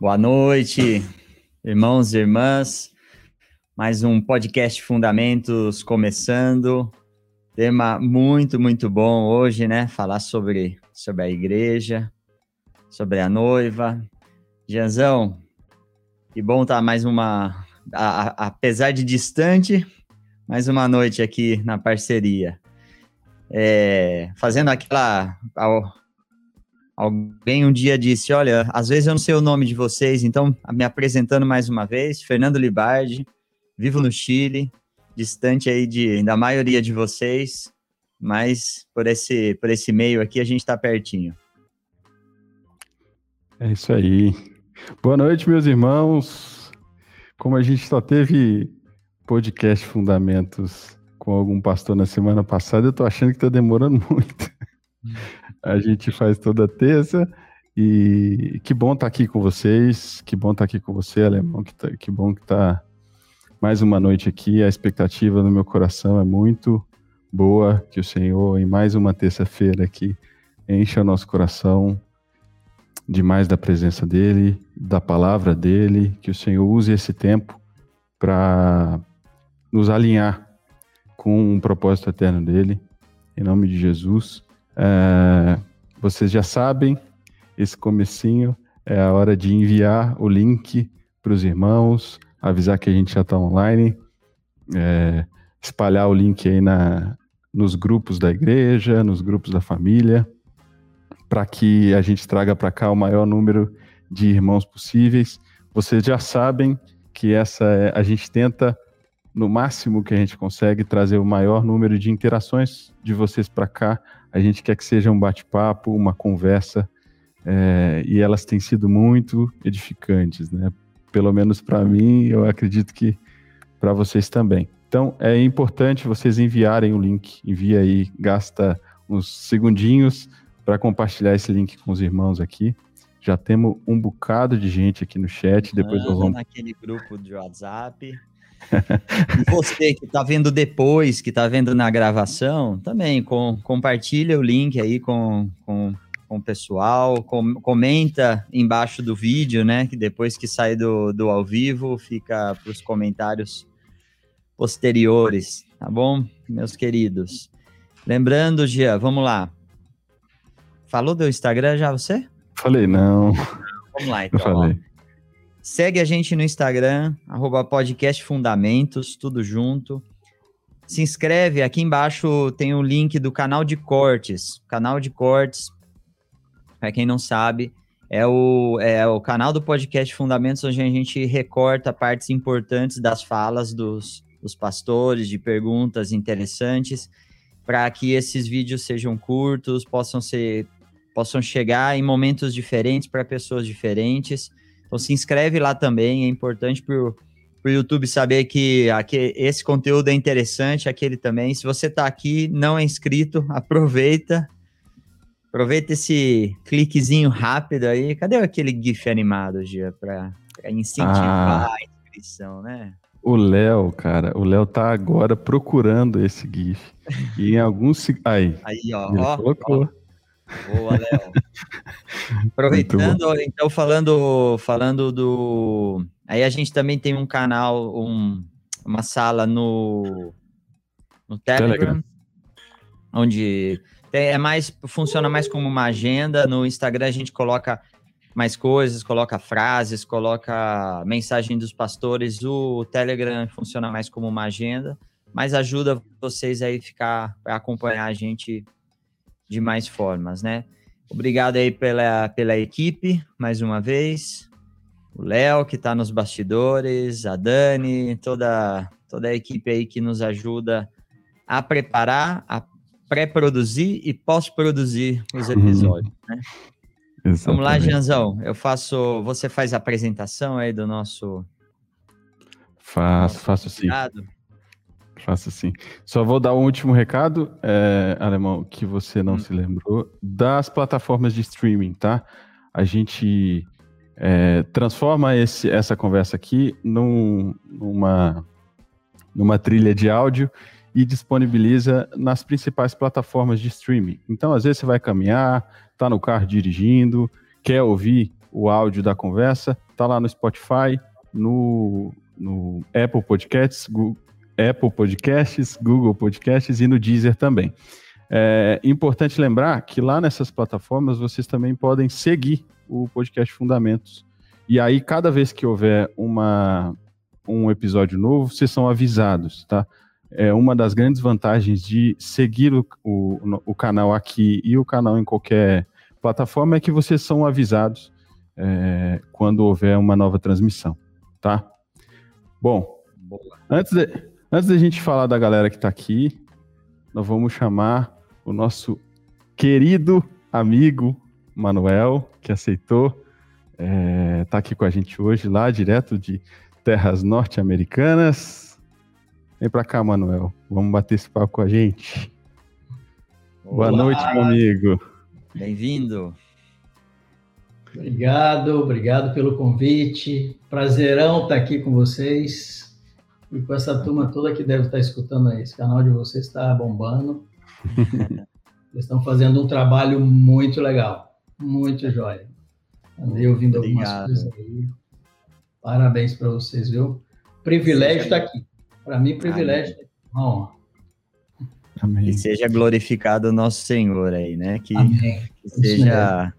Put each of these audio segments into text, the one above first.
Boa noite, irmãos e irmãs. Mais um podcast Fundamentos começando. Tema muito, muito bom hoje, né? Falar sobre, sobre a igreja, sobre a noiva. Janzão, que bom estar tá mais uma, a, a, apesar de distante, mais uma noite aqui na parceria. É, fazendo aquela Alguém um dia disse: Olha, às vezes eu não sei o nome de vocês, então me apresentando mais uma vez, Fernando Libardi, vivo no Chile, distante aí de, da maioria de vocês, mas por esse, por esse meio aqui a gente está pertinho. É isso aí. Boa noite, meus irmãos. Como a gente só teve podcast Fundamentos com algum pastor na semana passada, eu tô achando que tá demorando muito. A gente faz toda terça. E que bom estar tá aqui com vocês. Que bom estar tá aqui com você, Alemão. Que, tá, que bom que está mais uma noite aqui. A expectativa no meu coração é muito boa. Que o Senhor, em mais uma terça-feira aqui, encha o nosso coração de mais da presença dEle, da palavra dEle. Que o Senhor use esse tempo para nos alinhar com um propósito eterno dEle. Em nome de Jesus. É, vocês já sabem, esse comecinho é a hora de enviar o link para os irmãos, avisar que a gente já está online, é, espalhar o link aí na, nos grupos da igreja, nos grupos da família, para que a gente traga para cá o maior número de irmãos possíveis. Vocês já sabem que essa é, a gente tenta no máximo que a gente consegue trazer o maior número de interações de vocês para cá a gente quer que seja um bate-papo, uma conversa, é, e elas têm sido muito edificantes, né? Pelo menos para mim, eu acredito que para vocês também. Então, é importante vocês enviarem o link. Envia aí, gasta uns segundinhos para compartilhar esse link com os irmãos aqui. Já temos um bocado de gente aqui no chat. Depois nós vamos. naquele grupo de WhatsApp e você que está vendo depois, que está vendo na gravação, também com, compartilha o link aí com, com, com o pessoal, com, comenta embaixo do vídeo, né? Que depois que sai do, do ao vivo, fica para os comentários posteriores, tá bom, meus queridos? Lembrando, Gia, vamos lá. Falou do Instagram já você? Falei, não. Vamos lá, então. Falei. Segue a gente no Instagram, arroba podcast Fundamentos, tudo junto. Se inscreve, aqui embaixo tem o link do canal de cortes. Canal de cortes, para quem não sabe, é o, é o canal do podcast Fundamentos, onde a gente recorta partes importantes das falas dos, dos pastores, de perguntas interessantes, para que esses vídeos sejam curtos, possam ser possam chegar em momentos diferentes para pessoas diferentes. Então se inscreve lá também, é importante para o YouTube saber que aqui, esse conteúdo é interessante, aquele também. Se você está aqui, não é inscrito, aproveita. Aproveita esse cliquezinho rápido aí. Cadê aquele GIF animado, Gia, para incentivar ah, a inscrição, né? O Léo, cara, o Léo tá agora procurando esse GIF. E em alguns. Aí. Aí, ó. ó colocou. Ó. Boa, Léo. Aproveitando, então, falando, falando do. Aí a gente também tem um canal, um, uma sala no, no Telegram, Telegram. onde é mais, funciona mais como uma agenda. No Instagram a gente coloca mais coisas, coloca frases, coloca mensagem dos pastores. O Telegram funciona mais como uma agenda, mas ajuda vocês aí ficar acompanhar a gente de mais formas, né? Obrigado aí pela, pela equipe, mais uma vez. O Léo, que está nos bastidores, a Dani, toda, toda a equipe aí que nos ajuda a preparar, a pré-produzir e pós-produzir os episódios, né? Vamos lá, Janzão. Eu faço. Você faz a apresentação aí do nosso. Faço, faço sim. Faça assim. Só vou dar um último recado, é, Alemão, que você não hum. se lembrou, das plataformas de streaming, tá? A gente é, transforma esse, essa conversa aqui num, numa, numa trilha de áudio e disponibiliza nas principais plataformas de streaming. Então, às vezes você vai caminhar, está no carro dirigindo, quer ouvir o áudio da conversa, está lá no Spotify, no, no Apple Podcasts, Google, Apple Podcasts, Google Podcasts e no Deezer também. É importante lembrar que lá nessas plataformas vocês também podem seguir o podcast Fundamentos. E aí, cada vez que houver uma, um episódio novo, vocês são avisados, tá? É uma das grandes vantagens de seguir o, o, o canal aqui e o canal em qualquer plataforma é que vocês são avisados é, quando houver uma nova transmissão, tá? Bom, antes de, antes da gente falar da galera que está aqui, nós vamos chamar o nosso querido amigo Manuel, que aceitou estar é, tá aqui com a gente hoje, lá direto de terras norte-americanas. Vem para cá, Manuel. Vamos bater esse papo com a gente. Olá. Boa noite, meu amigo. Bem-vindo. Obrigado, obrigado pelo convite. Prazerão estar aqui com vocês e com essa turma toda que deve estar escutando aí. Esse canal de vocês está bombando. Eles estão fazendo um trabalho muito legal, muito jóia. Andei ouvindo algumas Obrigado. coisas aí. Parabéns para vocês, viu? Privilégio estar tá aqui. Para mim, privilégio. Amém. Uma honra. Amém. Que seja glorificado o nosso Senhor aí, né? Que, que seja.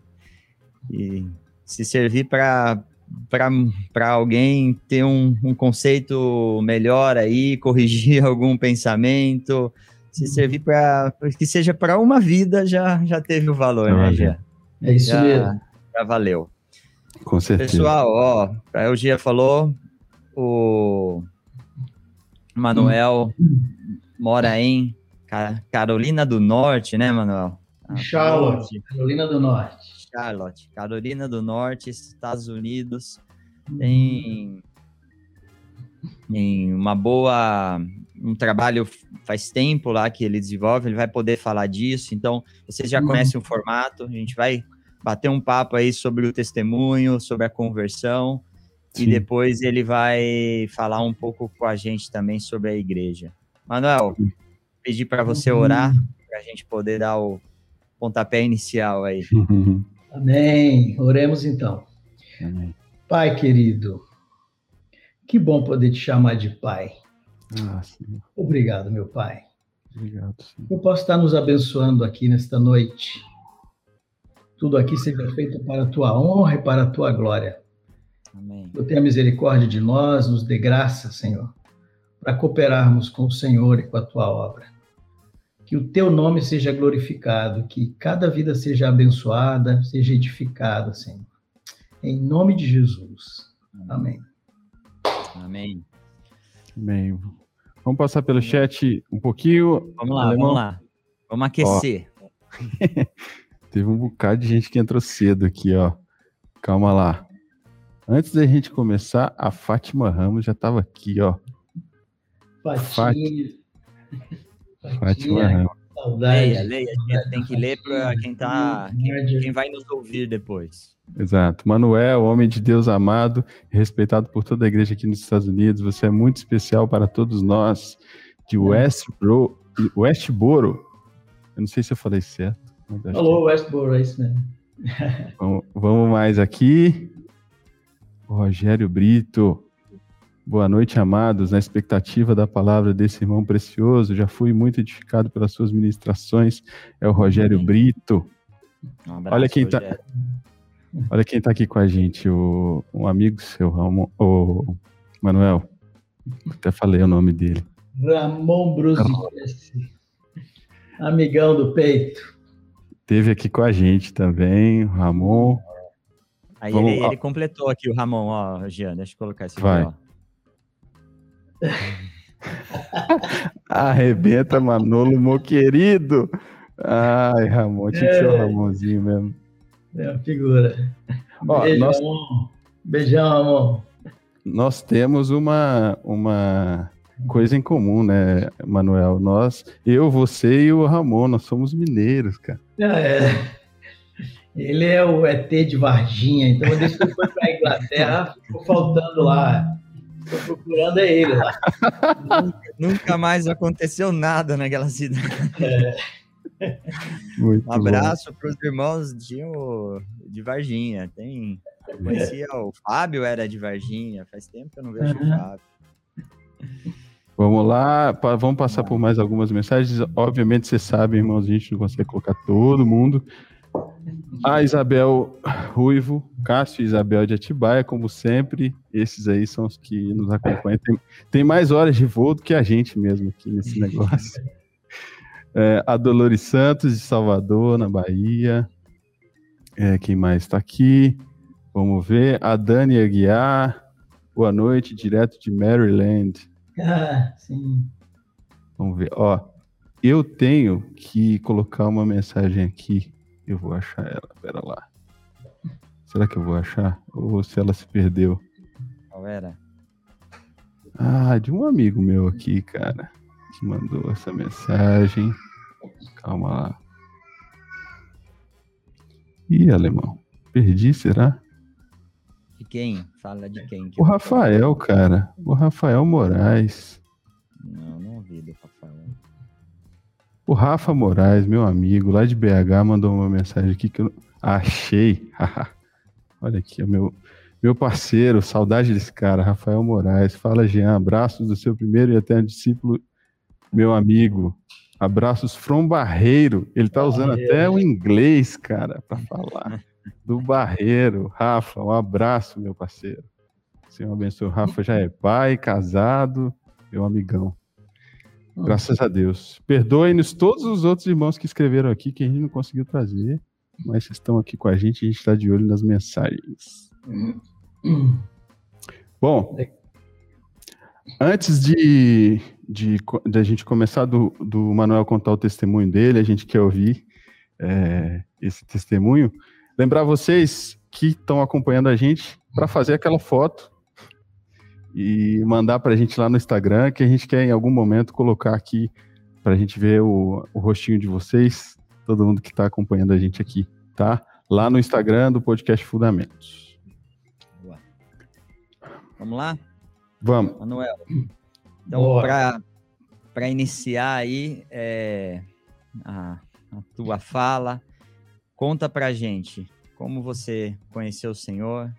E se servir para para alguém ter um, um, conceito melhor aí, corrigir algum pensamento, se uhum. servir para que seja para uma vida, já, já teve o valor, né, já? É isso já, mesmo. Já valeu. Com certeza. Pessoal, ó, o Gia falou, o Manuel mora em Carolina do Norte, né, Manuel? Charlotte, Carolina do Norte. Charlotte, Carolina do Norte, Estados Unidos. Tem, tem uma boa um trabalho faz tempo lá que ele desenvolve, ele vai poder falar disso. Então, vocês já uhum. conhecem o formato, a gente vai bater um papo aí sobre o testemunho, sobre a conversão, Sim. e depois ele vai falar um pouco com a gente também sobre a igreja. Manuel, pedir para você uhum. orar, para a gente poder dar o pontapé inicial aí. Amém. Oremos então. Amém. Pai querido, que bom poder te chamar de Pai. Ah, Obrigado, meu Pai. Obrigado, Senhor. Eu posso estar nos abençoando aqui nesta noite. Tudo aqui seja feito para a tua honra e para a tua glória. Amém. Eu tenha misericórdia de nós, nos dê graça, Senhor, para cooperarmos com o Senhor e com a tua obra. Que o teu nome seja glorificado, que cada vida seja abençoada, seja edificada, Senhor. Em nome de Jesus. Amém. Amém. Bem, vamos passar pelo chat um pouquinho. Vamos lá, Alemão. vamos lá. Vamos aquecer. Teve um bocado de gente que entrou cedo aqui, ó. Calma lá. Antes da gente começar, a Fátima Ramos já estava aqui, ó. Fatinha. Fátima Saudade. Leia, leia. Tem que ler para quem tá, quem, quem vai nos ouvir depois. Exato. Manuel, homem de Deus amado, respeitado por toda a igreja aqui nos Estados Unidos, você é muito especial para todos nós de Westboro. Westboro. Eu não sei se eu falei certo. Falou que... Westboro, é isso mesmo. vamos, vamos mais aqui. Rogério Brito. Boa noite, amados. Na expectativa da palavra desse irmão precioso, já fui muito edificado pelas suas ministrações. É o Rogério Brito. Um abraço, Olha quem está. Olha quem está aqui com a gente, o, um amigo seu, Ramon, o Manuel. Até falei o nome dele. Ramon Brusinski. Amigão do peito. Teve aqui com a gente também, o Ramon. Aí Vamos, ele, ele, completou aqui o Ramon, ó, Jean, deixa eu colocar esse Vai. aqui, ó. Arrebenta, Manolo, meu querido. Ai, Ramon, tinha que ser o é. Ramonzinho mesmo. É uma figura. Ó, Beijo, nós... amor. Beijão, amor. Nós temos uma, uma coisa em comum, né, Manuel? Nós, eu, você e o Ramon, nós somos mineiros, cara. É. Ele é o ET de Varginha, então desde que foi para a Inglaterra, ficou faltando lá Estou procurando é ele nunca, nunca, mais aconteceu nada naquela cidade. É. um abraço para os irmãos de, de Varginha. Tem, eu conhecia é. o Fábio, era de Varginha. Faz tempo que eu não vejo uhum. o Fábio. Vamos lá, vamos passar por mais algumas mensagens. Obviamente, você sabe, irmãos, a gente não consegue colocar todo mundo. A Isabel Ruivo, Cássio e Isabel de Atibaia, como sempre, esses aí são os que nos acompanham. Tem, tem mais horas de voo do que a gente mesmo aqui nesse negócio. É, a Dolores Santos, de Salvador, na Bahia. É, quem mais está aqui? Vamos ver. A Dani Aguiar, boa noite, direto de Maryland. Ah, sim. Vamos ver. Ó, eu tenho que colocar uma mensagem aqui. Eu vou achar ela. Pera lá. Será que eu vou achar? Ou se ela se perdeu? Qual era? Ah, de um amigo meu aqui, cara. Que mandou essa mensagem. Calma lá. Ih, alemão. Perdi, será? De quem? Fala de quem? o Rafael, cara. O Rafael Moraes. Não, não ouvi do Rafael. O Rafa Moraes, meu amigo, lá de BH, mandou uma mensagem aqui que eu achei. Olha aqui, meu, meu parceiro, saudade desse cara, Rafael Moraes. Fala, Jean, abraços do seu primeiro e até discípulo, meu amigo. Abraços from Barreiro. Ele tá usando até o inglês, cara, para falar do Barreiro. Rafa, um abraço, meu parceiro. Senhor abençoe. O Rafa já é pai, casado, meu amigão. Graças a Deus. Perdoem-nos todos os outros irmãos que escreveram aqui, que a gente não conseguiu trazer, mas estão aqui com a gente a gente está de olho nas mensagens. Bom, antes de, de, de, a gente começar do, do Manuel contar o testemunho dele, a gente quer ouvir é, esse testemunho. Lembrar vocês que estão acompanhando a gente para fazer aquela foto e mandar para a gente lá no Instagram, que a gente quer em algum momento colocar aqui para a gente ver o, o rostinho de vocês, todo mundo que está acompanhando a gente aqui, tá? Lá no Instagram do podcast Fundamentos. Boa. Vamos lá? Vamos. Manuel. Então, para iniciar aí é, a, a tua fala, Conta pra gente como você conheceu o Senhor,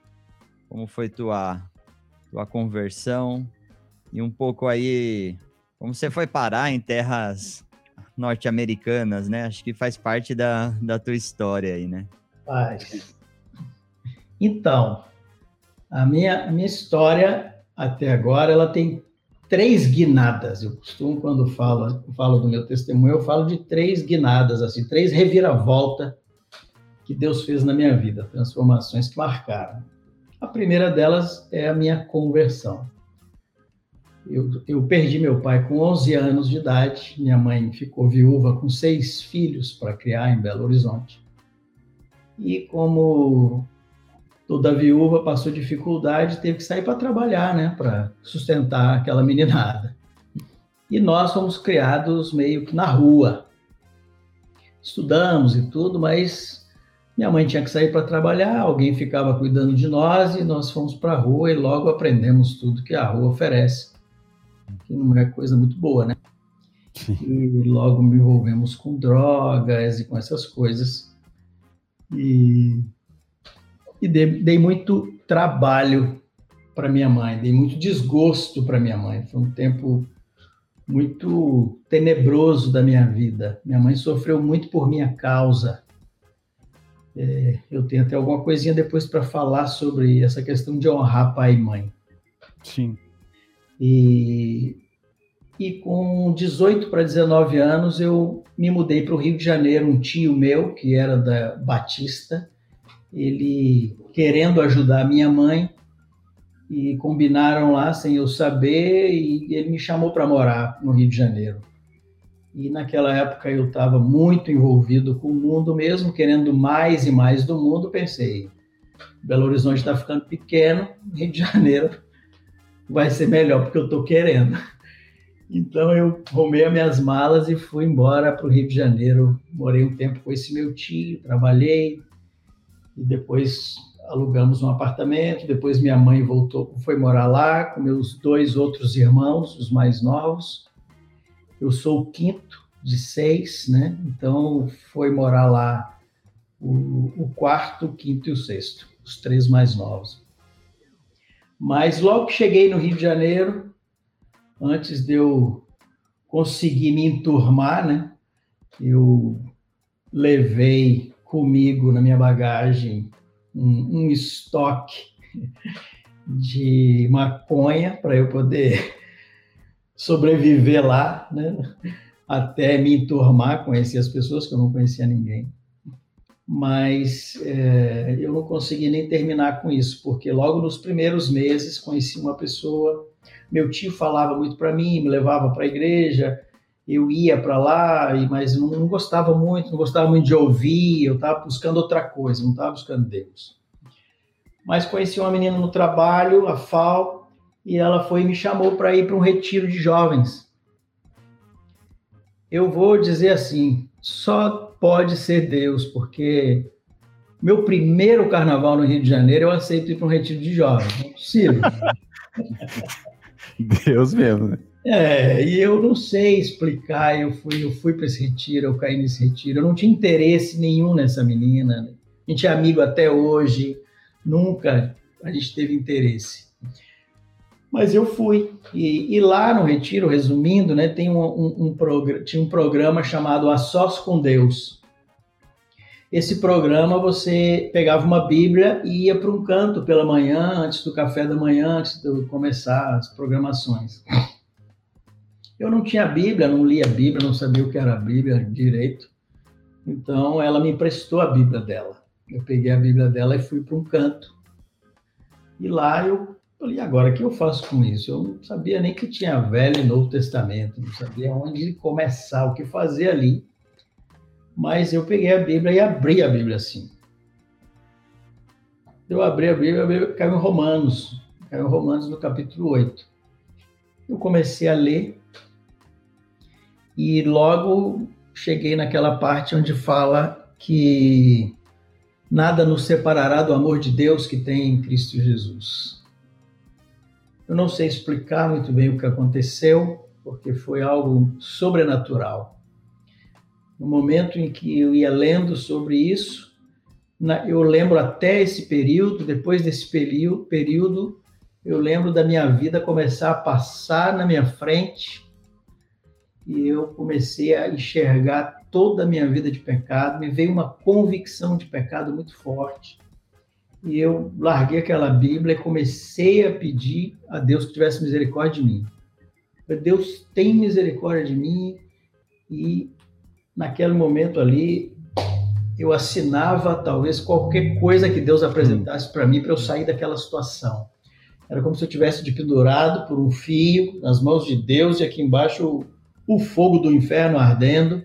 como foi tua, tua conversão e um pouco aí como você foi parar em terras norte-americanas, né? Acho que faz parte da, da tua história aí, né? Faz. Então, a minha, a minha história até agora, ela tem três guinadas. Eu costumo, quando falo, falo do meu testemunho, eu falo de três guinadas, assim, três reviravoltas que Deus fez na minha vida, transformações que marcaram. A primeira delas é a minha conversão. Eu, eu, perdi meu pai com 11 anos de idade, minha mãe ficou viúva com seis filhos para criar em Belo Horizonte. E como toda viúva passou dificuldade, teve que sair para trabalhar, né, para sustentar aquela meninada. E nós fomos criados meio que na rua. Estudamos e tudo, mas minha mãe tinha que sair para trabalhar, alguém ficava cuidando de nós e nós fomos para a rua e logo aprendemos tudo que a rua oferece, que não é coisa muito boa, né? Sim. E logo me envolvemos com drogas e com essas coisas. E, e dei, dei muito trabalho para minha mãe, dei muito desgosto para minha mãe. Foi um tempo muito tenebroso da minha vida. Minha mãe sofreu muito por minha causa é, eu tenho até alguma coisinha depois para falar sobre essa questão de honrar pai e mãe. Sim. E, e com 18 para 19 anos eu me mudei para o Rio de Janeiro. Um tio meu, que era da Batista, ele querendo ajudar minha mãe, e combinaram lá sem eu saber, e ele me chamou para morar no Rio de Janeiro. E naquela época eu estava muito envolvido com o mundo mesmo, querendo mais e mais do mundo. Pensei, Belo Horizonte está ficando pequeno, Rio de Janeiro vai ser melhor porque eu estou querendo. Então eu arrumei as minhas malas e fui embora para o Rio de Janeiro. Morei um tempo com esse meu tio, trabalhei e depois alugamos um apartamento, depois minha mãe voltou, foi morar lá com meus dois outros irmãos, os mais novos. Eu sou o quinto de seis, né? Então foi morar lá o, o quarto, o quinto e o sexto, os três mais novos. Mas logo que cheguei no Rio de Janeiro, antes de eu conseguir me enturmar, né? Eu levei comigo na minha bagagem um, um estoque de maconha para eu poder sobreviver lá, né? até me enturmar, conhecer as pessoas que eu não conhecia ninguém. Mas é, eu não consegui nem terminar com isso, porque logo nos primeiros meses conheci uma pessoa. Meu tio falava muito para mim, me levava para a igreja, eu ia para lá, mas não, não, gostava muito, não gostava muito de ouvir, eu estava buscando outra coisa, não estava buscando Deus. Mas conheci uma menina no trabalho, a Fal, e ela foi e me chamou para ir para um retiro de jovens. Eu vou dizer assim, só pode ser Deus, porque meu primeiro carnaval no Rio de Janeiro eu aceito ir para um retiro de jovens, não é possível. Deus mesmo, né? É, e eu não sei explicar. Eu fui, eu fui para esse retiro, eu caí nesse retiro. Eu não tinha interesse nenhum nessa menina. Né? A gente é amigo até hoje. Nunca a gente teve interesse. Mas eu fui. E, e lá no retiro, resumindo, né, tem um, um, um tinha um programa chamado A Sós com Deus. Esse programa você pegava uma Bíblia e ia para um canto pela manhã, antes do café da manhã, antes de começar as programações. Eu não tinha Bíblia, não lia a Bíblia, não sabia o que era a Bíblia direito. Então ela me emprestou a Bíblia dela. Eu peguei a Bíblia dela e fui para um canto. E lá eu falei, agora o que eu faço com isso? Eu não sabia nem que tinha Velho e Novo Testamento, não sabia onde começar, o que fazer ali. Mas eu peguei a Bíblia e abri a Bíblia assim. Eu abri a Bíblia, a Bíblia caiu em Romanos, caiu em Romanos no capítulo 8. Eu comecei a ler e logo cheguei naquela parte onde fala que nada nos separará do amor de Deus que tem em Cristo Jesus. Eu não sei explicar muito bem o que aconteceu, porque foi algo sobrenatural. No momento em que eu ia lendo sobre isso, eu lembro até esse período, depois desse período, eu lembro da minha vida começar a passar na minha frente e eu comecei a enxergar toda a minha vida de pecado, me veio uma convicção de pecado muito forte. E eu larguei aquela Bíblia e comecei a pedir a Deus que tivesse misericórdia de mim. Deus tem misericórdia de mim e naquele momento ali eu assinava talvez qualquer coisa que Deus apresentasse para mim para eu sair daquela situação. Era como se eu tivesse de pendurado por um fio nas mãos de Deus e aqui embaixo o fogo do inferno ardendo.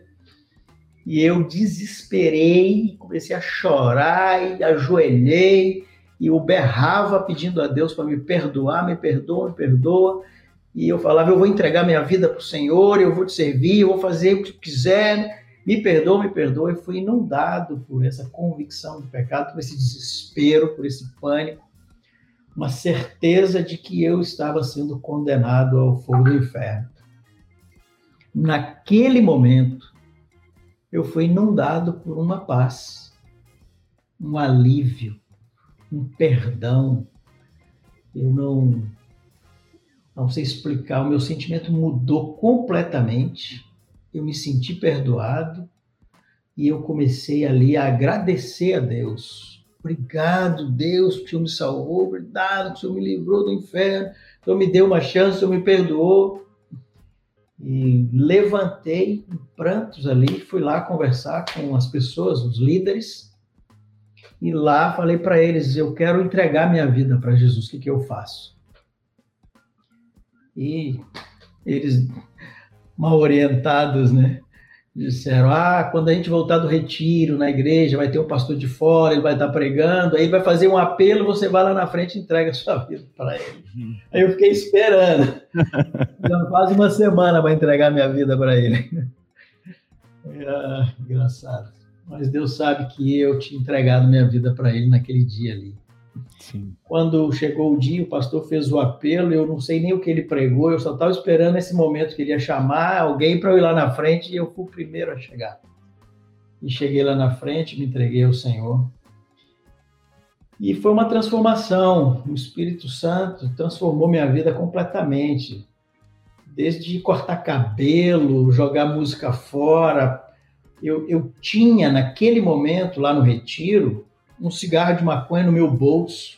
E eu desesperei, comecei a chorar e ajoelhei e eu berrava pedindo a Deus para me perdoar, me perdoa, me perdoa. E eu falava, eu vou entregar minha vida para o Senhor, eu vou te servir, eu vou fazer o que quiser, me perdoa, me perdoa. E fui inundado por essa convicção de pecado, por esse desespero, por esse pânico, uma certeza de que eu estava sendo condenado ao fogo do inferno naquele momento, eu fui inundado por uma paz, um alívio, um perdão. Eu não não sei explicar, o meu sentimento mudou completamente. Eu me senti perdoado e eu comecei ali a agradecer a Deus. Obrigado, Deus, que o Senhor me salvou. Obrigado, que o Senhor me livrou do inferno. Que o Senhor me deu uma chance, o Senhor me perdoou. E levantei em prantos ali, fui lá conversar com as pessoas, os líderes, e lá falei para eles: eu quero entregar minha vida para Jesus, o que, que eu faço? E eles, mal orientados, né? Disseram: ah, quando a gente voltar do retiro na igreja, vai ter um pastor de fora, ele vai estar pregando, aí vai fazer um apelo, você vai lá na frente e entrega a sua vida para ele. Uhum. Aí eu fiquei esperando. Já quase uma semana para entregar minha vida para ele. Ah, engraçado. Mas Deus sabe que eu tinha entregado minha vida para ele naquele dia ali. Quando chegou o dia, o pastor fez o apelo, eu não sei nem o que ele pregou, eu só estava esperando esse momento que ele ia chamar alguém para eu ir lá na frente e eu fui o primeiro a chegar. E cheguei lá na frente, me entreguei ao Senhor. E foi uma transformação. O Espírito Santo transformou minha vida completamente. Desde cortar cabelo, jogar música fora. Eu, eu tinha, naquele momento, lá no retiro, um cigarro de maconha no meu bolso.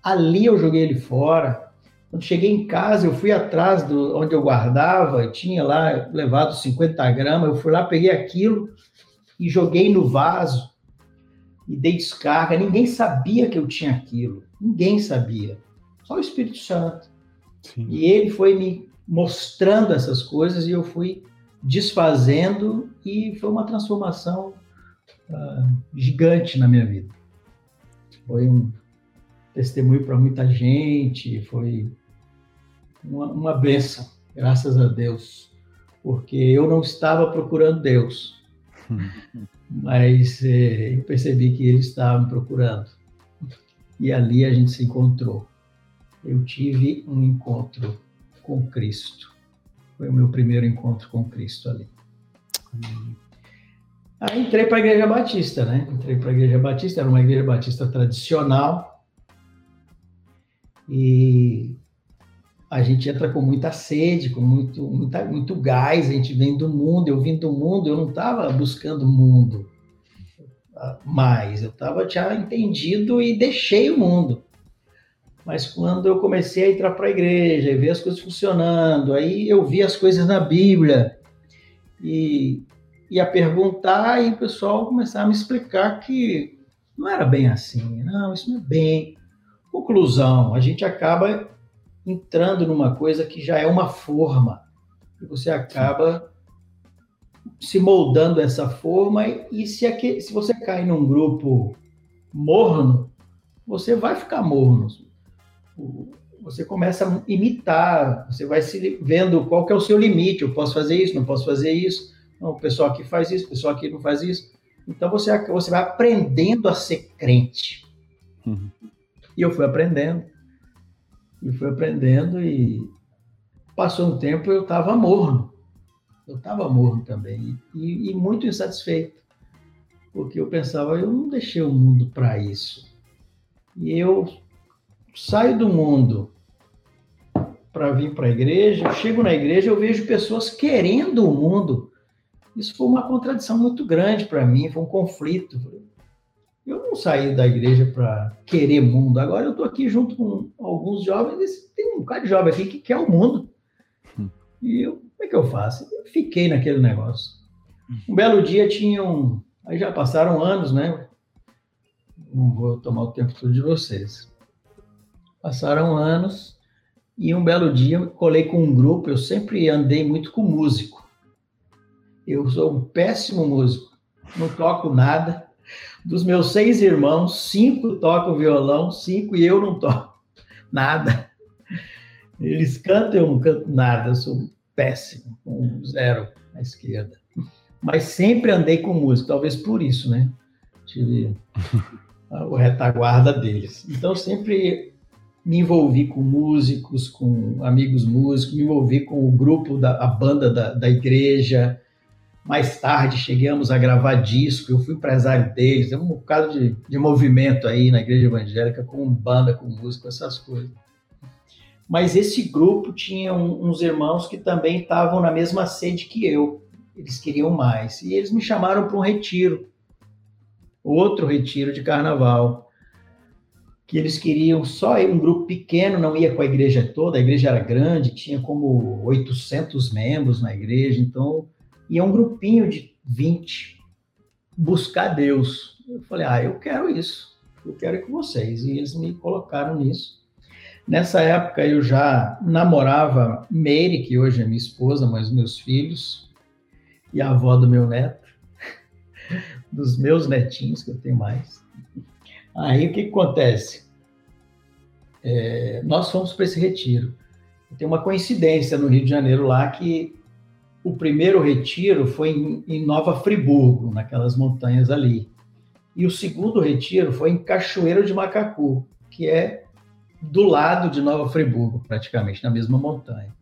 Ali eu joguei ele fora. Quando cheguei em casa, eu fui atrás do onde eu guardava, eu tinha lá levado 50 gramas, eu fui lá, peguei aquilo e joguei no vaso e dei descarga. Ninguém sabia que eu tinha aquilo. Ninguém sabia. Só o Espírito Santo. Sim. E ele foi me mostrando essas coisas e eu fui desfazendo e foi uma transformação uh, gigante na minha vida. Foi um testemunho para muita gente, foi uma, uma benção, graças a Deus, porque eu não estava procurando Deus, mas eh, eu percebi que Ele estava me procurando. E ali a gente se encontrou. Eu tive um encontro com Cristo. Foi o meu primeiro encontro com Cristo ali. Amém. Aí entrei para a Igreja Batista, né? Entrei para a Igreja Batista, era uma igreja batista tradicional. E a gente entra com muita sede, com muito, muita, muito gás, a gente vem do mundo, eu vim do mundo, eu não estava buscando o mundo mais, eu estava já entendido e deixei o mundo. Mas quando eu comecei a entrar para a igreja e ver as coisas funcionando, aí eu vi as coisas na Bíblia e ia perguntar e o pessoal começava a me explicar que não era bem assim, não, isso não é bem. Conclusão, a gente acaba entrando numa coisa que já é uma forma, e você acaba se moldando essa forma, e se, aqui, se você cai num grupo morno, você vai ficar morno. Você começa a imitar, você vai se vendo qual que é o seu limite, eu posso fazer isso, não posso fazer isso, não, o pessoal aqui faz isso, o pessoal aqui não faz isso. Então você, você vai aprendendo a ser crente. Uhum. E eu fui aprendendo. E fui aprendendo e passou um tempo eu estava morno. Eu estava morno também. E, e muito insatisfeito. Porque eu pensava, eu não deixei o mundo para isso. E eu saio do mundo para vir para a igreja, eu chego na igreja, eu vejo pessoas querendo o mundo isso foi uma contradição muito grande para mim, foi um conflito. Eu não saí da igreja para querer mundo. Agora eu estou aqui junto com alguns jovens, tem um bocado de jovem aqui que quer o mundo. Hum. E eu, como é que eu faço? Eu fiquei naquele negócio. Um belo dia tinham. Aí já passaram anos, né? Não vou tomar o tempo todo de vocês. Passaram anos e um belo dia colei com um grupo. Eu sempre andei muito com músico. Eu sou um péssimo músico, não toco nada. Dos meus seis irmãos, cinco tocam violão, cinco e eu não toco nada. Eles cantam, eu não canto nada, eu sou péssimo, com zero à esquerda. Mas sempre andei com música, talvez por isso, né? Tive o retaguarda deles. Então, sempre me envolvi com músicos, com amigos músicos, me envolvi com o grupo da a banda da, da igreja, mais tarde chegamos a gravar disco, eu fui empresário deles, é um bocado de, de movimento aí na igreja evangélica, com banda, com música, essas coisas. Mas esse grupo tinha um, uns irmãos que também estavam na mesma sede que eu, eles queriam mais, e eles me chamaram para um retiro, outro retiro de carnaval, que eles queriam só um grupo pequeno, não ia com a igreja toda, a igreja era grande, tinha como 800 membros na igreja, então e é um grupinho de 20 buscar Deus. Eu falei, ah, eu quero isso, eu quero ir com vocês. E eles me colocaram nisso. Nessa época eu já namorava Mary, que hoje é minha esposa, mas meus filhos, e a avó do meu neto, dos meus netinhos, que eu tenho mais. Aí o que, que acontece? É, nós fomos para esse retiro. Tem uma coincidência no Rio de Janeiro lá que o primeiro retiro foi em, em Nova Friburgo, naquelas montanhas ali. E o segundo retiro foi em Cachoeiro de Macacu, que é do lado de Nova Friburgo, praticamente, na mesma montanha.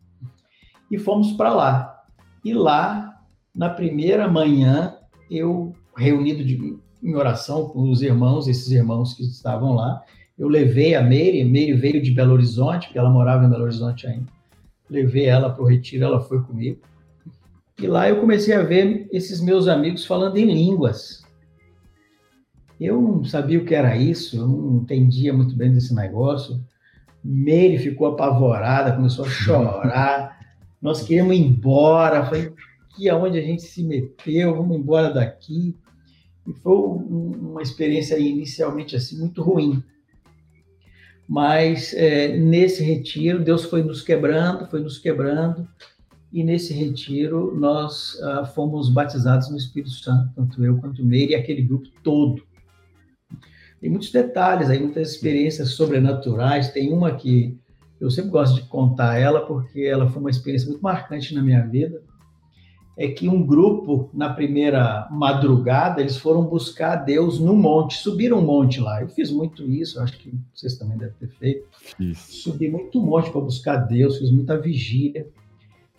E fomos para lá. E lá, na primeira manhã, eu, reunido de, em oração com os irmãos, esses irmãos que estavam lá, eu levei a Meire, Meire veio de Belo Horizonte, porque ela morava em Belo Horizonte ainda. Levei ela para o retiro, ela foi comigo. E lá eu comecei a ver esses meus amigos falando em línguas. Eu não sabia o que era isso, eu não entendia muito bem desse negócio. Meire ficou apavorada, começou a chorar. Nós queríamos ir embora. Falei, que aonde a gente se meteu? Vamos embora daqui. E foi uma experiência inicialmente assim muito ruim. Mas é, nesse retiro, Deus foi nos quebrando, foi nos quebrando, e nesse retiro nós ah, fomos batizados no Espírito Santo, tanto eu quanto o Meire e aquele grupo todo. Tem muitos detalhes aí, muitas experiências sobrenaturais. Tem uma que eu sempre gosto de contar ela, porque ela foi uma experiência muito marcante na minha vida é que um grupo, na primeira madrugada, eles foram buscar Deus no monte, subiram um monte lá. Eu fiz muito isso, acho que vocês também devem ter feito. Isso. Subi muito monte para buscar Deus, fiz muita vigília.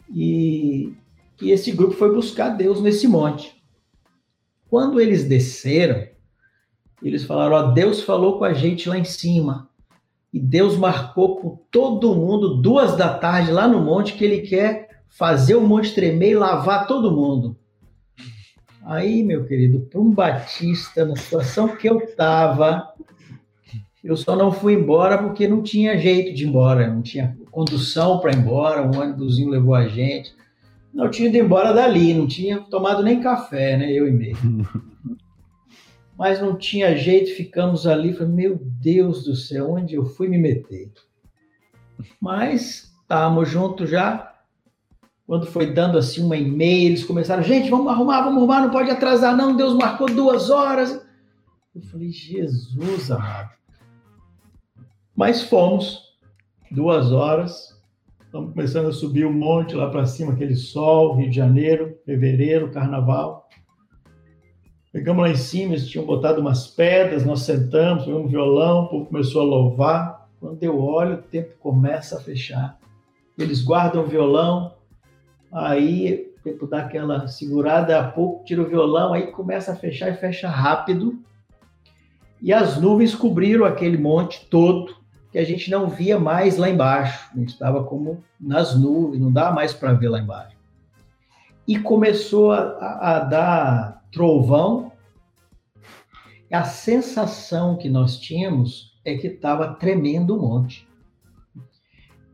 E, e esse grupo foi buscar Deus nesse monte. Quando eles desceram, eles falaram: Ó, Deus falou com a gente lá em cima. E Deus marcou com todo mundo, duas da tarde, lá no monte, que ele quer fazer o monte tremer e lavar todo mundo. Aí, meu querido, para um batista, na situação que eu estava, eu só não fui embora porque não tinha jeito de ir embora, não tinha condução para ir embora, um ônibusinho levou a gente. Não tinha ido embora dali, não tinha tomado nem café, né? Eu e meio. Mas não tinha jeito, ficamos ali. Falei, meu Deus do céu, onde eu fui me meter? Mas estávamos juntos já, quando foi dando assim uma e-mail, eles começaram, gente, vamos arrumar, vamos arrumar, não pode atrasar não, Deus marcou duas horas. Eu falei, Jesus amado. Mas fomos, duas horas, estamos começando a subir o um monte lá para cima, aquele sol, Rio de Janeiro, fevereiro, carnaval. Pegamos lá em cima, eles tinham botado umas pedras, nós sentamos, pegamos um violão, o povo começou a louvar. Quando eu olho, o tempo começa a fechar. Eles guardam o violão, aí tempo dá aquela segurada, a pouco tira o violão, aí começa a fechar e fecha rápido. E as nuvens cobriram aquele monte todo, que a gente não via mais lá embaixo. A gente estava como nas nuvens, não dá mais para ver lá embaixo. E começou a, a dar trovão. A sensação que nós tínhamos é que estava tremendo o monte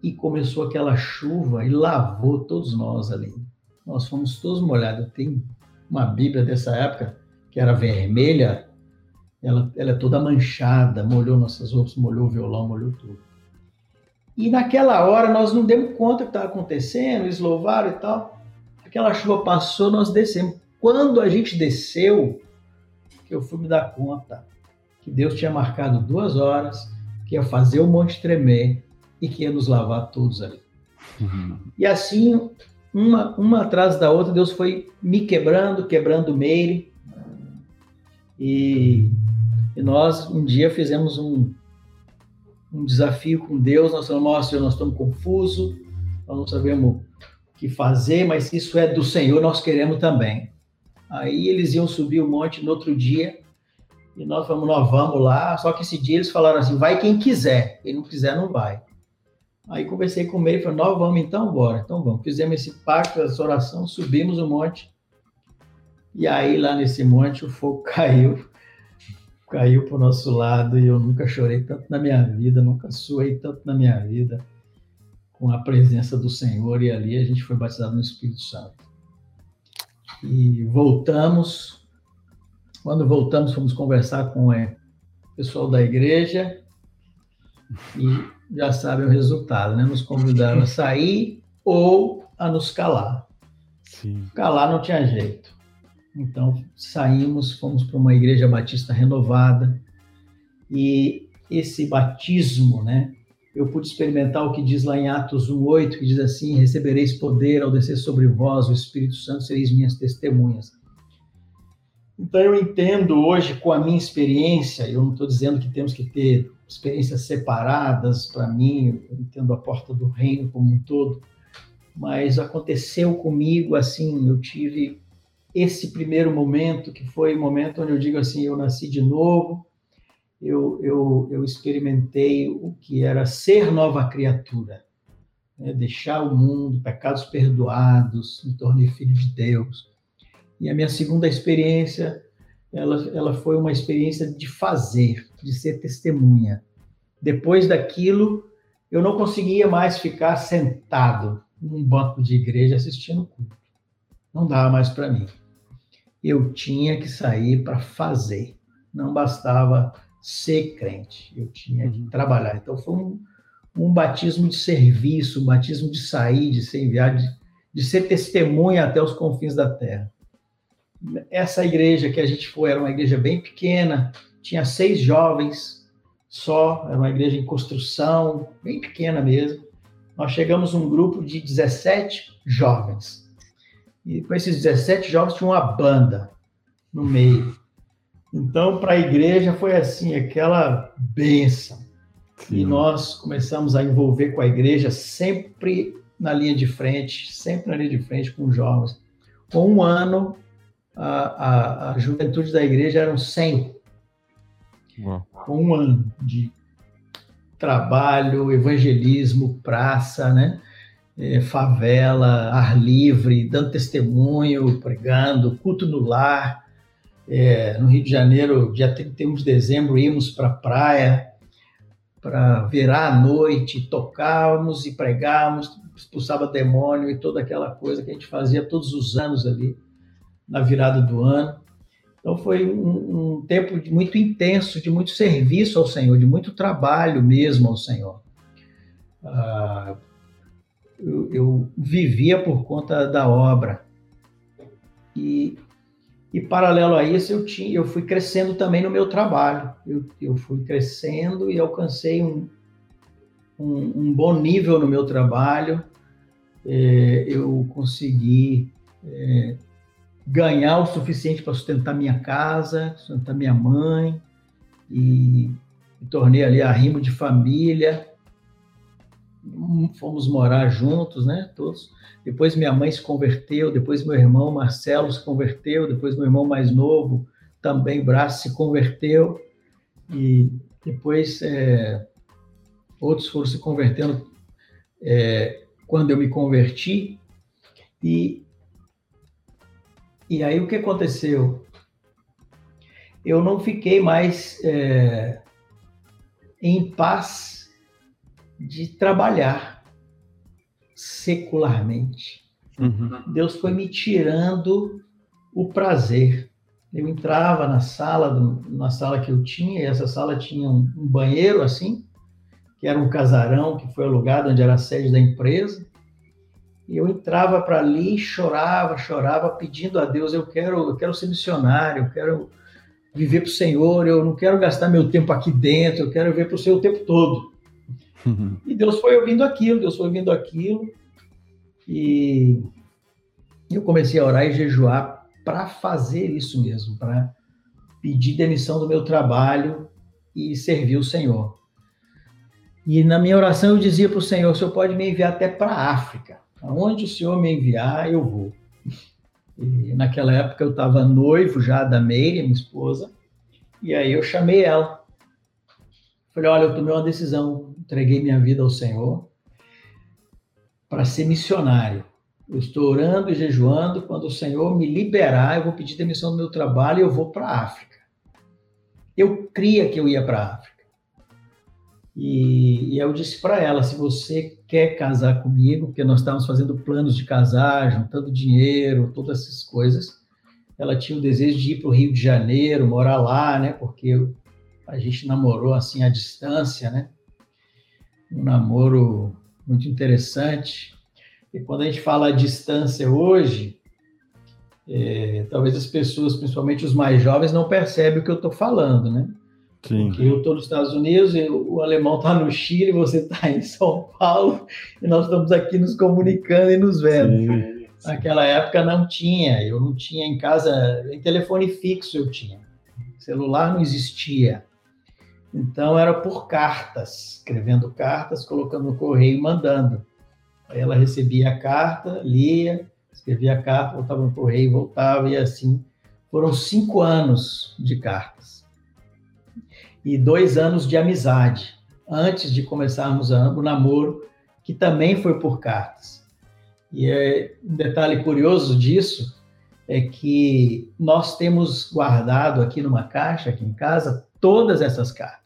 e começou aquela chuva e lavou todos nós ali. Nós fomos todos molhados. Tem uma Bíblia dessa época que era vermelha, ela, ela é toda manchada, molhou nossas roupas, molhou o violão, molhou tudo. E naquela hora nós não demos conta do que estava acontecendo, eles louvaram e tal. Aquela chuva passou, nós descemos. Quando a gente desceu, que eu fui me dar conta que Deus tinha marcado duas horas, que ia fazer o monte tremer, e que ia nos lavar todos ali. Uhum. E assim, uma, uma atrás da outra, Deus foi me quebrando, quebrando o Meire. E, e nós um dia fizemos um, um desafio com Deus. Nós falamos, nossa, Senhor, nós estamos confusos, nós não sabemos o que fazer, mas se isso é do Senhor, nós queremos também. Aí eles iam subir o monte no outro dia, e nós falamos, nós vamos lá. Só que esse dia eles falaram assim: vai quem quiser, quem não quiser, não vai. Aí conversei com ele, falei, nós vamos então, bora. Então vamos. Fizemos esse pacto, essa oração, subimos o monte. E aí lá nesse monte o fogo caiu, caiu para o nosso lado e eu nunca chorei tanto na minha vida, nunca suei tanto na minha vida com a presença do Senhor e ali a gente foi batizado no Espírito Santo. E voltamos, quando voltamos fomos conversar com o pessoal da igreja e já sabem o resultado, né? Nos convidaram a sair ou a nos calar. Sim. Calar não tinha jeito. Então saímos, fomos para uma igreja batista renovada e esse batismo, né? Eu pude experimentar o que diz lá em Atos 1:8, que diz assim: "Recebereis poder ao descer sobre vós o Espírito Santo, sereis minhas testemunhas". Então, eu entendo hoje, com a minha experiência, eu não estou dizendo que temos que ter experiências separadas, para mim, eu entendo a porta do reino como um todo, mas aconteceu comigo assim, eu tive esse primeiro momento, que foi o momento onde eu digo assim, eu nasci de novo, eu, eu, eu experimentei o que era ser nova criatura, né? deixar o mundo, pecados perdoados, me tornei filho de Deus, e a minha segunda experiência, ela, ela foi uma experiência de fazer, de ser testemunha. Depois daquilo, eu não conseguia mais ficar sentado num banco de igreja assistindo culto. Não dava mais para mim. Eu tinha que sair para fazer. Não bastava ser crente, eu tinha que uhum. trabalhar. Então foi um, um batismo de serviço, um batismo de sair, de ser enviado, de, de ser testemunha até os confins da terra essa igreja que a gente foi era uma igreja bem pequena, tinha seis jovens só, era uma igreja em construção, bem pequena mesmo. Nós chegamos um grupo de 17 jovens. E com esses 17 jovens tinha uma banda no meio. Então, para a igreja foi assim, aquela benção. Sim. E nós começamos a envolver com a igreja sempre na linha de frente, sempre na linha de frente com os jovens. Com um ano, a, a, a juventude da igreja eram 100. Uau. Um ano de trabalho, evangelismo, praça, né? É, favela, ar livre, dando testemunho, pregando, culto no lar. É, no Rio de Janeiro, dia 31 de dezembro, íamos para a praia para virar a noite, tocávamos e pregávamos, expulsava demônio e toda aquela coisa que a gente fazia todos os anos ali na virada do ano. Então foi um, um, tempo muito intenso, de muito serviço ao Senhor, de muito trabalho mesmo ao Senhor. Ah, eu, eu, vivia por conta da obra. E, e paralelo a isso, eu, tinha, eu fui crescendo também no meu trabalho. Eu, eu fui crescendo e alcancei um, um, um bom nível no meu trabalho. É, eu consegui é, ganhar o suficiente para sustentar minha casa, sustentar minha mãe, e me tornei ali arrimo de família. Fomos morar juntos, né? Todos. Depois minha mãe se converteu, depois meu irmão Marcelo se converteu, depois meu irmão mais novo, também Braço, se converteu, e depois é, outros foram se convertendo é, quando eu me converti. E e aí o que aconteceu? Eu não fiquei mais é, em paz de trabalhar secularmente. Uhum. Deus foi me tirando o prazer. Eu entrava na sala, na sala que eu tinha, e essa sala tinha um, um banheiro assim, que era um casarão que foi alugado onde era a sede da empresa. E eu entrava para ali, chorava, chorava, pedindo a Deus: eu quero, eu quero ser missionário, eu quero viver para o Senhor, eu não quero gastar meu tempo aqui dentro, eu quero viver para o Senhor o tempo todo. Uhum. E Deus foi ouvindo aquilo, Deus foi ouvindo aquilo, e eu comecei a orar e jejuar para fazer isso mesmo, para pedir demissão do meu trabalho e servir o Senhor. E na minha oração eu dizia para o Senhor: o Senhor pode me enviar até para a África. Aonde o Senhor me enviar, eu vou. E naquela época eu estava noivo já da Meire, minha esposa, e aí eu chamei ela. Falei, olha, eu tomei uma decisão, entreguei minha vida ao Senhor para ser missionário. Eu estou orando e jejuando, quando o Senhor me liberar, eu vou pedir demissão do meu trabalho e eu vou para a África. Eu cria que eu ia para a África. E, e eu disse para ela: se você quer casar comigo, porque nós estávamos fazendo planos de casar, juntando dinheiro, todas essas coisas. Ela tinha o desejo de ir para o Rio de Janeiro, morar lá, né? Porque a gente namorou assim à distância, né? Um namoro muito interessante. E quando a gente fala à distância hoje, é, talvez as pessoas, principalmente os mais jovens, não percebem o que eu estou falando, né? Sim. Porque eu estou nos Estados Unidos, o alemão está no Chile, você está em São Paulo, e nós estamos aqui nos comunicando e nos vendo. Sim. Naquela época não tinha, eu não tinha em casa, em telefone fixo eu tinha. Celular não existia. Então era por cartas, escrevendo cartas, colocando no correio e mandando. Aí ela recebia a carta, lia, escrevia a carta, voltava no correio, voltava e assim. Foram cinco anos de cartas e dois anos de amizade antes de começarmos o namoro, que também foi por cartas. E é, um detalhe curioso disso é que nós temos guardado aqui numa caixa, aqui em casa, todas essas cartas,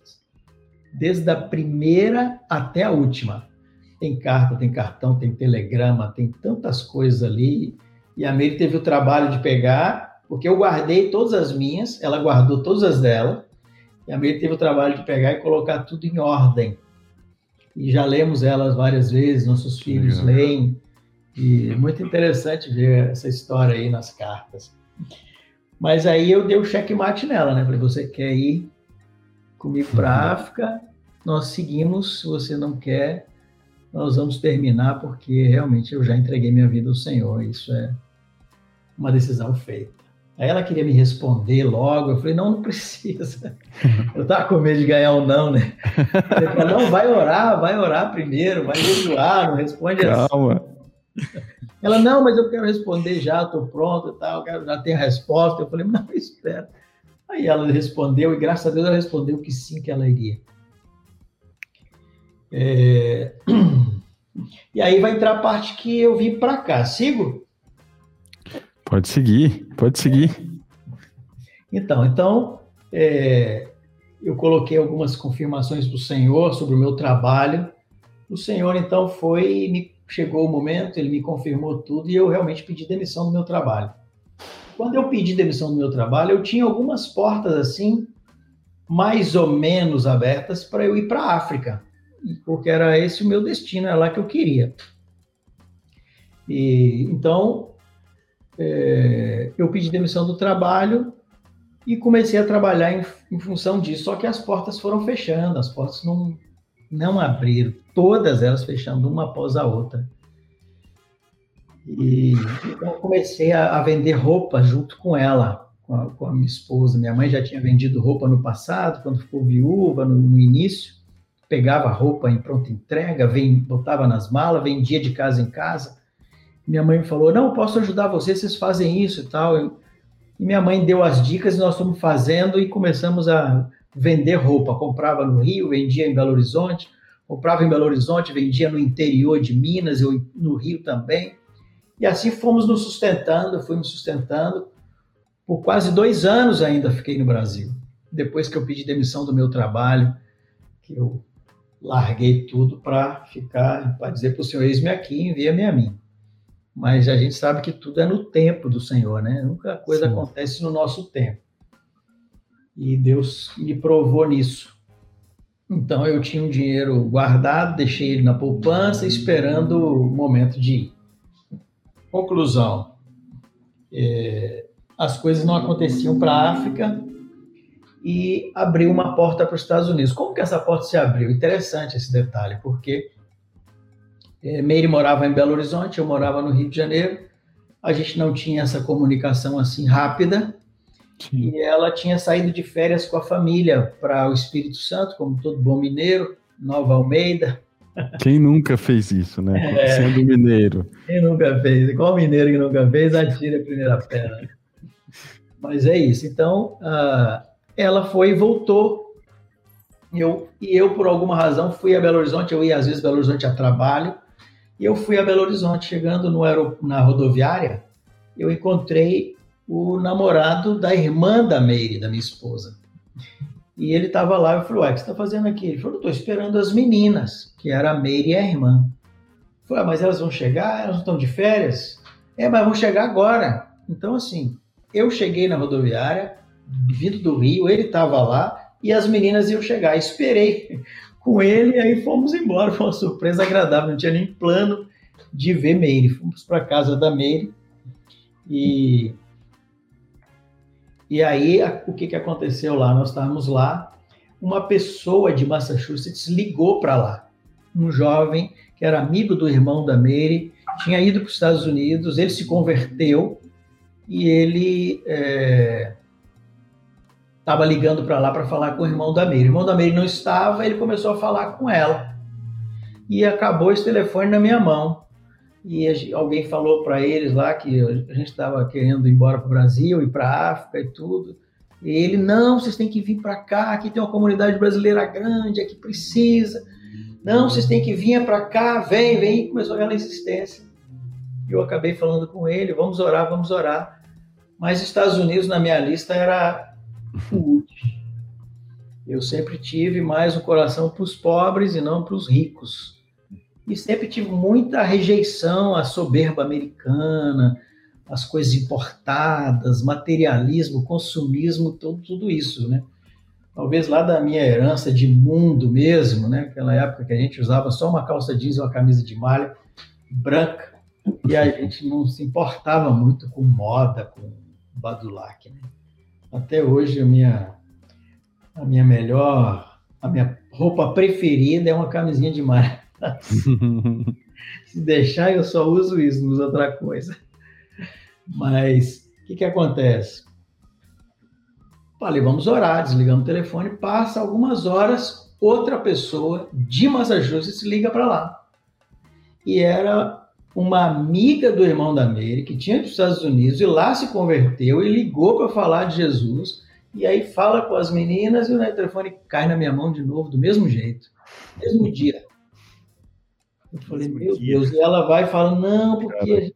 desde a primeira até a última. Tem carta, tem cartão, tem telegrama, tem tantas coisas ali. E a Meire teve o trabalho de pegar, porque eu guardei todas as minhas, ela guardou todas as dela, e a Meire teve o trabalho de pegar e colocar tudo em ordem. E já lemos elas várias vezes, nossos filhos Legal. leem. E é muito interessante ver essa história aí nas cartas. Mas aí eu dei o checkmate nela, né? Falei, você quer ir comigo para a África? Nós seguimos. Se você não quer, nós vamos terminar, porque realmente eu já entreguei minha vida ao Senhor. Isso é uma decisão feita. Aí ela queria me responder logo. Eu falei, não, não precisa. Eu estava com medo de ganhar ou um não, né? Ele falou, não, vai orar, vai orar primeiro, vai jejuar, não responde Calma. assim. Ela, não, mas eu quero responder já, estou pronto e tal, já tenho a resposta. Eu falei, não, espera. Aí ela respondeu, e graças a Deus ela respondeu que sim, que ela iria. É... E aí vai entrar a parte que eu vim para cá. Sigo? Pode seguir, pode seguir. Então, então é, eu coloquei algumas confirmações do Senhor sobre o meu trabalho. O Senhor então foi, me chegou o momento, ele me confirmou tudo e eu realmente pedi demissão do meu trabalho. Quando eu pedi demissão do meu trabalho, eu tinha algumas portas assim, mais ou menos abertas para eu ir para a África, porque era esse o meu destino, era lá que eu queria. E então é, eu pedi demissão do trabalho e comecei a trabalhar em, em, função disso. Só que as portas foram fechando, as portas não, não abriram, todas elas fechando uma após a outra. E então comecei a, a, vender roupa junto com ela, com a, com a, minha esposa. Minha mãe já tinha vendido roupa no passado, quando ficou viúva, no, no início. Pegava roupa em pronta entrega, vem, botava nas malas, vendia de casa em casa minha mãe me falou: Não, posso ajudar vocês, vocês fazem isso e tal. e minha mãe deu as dicas e nós estamos fazendo e começamos a vender roupa. Comprava no Rio, vendia em Belo Horizonte, comprava em Belo Horizonte, vendia no interior de Minas, eu no Rio também. E assim fomos nos sustentando, fui me sustentando. Por quase dois anos ainda fiquei no Brasil. Depois que eu pedi demissão do meu trabalho, que eu larguei tudo para ficar, para dizer para o senhor, eis-me aqui, envia-me a mim mas a gente sabe que tudo é no tempo do Senhor, né? Nunca coisa Sim. acontece no nosso tempo. E Deus me provou nisso. Então eu tinha um dinheiro guardado, deixei ele na poupança, esperando o momento de ir. Conclusão: é, as coisas não aconteciam para a África e abriu uma porta para os Estados Unidos. Como que essa porta se abriu? Interessante esse detalhe, porque é, Meire morava em Belo Horizonte, eu morava no Rio de Janeiro. A gente não tinha essa comunicação assim rápida. Sim. E ela tinha saído de férias com a família para o Espírito Santo, como todo bom mineiro, Nova Almeida. Quem nunca fez isso, né? É, Sendo mineiro. Quem nunca fez? Qual mineiro que nunca fez, atira a primeira pedra. Mas é isso. Então, uh, ela foi e voltou. Eu, e eu, por alguma razão, fui a Belo Horizonte. Eu ia, às vezes, Belo Horizonte a trabalho. E eu fui a Belo Horizonte, chegando no na rodoviária, eu encontrei o namorado da irmã da Meire, da minha esposa. E ele estava lá, eu falei, ué, o que você está fazendo aqui? Ele falou, estou esperando as meninas, que era a Meire e a irmã. Eu falei, ah, mas elas vão chegar, elas não estão de férias? É, mas vão chegar agora. Então, assim, eu cheguei na rodoviária, vindo do Rio, ele estava lá, e as meninas iam chegar. Esperei com ele e aí fomos embora. Foi uma surpresa agradável, não tinha nem plano de ver Meire. Fomos para casa da Meire e e aí o que, que aconteceu lá? Nós estávamos lá, uma pessoa de Massachusetts ligou para lá, um jovem que era amigo do irmão da Meire tinha ido para os Estados Unidos, ele se converteu e ele estava é, ligando para lá para falar com o irmão da Meire. O irmão da Meire não estava, ele começou a falar com ela. E acabou esse telefone na minha mão. E alguém falou para eles lá que a gente estava querendo ir embora para o Brasil e para a África e tudo. E ele, não, vocês têm que vir para cá, aqui tem uma comunidade brasileira grande, aqui precisa. Não, vocês têm que vir para cá, vem, vem. E começou aquela insistência. E eu acabei falando com ele, vamos orar, vamos orar. Mas Estados Unidos na minha lista era o último. Eu sempre tive mais o um coração para os pobres e não para os ricos. E sempre tive muita rejeição à soberba americana, as coisas importadas, materialismo, consumismo, tudo, tudo isso, né? Talvez lá da minha herança de mundo mesmo, né? Aquela época que a gente usava só uma calça jeans e uma camisa de malha branca e a gente não se importava muito com moda, com badulac, né? Até hoje a minha a minha melhor, a minha roupa preferida é uma camisinha de malha. Se deixar eu só uso isso, não uso outra coisa. Mas o que, que acontece? Falei, vamos orar, desligamos o telefone, passa algumas horas, outra pessoa de Massachusetts liga para lá. E era uma amiga do irmão da Mary, que tinha ido para os Estados Unidos, e lá se converteu e ligou para falar de Jesus. E aí fala com as meninas e o telefone cai na minha mão de novo, do mesmo jeito, mesmo dia. Eu falei, meu Deus, e ela vai e fala, não, porque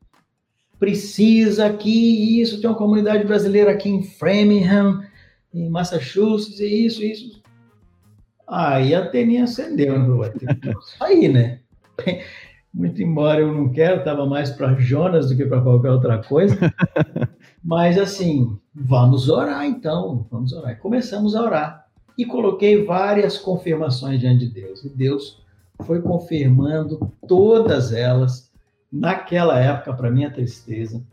precisa aqui, isso, tem uma comunidade brasileira aqui em Framingham, em Massachusetts, e isso, isso. Aí a teninha acendeu, né? Sair, né? Muito embora eu não quero, estava mais para Jonas do que para qualquer outra coisa. Mas assim, vamos orar então, vamos orar. E começamos a orar. E coloquei várias confirmações diante de Deus. E Deus foi confirmando todas elas naquela época, para minha tristeza.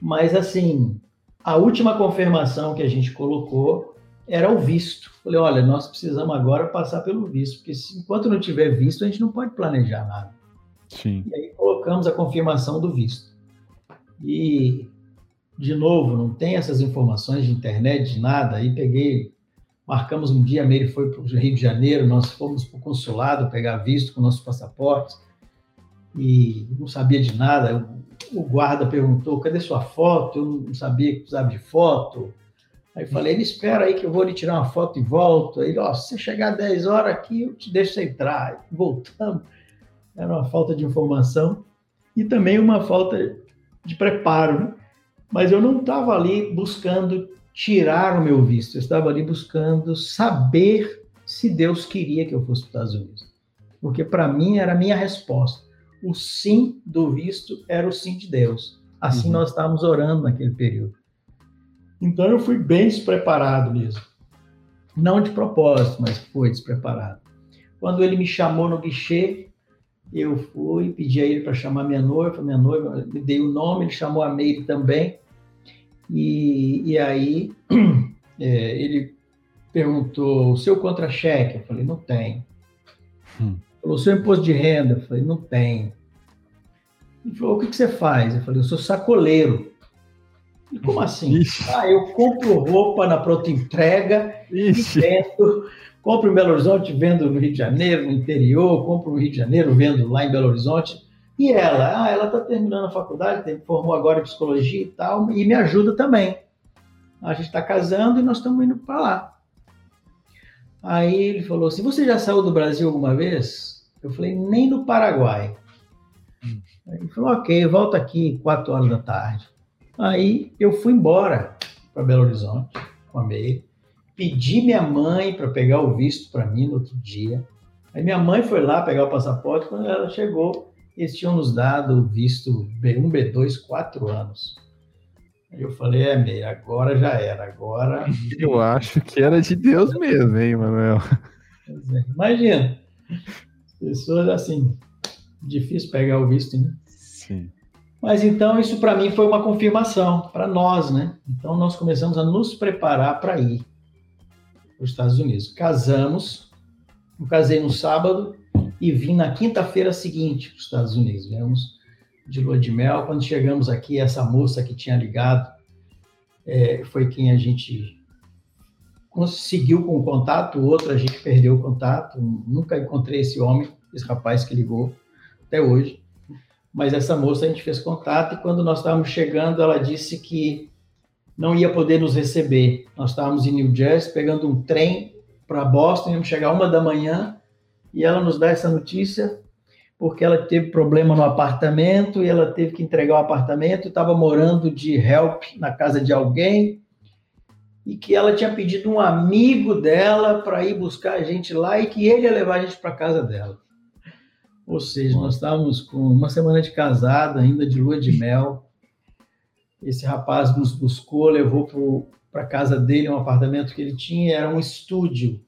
Mas, assim, a última confirmação que a gente colocou era o visto. Falei, olha, nós precisamos agora passar pelo visto, porque se, enquanto não tiver visto, a gente não pode planejar nada. Sim. E aí colocamos a confirmação do visto. E, de novo, não tem essas informações de internet, de nada. Aí peguei, marcamos um dia, Meire foi para o Rio de Janeiro, nós fomos para o consulado pegar visto com nossos passaportes e não sabia de nada. O guarda perguntou: cadê sua foto? Eu não sabia que precisava de foto. Aí falei: ele espera aí que eu vou lhe tirar uma foto e volto. Aí, ó, se você chegar 10 horas aqui, eu te deixo entrar. Voltamos. Era uma falta de informação e também uma falta de preparo, né? Mas eu não estava ali buscando tirar o meu visto, eu estava ali buscando saber se Deus queria que eu fosse para os Estados Unidos. Porque para mim era a minha resposta o sim do visto era o sim de Deus. Assim uhum. nós estávamos orando naquele período. Então eu fui bem despreparado mesmo. Não de propósito, mas foi despreparado. Quando ele me chamou no guichê, eu fui, pedi a ele para chamar minha noiva, minha noiva me dei o nome, ele chamou a Meire também. E, e aí é, ele perguntou: o seu contra-cheque? Eu falei: não tem. Hum. Falou, seu imposto de renda? Eu falei, não tem. Ele falou, o que, que você faz? Eu falei, eu sou sacoleiro. E como assim? Ixi. Ah, eu compro roupa na pronta entrega Ixi. e vendo. Compro em Belo Horizonte, vendo no Rio de Janeiro, no interior, compro no Rio de Janeiro, vendo lá em Belo Horizonte. E ela? Ah, ela está terminando a faculdade, formou agora em psicologia e tal, e me ajuda também. A gente está casando e nós estamos indo para lá. Aí ele falou assim: Você já saiu do Brasil alguma vez? Eu falei, nem no Paraguai. Hum. Ele falou, ok, volta aqui quatro horas da tarde. Aí eu fui embora para Belo Horizonte com a Meire, pedi minha mãe para pegar o visto para mim no outro dia. Aí minha mãe foi lá pegar o passaporte, quando ela chegou, eles tinham nos dado o visto B1, B2, quatro anos. Aí eu falei, é, Meire, agora já era, agora... Eu acho que era de Deus mesmo, hein, Manuel? É, imagina, pessoas assim, difícil pegar o visto, né? Sim. Mas então isso para mim foi uma confirmação para nós, né? Então nós começamos a nos preparar para ir para os Estados Unidos. Casamos, eu casei no sábado, e vim na quinta-feira seguinte para os Estados Unidos. Viemos de lua de mel. Quando chegamos aqui, essa moça que tinha ligado é, foi quem a gente conseguiu com o contato, o outro a gente perdeu o contato. Nunca encontrei esse homem, esse rapaz que ligou até hoje. Mas essa moça a gente fez contato e quando nós estávamos chegando, ela disse que não ia poder nos receber. Nós estávamos em New Jersey pegando um trem para Boston, íamos chegar uma da manhã e ela nos dá essa notícia porque ela teve problema no apartamento e ela teve que entregar o apartamento, estava morando de help na casa de alguém e que ela tinha pedido um amigo dela para ir buscar a gente lá e que ele ia levar a gente para casa dela. Ou seja, nós estávamos com uma semana de casado, ainda de lua de mel. Esse rapaz nos buscou, levou para casa dele, um apartamento que ele tinha, era um estúdio.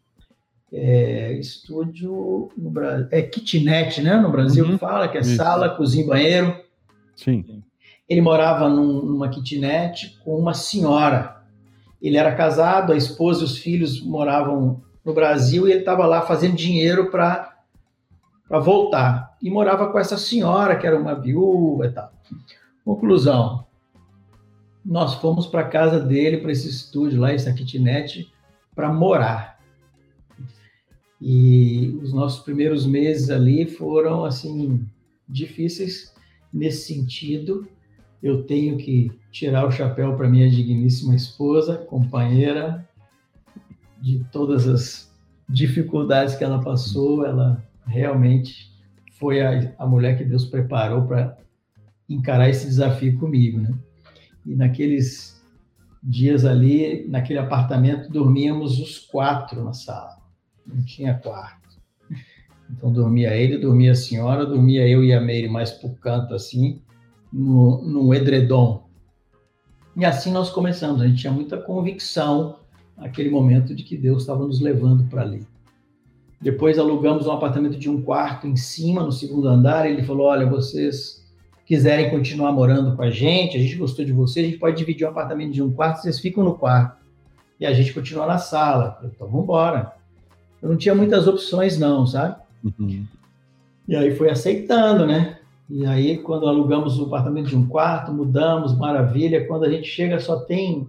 É, estúdio no Brasil. É kitnet, né? No Brasil uhum. fala que é Isso. sala, cozinha, banheiro. Sim. Ele morava num, numa kitnet com uma senhora. Ele era casado, a esposa e os filhos moravam no Brasil e ele estava lá fazendo dinheiro para para voltar. E morava com essa senhora, que era uma viúva e tal. Conclusão: nós fomos para a casa dele, para esse estúdio lá, essa kitnet, para morar. E os nossos primeiros meses ali foram, assim, difíceis nesse sentido. Eu tenho que tirar o chapéu para minha digníssima esposa, companheira, de todas as dificuldades que ela passou. Ela realmente foi a, a mulher que Deus preparou para encarar esse desafio comigo, né? E naqueles dias ali, naquele apartamento, dormíamos os quatro na sala. Não tinha quarto. Então dormia ele, dormia a senhora, dormia eu e a Meire mais pro canto assim, no, no edredom. E assim nós começamos. A gente tinha muita convicção naquele momento de que Deus estava nos levando para ali. Depois alugamos um apartamento de um quarto em cima, no segundo andar. Ele falou: Olha, vocês quiserem continuar morando com a gente, a gente gostou de vocês, a gente pode dividir um apartamento de um quarto, vocês ficam no quarto. E a gente continua na sala. Falei, então vamos embora. Eu não tinha muitas opções, não, sabe? Uhum. E aí foi aceitando, né? E aí, quando alugamos o apartamento de um quarto, mudamos, maravilha. Quando a gente chega, só tem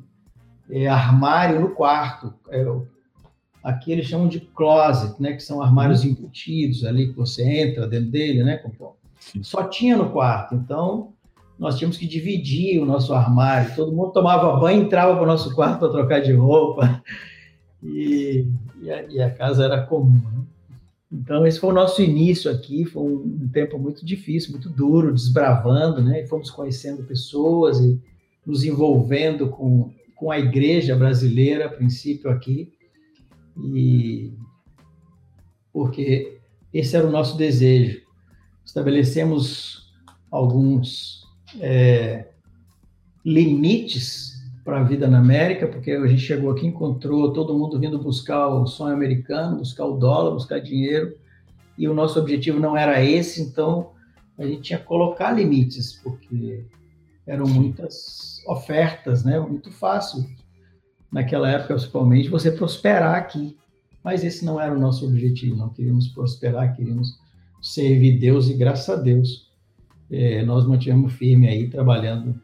é, armário no quarto. É, Aqui eles chamam de closet, né? Que são armários uhum. embutidos ali que você entra dentro dele, né? Só tinha no quarto, então nós tínhamos que dividir o nosso armário. Todo mundo tomava banho, entrava para o nosso quarto para trocar de roupa e, e, a, e, a, casa era comum. Né? Então esse foi o nosso início aqui. Foi um, tempo muito difícil, muito duro, desbravando, né? E fomos conhecendo pessoas e nos envolvendo com, com a igreja brasileira, a princípio aqui e porque esse era o nosso desejo. Estabelecemos alguns é, limites para a vida na América, porque a gente chegou aqui encontrou todo mundo vindo buscar o sonho americano, buscar o dólar, buscar dinheiro, e o nosso objetivo não era esse, então a gente tinha que colocar limites, porque eram muitas ofertas, né? Muito fácil naquela época, principalmente, você prosperar aqui. Mas esse não era o nosso objetivo, não queríamos prosperar, queríamos servir Deus e graças a Deus é, nós mantivemos firme aí trabalhando.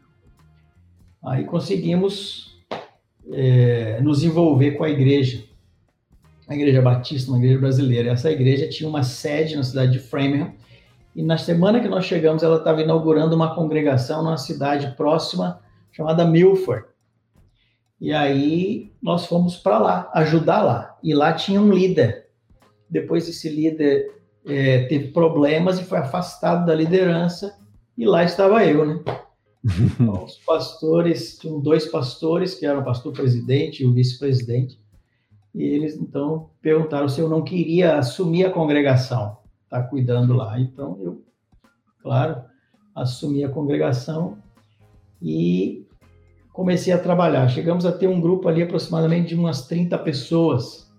Aí conseguimos é, nos envolver com a igreja, a igreja batista, uma igreja brasileira. Essa igreja tinha uma sede na cidade de Framingham e na semana que nós chegamos ela estava inaugurando uma congregação numa cidade próxima chamada Milford. E aí nós fomos para lá, ajudar lá. E lá tinha um líder. Depois esse líder é, teve problemas e foi afastado da liderança. E lá estava eu, né? Então, os pastores, tinham dois pastores, que eram o pastor presidente e o vice-presidente. E eles então perguntaram se eu não queria assumir a congregação, tá cuidando lá. Então eu, claro, assumi a congregação e comecei a trabalhar. Chegamos a ter um grupo ali aproximadamente de umas 30 pessoas.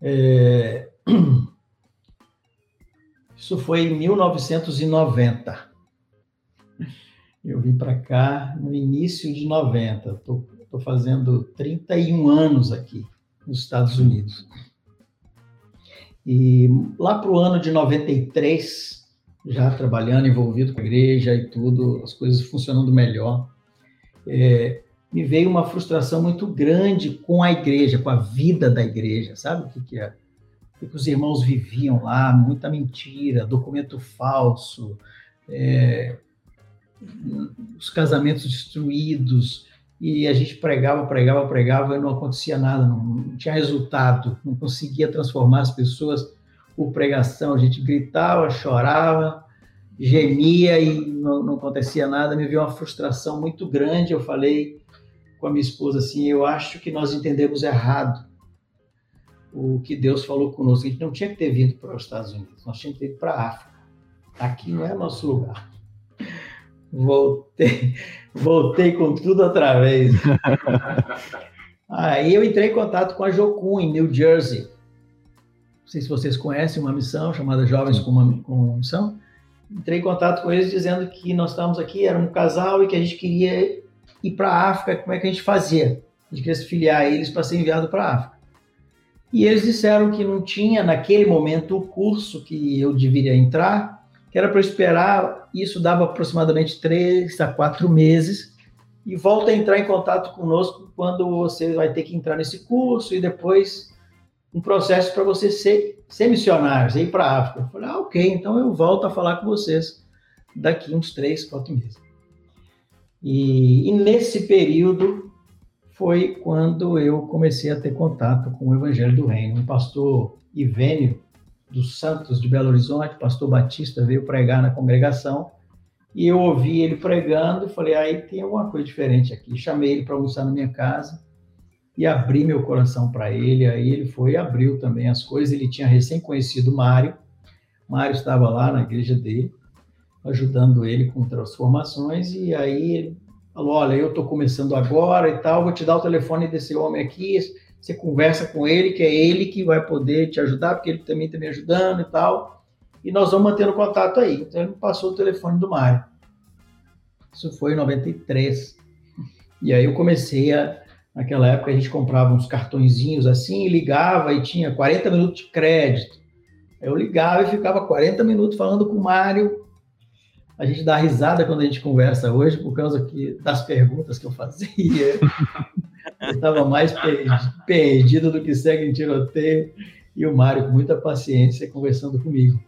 É... Isso foi em 1990. Eu vim para cá no início de 90. Estou fazendo 31 anos aqui nos Estados Unidos. E lá para o ano de 93, já trabalhando, envolvido com a igreja e tudo, as coisas funcionando melhor, é, me veio uma frustração muito grande com a igreja, com a vida da igreja, sabe o que, que é? O que os irmãos viviam lá, muita mentira, documento falso, é, os casamentos destruídos, e a gente pregava, pregava, pregava e não acontecia nada, não, não tinha resultado, não conseguia transformar as pessoas por pregação. A gente gritava, chorava, gemia e não, não acontecia nada. Me veio uma frustração muito grande. Eu falei com a minha esposa assim: eu acho que nós entendemos errado o que Deus falou conosco. A gente não tinha que ter vindo para os Estados Unidos, nós tínhamos que ter ido para a África. Aqui não é nosso lugar. Voltei, voltei com tudo outra vez. Aí eu entrei em contato com a Jocum, em New Jersey. Não sei se vocês conhecem uma missão chamada Jovens com uma, com uma Missão. Entrei em contato com eles dizendo que nós estávamos aqui, era um casal e que a gente queria ir para a África. Como é que a gente fazia? A gente queria se filiar a eles para ser enviado para a África. E eles disseram que não tinha, naquele momento, o curso que eu deveria entrar que era para esperar, isso dava aproximadamente três a quatro meses, e volta a entrar em contato conosco quando você vai ter que entrar nesse curso e depois um processo para você ser, ser missionário, ir para a África. Eu falei, ah, ok, então eu volto a falar com vocês daqui uns três, quatro meses. E, e nesse período foi quando eu comecei a ter contato com o Evangelho do Reino. Um pastor Ivênio, dos Santos de Belo Horizonte, pastor Batista, veio pregar na congregação, e eu ouvi ele pregando, e falei, aí tem alguma coisa diferente aqui. Chamei ele para almoçar na minha casa, e abri meu coração para ele, aí ele foi e abriu também as coisas, ele tinha recém conhecido Mário, Mário estava lá na igreja dele, ajudando ele com transformações, e aí ele falou, olha, eu estou começando agora e tal, vou te dar o telefone desse homem aqui, você conversa com ele, que é ele que vai poder te ajudar, porque ele também está me ajudando e tal. E nós vamos mantendo contato aí. Então ele me passou o telefone do Mário. Isso foi em 93. E aí eu comecei a. Naquela época a gente comprava uns cartõezinhos assim, ligava e tinha 40 minutos de crédito. Eu ligava e ficava 40 minutos falando com o Mário. A gente dá risada quando a gente conversa hoje, por causa que, das perguntas que eu fazia. Estava mais perdido do que segue em tiroteio. E o Mário, com muita paciência, conversando comigo.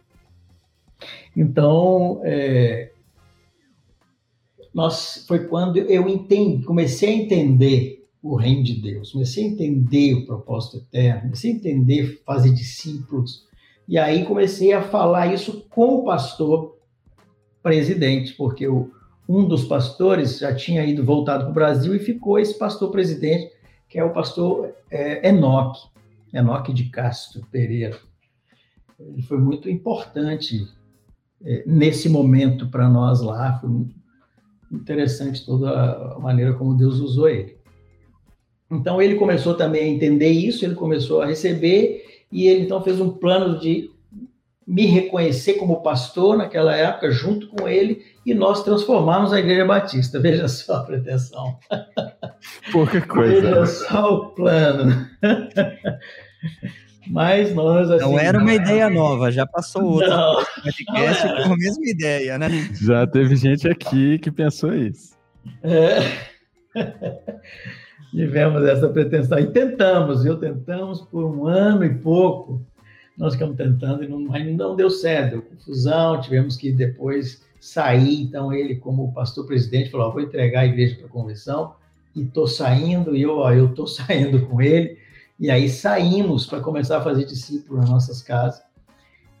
Então, é, nós, foi quando eu entendi, comecei a entender o reino de Deus, comecei a entender o propósito eterno, comecei a entender fazer discípulos. E aí comecei a falar isso com o pastor presidente, porque o, um dos pastores já tinha ido voltado para o Brasil e ficou esse pastor presidente, que é o pastor é, Enoque, Enoque de Castro Pereira. Ele foi muito importante é, nesse momento para nós lá, foi muito interessante toda a maneira como Deus usou ele. Então ele começou também a entender isso, ele começou a receber e ele então fez um plano de me reconhecer como pastor naquela época, junto com ele, e nós transformamos a Igreja Batista. Veja só a pretensão. Pouca coisa. Veja né? só o plano. Mas nós. Assim, não era uma não ideia nova, já passou outra não, podcast não com a mesma ideia, né? Já teve gente aqui que pensou isso. É. Tivemos essa pretensão e tentamos, viu? Tentamos por um ano e pouco nós ficamos tentando e não, não deu certo, deu confusão, tivemos que depois sair. Então, ele, como pastor presidente, falou: vou entregar a igreja para a convenção e estou saindo, e eu estou saindo com ele. E aí saímos para começar a fazer discípulo nas nossas casas.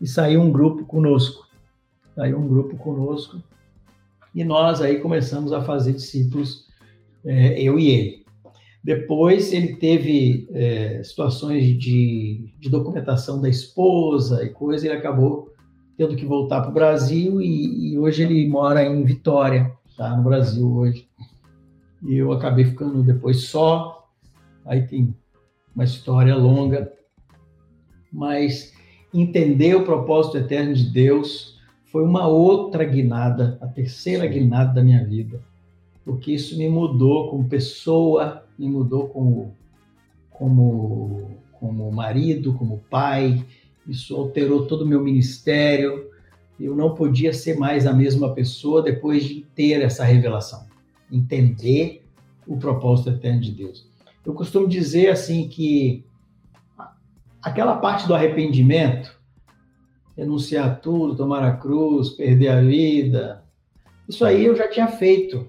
E saiu um grupo conosco. Saiu um grupo conosco. E nós aí começamos a fazer discípulos, é, eu e ele. Depois ele teve é, situações de, de, documentação da esposa e coisa, ele acabou tendo que voltar para o Brasil e, e, hoje ele mora em Vitória, tá? No Brasil hoje. E eu acabei ficando depois só. Aí tem uma história longa, mas entender o propósito eterno de Deus foi uma outra guinada, a terceira guinada da minha vida, porque isso me mudou como pessoa, me mudou como, como, como marido, como pai, isso alterou todo o meu ministério. Eu não podia ser mais a mesma pessoa depois de ter essa revelação, entender o propósito eterno de Deus. Eu costumo dizer assim que aquela parte do arrependimento, renunciar tudo, tomar a cruz, perder a vida, isso aí eu já tinha feito.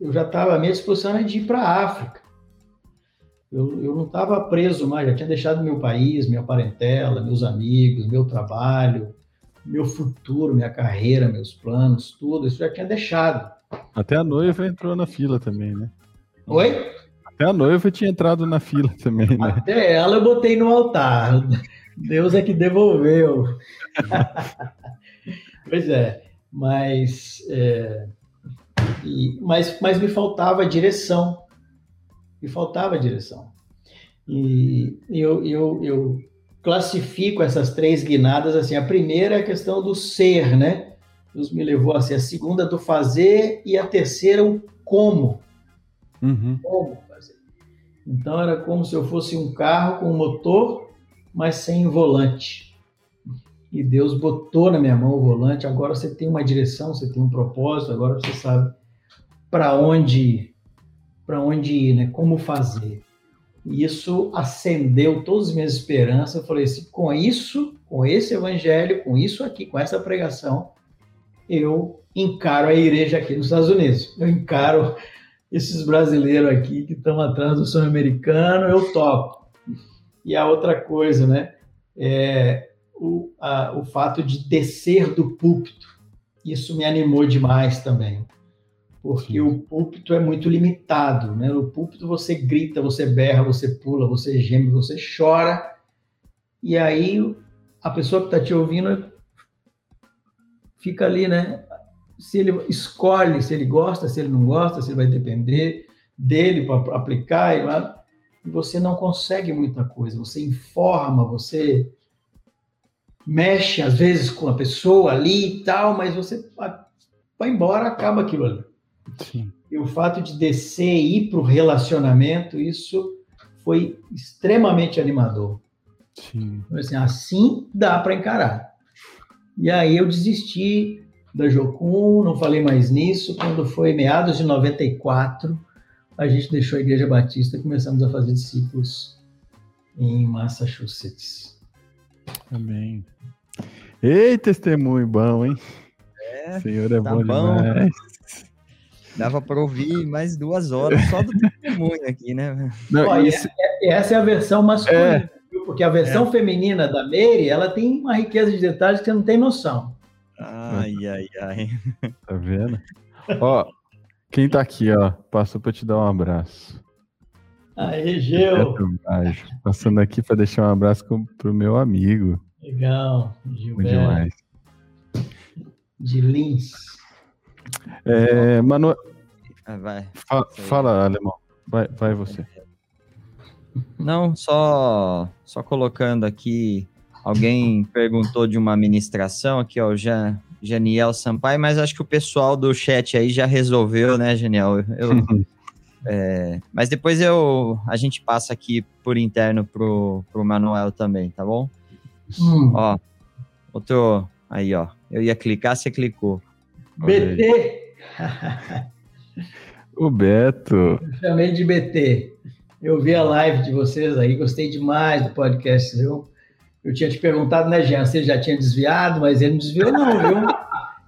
Eu já estava, a minha disposição era de ir para a África. Eu, eu não estava preso mais, já tinha deixado meu país, minha parentela, meus amigos, meu trabalho, meu futuro, minha carreira, meus planos, tudo, isso já tinha deixado. Até a noiva entrou na fila também, né? Oi? Até a noiva tinha entrado na fila também, né? Até ela eu botei no altar. Deus é que devolveu. pois é, mas, é, e, mas, mas me faltava direção me faltava direção. E eu, eu, eu classifico essas três guinadas assim. A primeira é a questão do ser, né? Deus me levou a ser. A segunda do fazer e a terceira o como. Uhum. Como fazer. Então era como se eu fosse um carro com motor, mas sem volante. E Deus botou na minha mão o volante. Agora você tem uma direção, você tem um propósito. Agora você sabe para onde ir para onde ir, né? Como fazer. E isso acendeu todas as minhas esperanças. Eu falei assim, com isso, com esse evangelho, com isso aqui, com essa pregação, eu encaro a igreja aqui nos Estados Unidos. Eu encaro esses brasileiros aqui que estão atrás do sonho americano, eu topo. E a outra coisa, né? É o, a, o fato de descer do púlpito. Isso me animou demais também porque Sim. o púlpito é muito limitado, né? No púlpito você grita, você berra, você pula, você geme, você chora, e aí a pessoa que está te ouvindo fica ali, né? Se ele escolhe, se ele gosta, se ele não gosta, se ele vai depender dele para aplicar, e você não consegue muita coisa, você informa, você mexe às vezes com a pessoa ali e tal, mas você vai embora, acaba aquilo ali. Sim. E o fato de descer e ir para o relacionamento, isso foi extremamente animador. Sim. Então, assim, assim dá para encarar. E aí eu desisti da Jocum, não falei mais nisso. Quando foi meados de 94, a gente deixou a Igreja Batista e começamos a fazer discípulos em Massachusetts. Amém. Ei, testemunho bom, hein? É, Senhor é tá bom, bom demais. Dava para ouvir mais duas horas só do testemunho aqui, né? Não, Ó, isso... É, essa é a versão masculina, é. porque a versão é. feminina da Mary, ela tem uma riqueza de detalhes que você não tem noção. Ai, ai, ai. Tá vendo? ó, quem tá aqui, ó, passou para te dar um abraço. Aí, Gil. Passando aqui para deixar um abraço pro meu amigo. Legal, Gilberto. demais. De Lins. É, Manu... Ah, vai. Fa fala, Alemão. Vai, vai você. Não, só, só colocando aqui. Alguém perguntou de uma administração aqui, ó, já, Janiel Sampaio, mas acho que o pessoal do chat aí já resolveu, né, Janiel? Eu, é, mas depois eu a gente passa aqui por interno pro, pro Manuel também, tá bom? Hum. Ó, outro. Aí, ó. Eu ia clicar, você clicou. BT! o Beto. Eu chamei de BT. Eu vi a live de vocês aí, gostei demais do podcast. Eu, eu tinha te perguntado, né, Jean? Você já tinha desviado, mas ele não desviou, não, viu?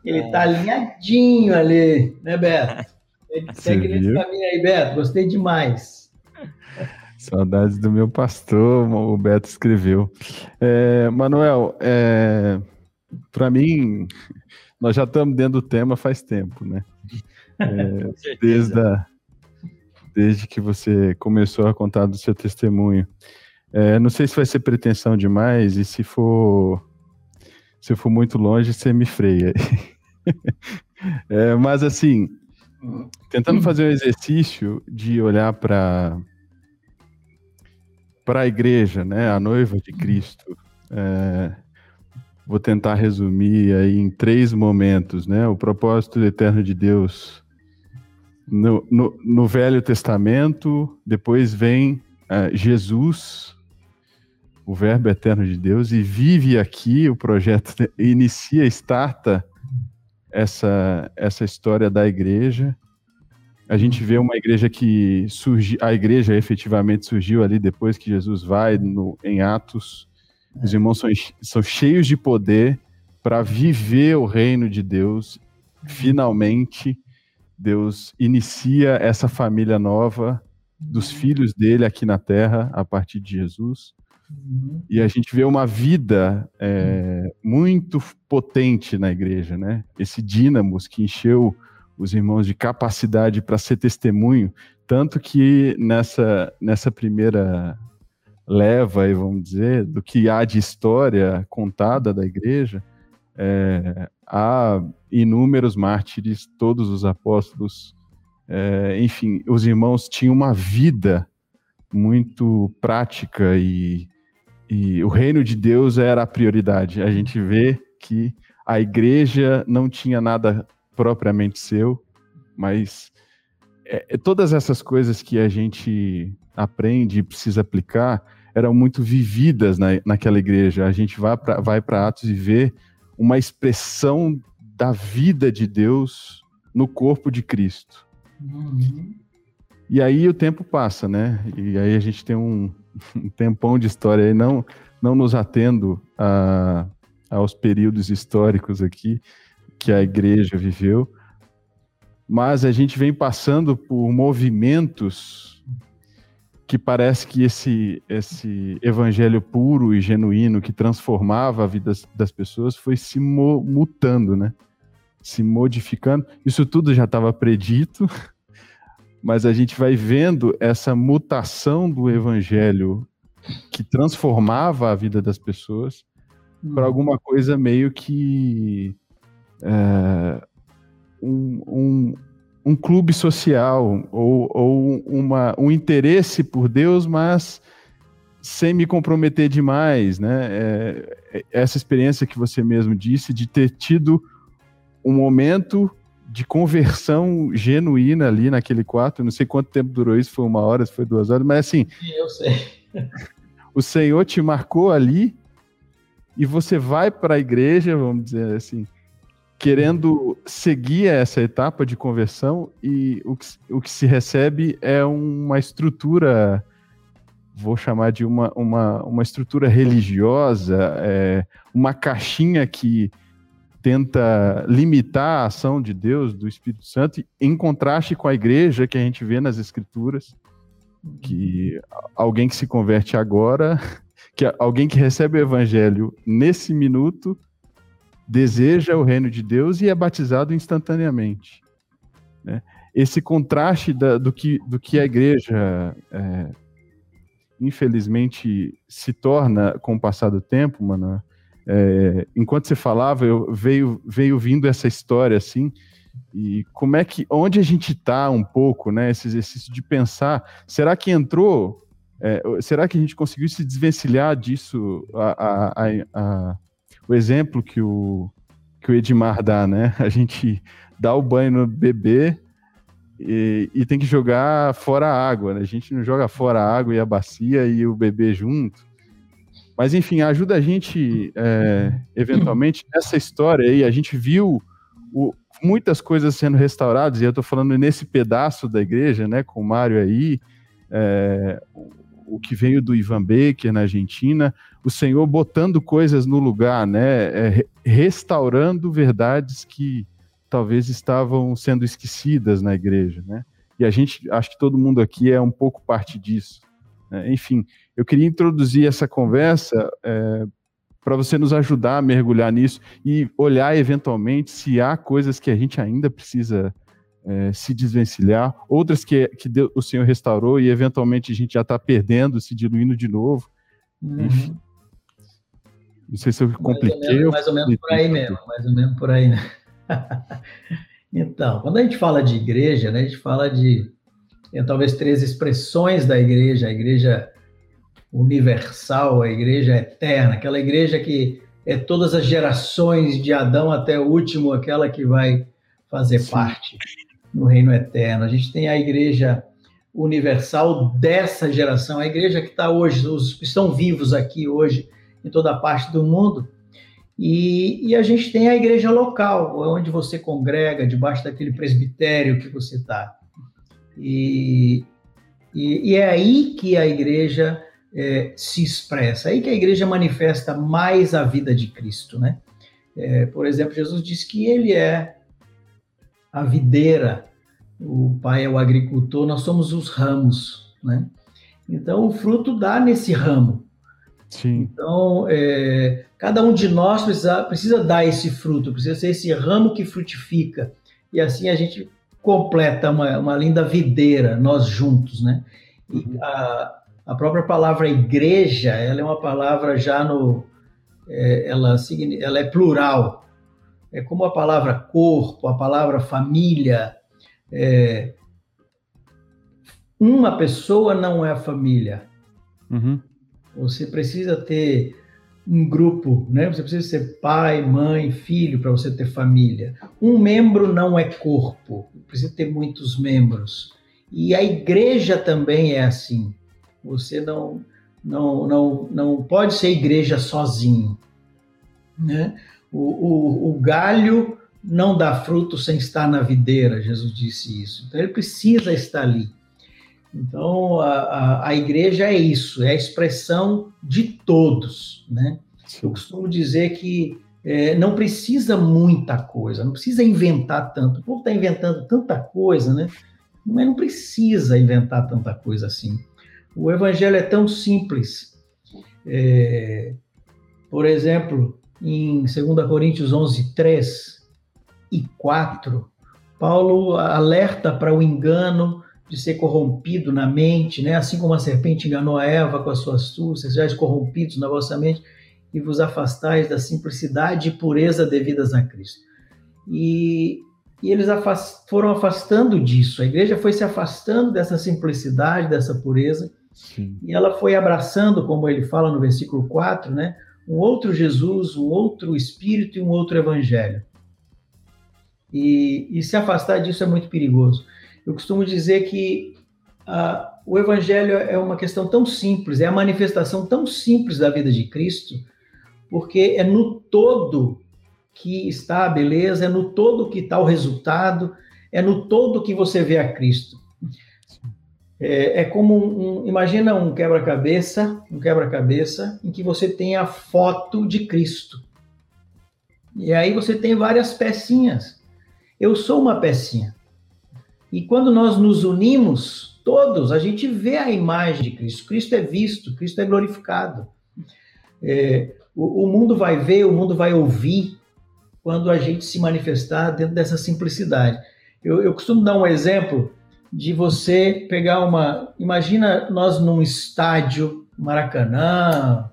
Ele tá alinhadinho ali, né, Beto? segue nesse caminho aí, Beto. Gostei demais. Saudades do meu pastor, o Beto escreveu. É, Manuel, é, para mim, nós já estamos dentro do tema faz tempo, né? É, desde, a, desde que você começou a contar do seu testemunho. É, não sei se vai ser pretensão demais e se for se for muito longe, você me freia. é, mas assim, tentando fazer um exercício de olhar para para a igreja, né, a noiva de Cristo. É, vou tentar resumir aí em três momentos, né? O propósito eterno de Deus no, no, no Velho Testamento, depois vem uh, Jesus o Verbo eterno de Deus e vive aqui o projeto, inicia, starta essa, essa história da igreja. A gente vê uma igreja que surgiu, a igreja efetivamente surgiu ali depois que Jesus vai no, em Atos. Os irmãos são, são cheios de poder para viver o reino de Deus. Finalmente, Deus inicia essa família nova dos filhos dele aqui na terra a partir de Jesus. E a gente vê uma vida é, muito potente na igreja, né? Esse dínamos que encheu os irmãos de capacidade para ser testemunho, tanto que nessa, nessa primeira leva, vamos dizer, do que há de história contada da igreja, é, há inúmeros mártires, todos os apóstolos, é, enfim, os irmãos tinham uma vida muito prática e e o reino de Deus era a prioridade. A gente vê que a igreja não tinha nada propriamente seu, mas é, é, todas essas coisas que a gente aprende e precisa aplicar eram muito vividas na, naquela igreja. A gente vai para vai Atos e vê uma expressão da vida de Deus no corpo de Cristo. Uhum. E aí o tempo passa, né? E aí a gente tem um, um tempão de história aí, não, não nos atendo a, aos períodos históricos aqui que a igreja viveu, mas a gente vem passando por movimentos que parece que esse, esse evangelho puro e genuíno que transformava a vida das, pessoas foi se mutando, né? Se modificando. Isso tudo já estava predito, mas a gente vai vendo essa mutação do evangelho que transformava a vida das pessoas para uhum. alguma coisa meio que é, um, um, um, clube social ou, ou uma, um interesse por Deus, mas sem me comprometer demais, né? É, é essa experiência que você mesmo disse de ter tido um momento de conversão genuína ali naquele quarto. Não sei quanto tempo durou isso, foi uma hora, foi duas horas, mas assim. Eu sei. o Senhor te marcou ali e você vai para a igreja, vamos dizer assim, querendo seguir essa etapa de conversão e o que, o que se recebe é uma estrutura, vou chamar de uma, uma, uma estrutura religiosa, é, uma caixinha que tenta limitar a ação de Deus, do Espírito Santo, em contraste com a igreja que a gente vê nas Escrituras, que alguém que se converte agora, que alguém que recebe o Evangelho nesse minuto, deseja o reino de Deus e é batizado instantaneamente. Né? Esse contraste da, do, que, do que a igreja, é, infelizmente, se torna com o passar do tempo, mano, é, enquanto você falava, eu veio, veio vindo essa história assim, e como é que, onde a gente está um pouco, né? Esse exercício de pensar, será que entrou? É, será que a gente conseguiu se desvencilhar disso? A, a, a, o exemplo que o, que o Edmar dá, né? A gente dá o banho no bebê e, e, tem que jogar fora a água, né? A gente não joga fora a água e a bacia e o bebê junto. Mas, enfim, ajuda a gente, é, eventualmente, nessa história aí. A gente viu o, muitas coisas sendo restauradas, e eu estou falando nesse pedaço da igreja, né, com o Mário aí, é, o que veio do Ivan Baker na Argentina, o Senhor botando coisas no lugar, né, é, restaurando verdades que talvez estavam sendo esquecidas na igreja, né? E a gente, acho que todo mundo aqui é um pouco parte disso. Né? Enfim, eu queria introduzir essa conversa é, para você nos ajudar a mergulhar nisso e olhar eventualmente se há coisas que a gente ainda precisa é, se desvencilhar, outras que, que Deus, o Senhor restaurou e eventualmente a gente já está perdendo, se diluindo de novo. Uhum. Enfim. Não sei se eu compliquei. Mais ou menos, mais ou menos por aí mesmo, mais ou menos por aí, né? então, quando a gente fala de igreja, né, a gente fala de tem talvez três expressões da igreja, a igreja universal, a igreja eterna, aquela igreja que é todas as gerações de Adão até o último, aquela que vai fazer Sim. parte no reino eterno. A gente tem a igreja universal dessa geração, a igreja que está hoje, os que estão vivos aqui hoje em toda parte do mundo. E, e, a gente tem a igreja local, onde você congrega, debaixo daquele presbitério que você está. E, e, e, é aí que a igreja é, se expressa, é aí que a igreja manifesta mais a vida de Cristo, né? É, por exemplo, Jesus diz que ele é a videira, o pai é o agricultor, nós somos os ramos, né? Então, o fruto dá nesse ramo. Sim. Então, é, cada um de nós precisa, precisa dar esse fruto, precisa ser esse ramo que frutifica. E assim a gente completa uma, uma linda videira, nós juntos, né? E uhum. a, a própria palavra igreja, ela é uma palavra já no... É, ela, ela é plural. É como a palavra corpo, a palavra família. É, uma pessoa não é família. Uhum. Você precisa ter um grupo, né? Você precisa ser pai, mãe, filho para você ter família. Um membro não é corpo, precisa ter muitos membros. E a igreja também é assim. Você não não não, não pode ser igreja sozinho, né? O, o, o galho não dá fruto sem estar na videira, Jesus disse isso. Então ele precisa estar ali. Então, a, a, a, igreja é isso, é a expressão de todos, né? Eu costumo dizer que é, não precisa muita coisa, não precisa inventar tanto. O povo está inventando tanta coisa, né? Mas não precisa inventar tanta coisa assim. O evangelho é tão simples. É, por exemplo, em 2 Coríntios 11, 3 e 4, Paulo alerta para o engano de ser corrompido na mente, né? Assim como a serpente enganou a Eva com a sua astúcia, sejais corrompidos na vossa mente e vos afastais da simplicidade e pureza devidas a Cristo. E, e eles afast, foram afastando disso. A igreja foi se afastando dessa simplicidade, dessa pureza, Sim. e ela foi abraçando, como ele fala no versículo 4, né? Um outro Jesus, um outro Espírito e um outro Evangelho. E, e se afastar disso é muito perigoso. Eu costumo dizer que o Evangelho é uma questão tão simples, é a manifestação tão simples da vida de Cristo, porque é no todo que está a beleza, é no todo que está o resultado, é no todo que você vê a Cristo. É, é como um, um, imagina um quebra-cabeça, um quebra-cabeça em que você tem a foto de Cristo. E aí você tem várias pecinhas. Eu sou uma pecinha. E quando nós nos unimos, todos, a gente vê a imagem de Cristo. Cristo é visto, Cristo é glorificado. É, o, o mundo vai ver, o mundo vai ouvir quando a gente se manifestar dentro dessa simplicidade. Eu, eu costumo dar um exemplo de você pegar uma. Imagina nós num estádio, Maracanã,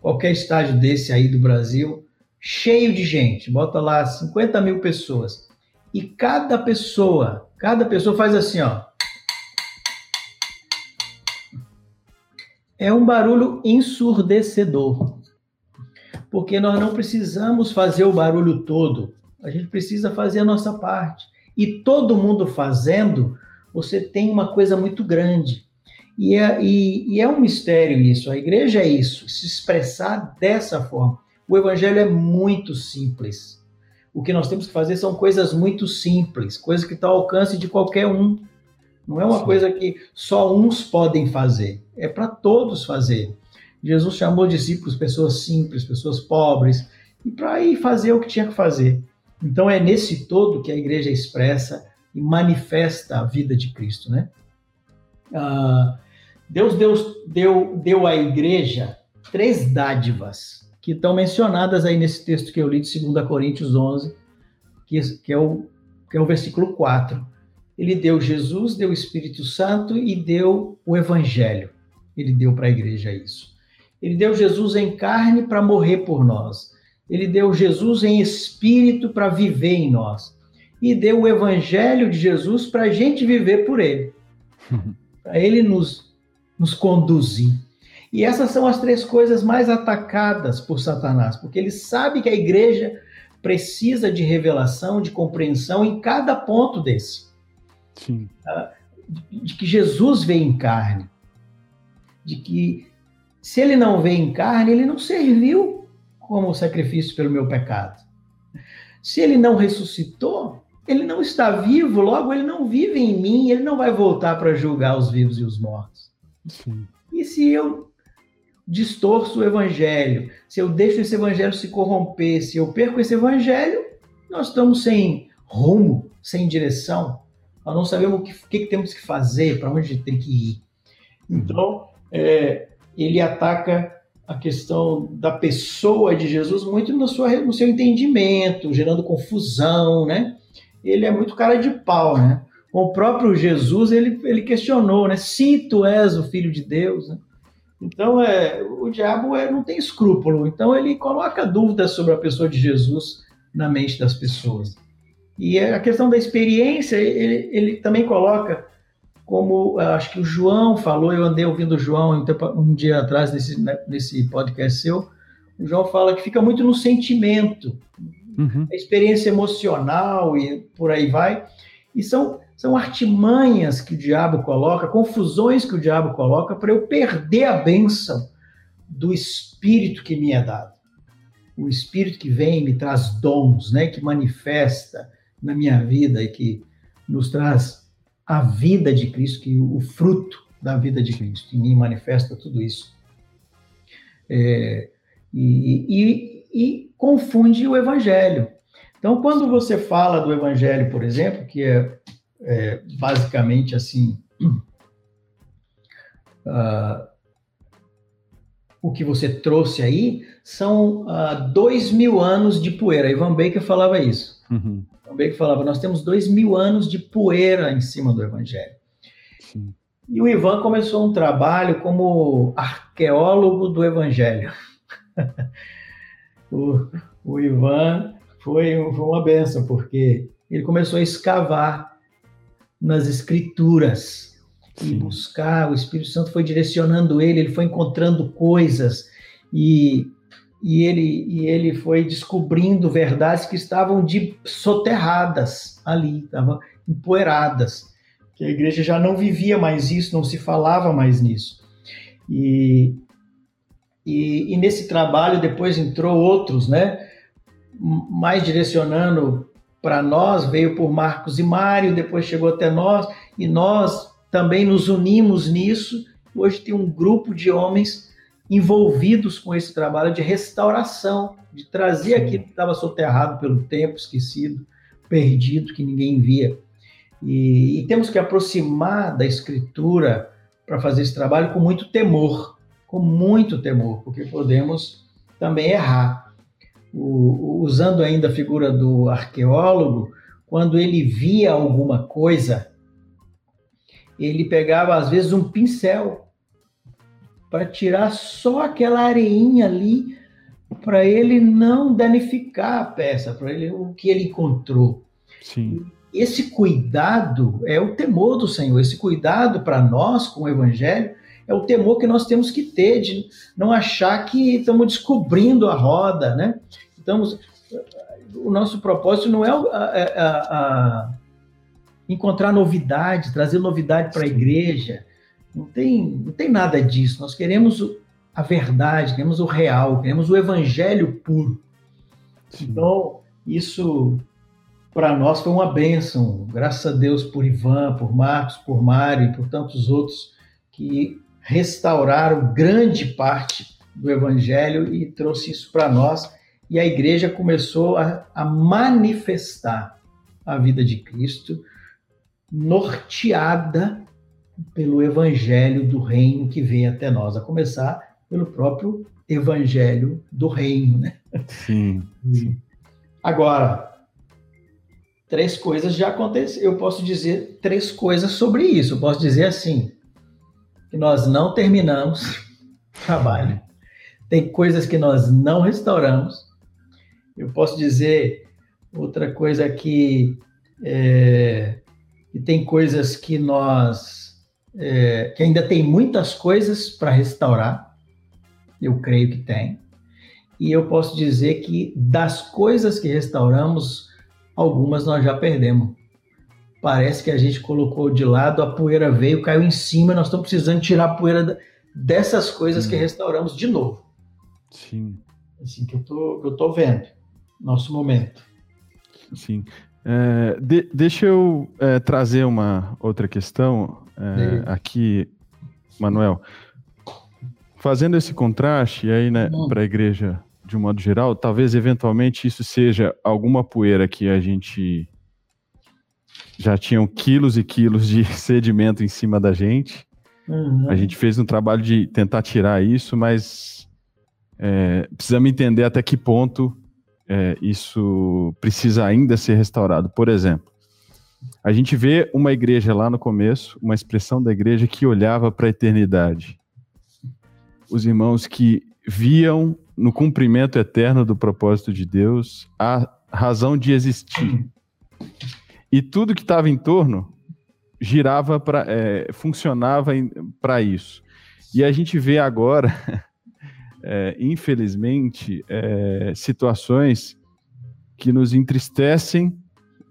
qualquer estádio desse aí do Brasil, cheio de gente, bota lá 50 mil pessoas. E cada pessoa Cada pessoa faz assim, ó. É um barulho ensurdecedor. Porque nós não precisamos fazer o barulho todo. A gente precisa fazer a nossa parte. E todo mundo fazendo, você tem uma coisa muito grande. E é, e, e é um mistério isso. A igreja é isso, se expressar dessa forma. O evangelho é muito simples o que nós temos que fazer são coisas muito simples, coisas que estão ao alcance de qualquer um. Não é uma Sim. coisa que só uns podem fazer, é para todos fazer. Jesus chamou discípulos pessoas simples, pessoas pobres, e para ir fazer o que tinha que fazer. Então é nesse todo que a igreja expressa e manifesta a vida de Cristo, né? Ah, Deus deu, deu, deu à igreja três dádivas que estão mencionadas aí nesse texto que eu li de 2 Coríntios 11, que, que, é o, que é o versículo 4. Ele deu Jesus, deu o Espírito Santo e deu o Evangelho. Ele deu para a igreja isso. Ele deu Jesus em carne para morrer por nós. Ele deu Jesus em espírito para viver em nós. E deu o Evangelho de Jesus para a gente viver por ele. para ele nos, nos conduzir. E essas são as três coisas mais atacadas por Satanás, porque ele sabe que a igreja precisa de revelação, de compreensão em cada ponto desse. Sim. Ah, de que Jesus veio em carne, de que se ele não veio em carne, ele não serviu como sacrifício pelo meu pecado. Se ele não ressuscitou, ele não está vivo, logo ele não vive em mim, ele não vai voltar para julgar os vivos e os mortos. Sim. E se eu distorço o evangelho, se eu deixo esse evangelho se corromper, se eu perco esse evangelho, nós estamos sem rumo, sem direção. Nós não sabemos o que, que, que temos que fazer, para onde tem que ir. Então, é, ele ataca a questão da pessoa de Jesus muito no, sua, no seu entendimento, gerando confusão, né? Ele é muito cara de pau, né? O próprio Jesus, ele, ele questionou, né? Se tu és o Filho de Deus, né? Então, é, o diabo é, não tem escrúpulo. Então, ele coloca dúvidas sobre a pessoa de Jesus na mente das pessoas. E a questão da experiência, ele, ele também coloca, como acho que o João falou, eu andei ouvindo o João um dia atrás nesse, né, nesse podcast seu, o João fala que fica muito no sentimento, uhum. a experiência emocional e por aí vai. E são são artimanhas que o diabo coloca, confusões que o diabo coloca para eu perder a bênção do Espírito que me é dado. O Espírito que vem e me traz dons, né, que manifesta na minha vida e que nos traz a vida de Cristo, que o fruto da vida de Cristo em mim manifesta tudo isso. É, e, e, e confunde o Evangelho. Então, quando você fala do Evangelho, por exemplo, que é é, basicamente assim. Uh, o que você trouxe aí são uh, dois mil anos de poeira. Ivan Baker falava isso. Uhum. Ivan Baker falava: nós temos dois mil anos de poeira em cima do Evangelho. Sim. E o Ivan começou um trabalho como arqueólogo do Evangelho. o, o Ivan foi, foi uma benção, porque ele começou a escavar nas escrituras Sim. e buscar. O Espírito Santo foi direcionando ele, ele foi encontrando coisas e, e, ele, e ele foi descobrindo verdades que estavam de soterradas ali, estavam empoeiradas. Que a igreja já não vivia mais isso, não se falava mais nisso. E, e, e nesse trabalho depois entrou outros, né? Mais direcionando para nós, veio por Marcos e Mário, depois chegou até nós, e nós também nos unimos nisso. Hoje tem um grupo de homens envolvidos com esse trabalho de restauração, de trazer Sim. aquilo que estava soterrado pelo tempo, esquecido, perdido, que ninguém via. E, e temos que aproximar da Escritura para fazer esse trabalho com muito temor, com muito temor, porque podemos também errar o, usando ainda a figura do arqueólogo, quando ele via alguma coisa, ele pegava às vezes um pincel para tirar só aquela areinha ali, para ele não danificar a peça, para ele o que ele encontrou. Sim. Esse cuidado é o temor do Senhor, esse cuidado para nós com o evangelho é o temor que nós temos que ter de não achar que estamos descobrindo a roda, né? Estamos, o nosso propósito não é a, a, a encontrar novidade, trazer novidade para a igreja. Não tem, não tem nada disso. Nós queremos a verdade, queremos o real, queremos o evangelho puro. Então, isso para nós foi uma bênção. Graças a Deus por Ivan, por Marcos, por Mário e por tantos outros que restauraram grande parte do Evangelho e trouxe isso para nós. E a igreja começou a, a manifestar a vida de Cristo, norteada pelo Evangelho do Reino que vem até nós, a começar pelo próprio Evangelho do Reino, né? Sim. sim. Agora, três coisas já aconteceram. Eu posso dizer três coisas sobre isso. Eu posso dizer assim: que nós não terminamos trabalho. Tem coisas que nós não restauramos. Eu posso dizer outra coisa que, é, tem coisas que nós é, que ainda tem muitas coisas para restaurar. Eu creio que tem. E eu posso dizer que das coisas que restauramos, algumas nós já perdemos. Parece que a gente colocou de lado, a poeira veio, caiu em cima, nós estamos precisando tirar a poeira dessas coisas Sim. que restauramos de novo. Sim. Assim que eu tô, eu tô vendo, nosso momento. Sim. É, de, deixa eu é, trazer uma outra questão é, aqui, Manuel. Fazendo esse contraste aí, né, hum. para a igreja de um modo geral, talvez eventualmente isso seja alguma poeira que a gente já tinham quilos e quilos de sedimento em cima da gente. Uhum. A gente fez um trabalho de tentar tirar isso, mas é, precisamos entender até que ponto é, isso precisa ainda ser restaurado. Por exemplo, a gente vê uma igreja lá no começo, uma expressão da igreja que olhava para a eternidade. Os irmãos que viam no cumprimento eterno do propósito de Deus a razão de existir. E tudo que estava em torno girava para, é, funcionava para isso. E a gente vê agora, é, infelizmente, é, situações que nos entristecem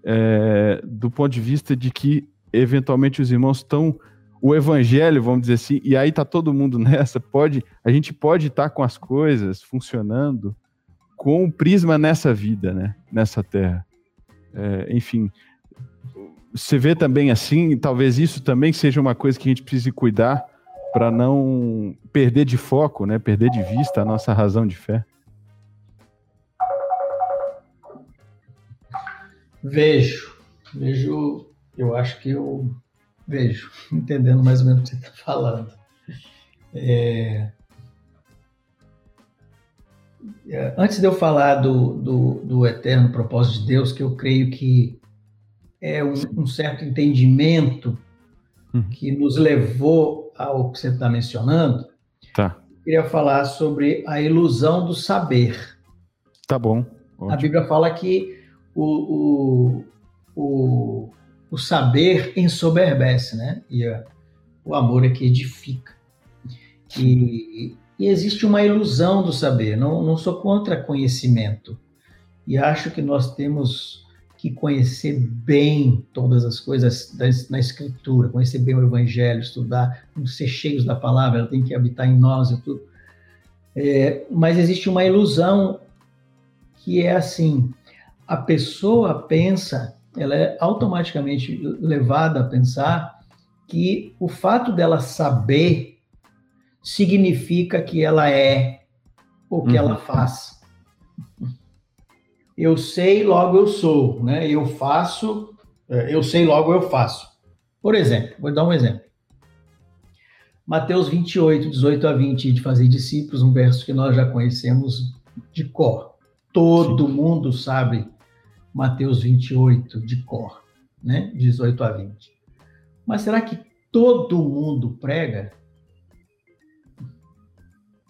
é, do ponto de vista de que eventualmente os irmãos estão o evangelho, vamos dizer assim, e aí tá todo mundo nessa, pode, a gente pode estar tá com as coisas funcionando com o prisma nessa vida, né, nessa terra. É, enfim, você vê também assim, talvez isso também seja uma coisa que a gente precise cuidar para não perder de foco, né, perder de vista a nossa razão de fé. Vejo, vejo, eu acho que eu vejo, entendendo mais ou menos o que você está falando. É... é... Antes de eu falar do, do, do, eterno propósito de Deus, que eu creio que é um, um certo entendimento uhum. que nos levou ao que você está mencionando, tá. eu queria falar sobre a ilusão do saber. Tá bom. Ótimo. A Bíblia fala que o, o, o o saber ensoberbece, né? E a, o amor é que edifica. E, e, existe uma ilusão do saber. Não, não sou contra conhecimento. E acho que nós temos que conhecer bem todas as coisas na Escritura, conhecer bem o Evangelho, estudar, ser cheios da palavra, ela tem que habitar em nós e tudo. É, mas existe uma ilusão que é assim: a pessoa pensa ela é automaticamente levada a pensar que o fato dela saber significa que ela é o que uhum. ela faz. Eu sei, logo eu sou, né? Eu faço, é, eu sei, logo eu faço. Por exemplo, vou dar um exemplo. Mateus 28, 18 a 20, de fazer discípulos, um verso que nós já conhecemos de cor. Todo Sim. mundo sabe Mateus 28 de cor, né? 18 a 20. Mas será que todo mundo prega?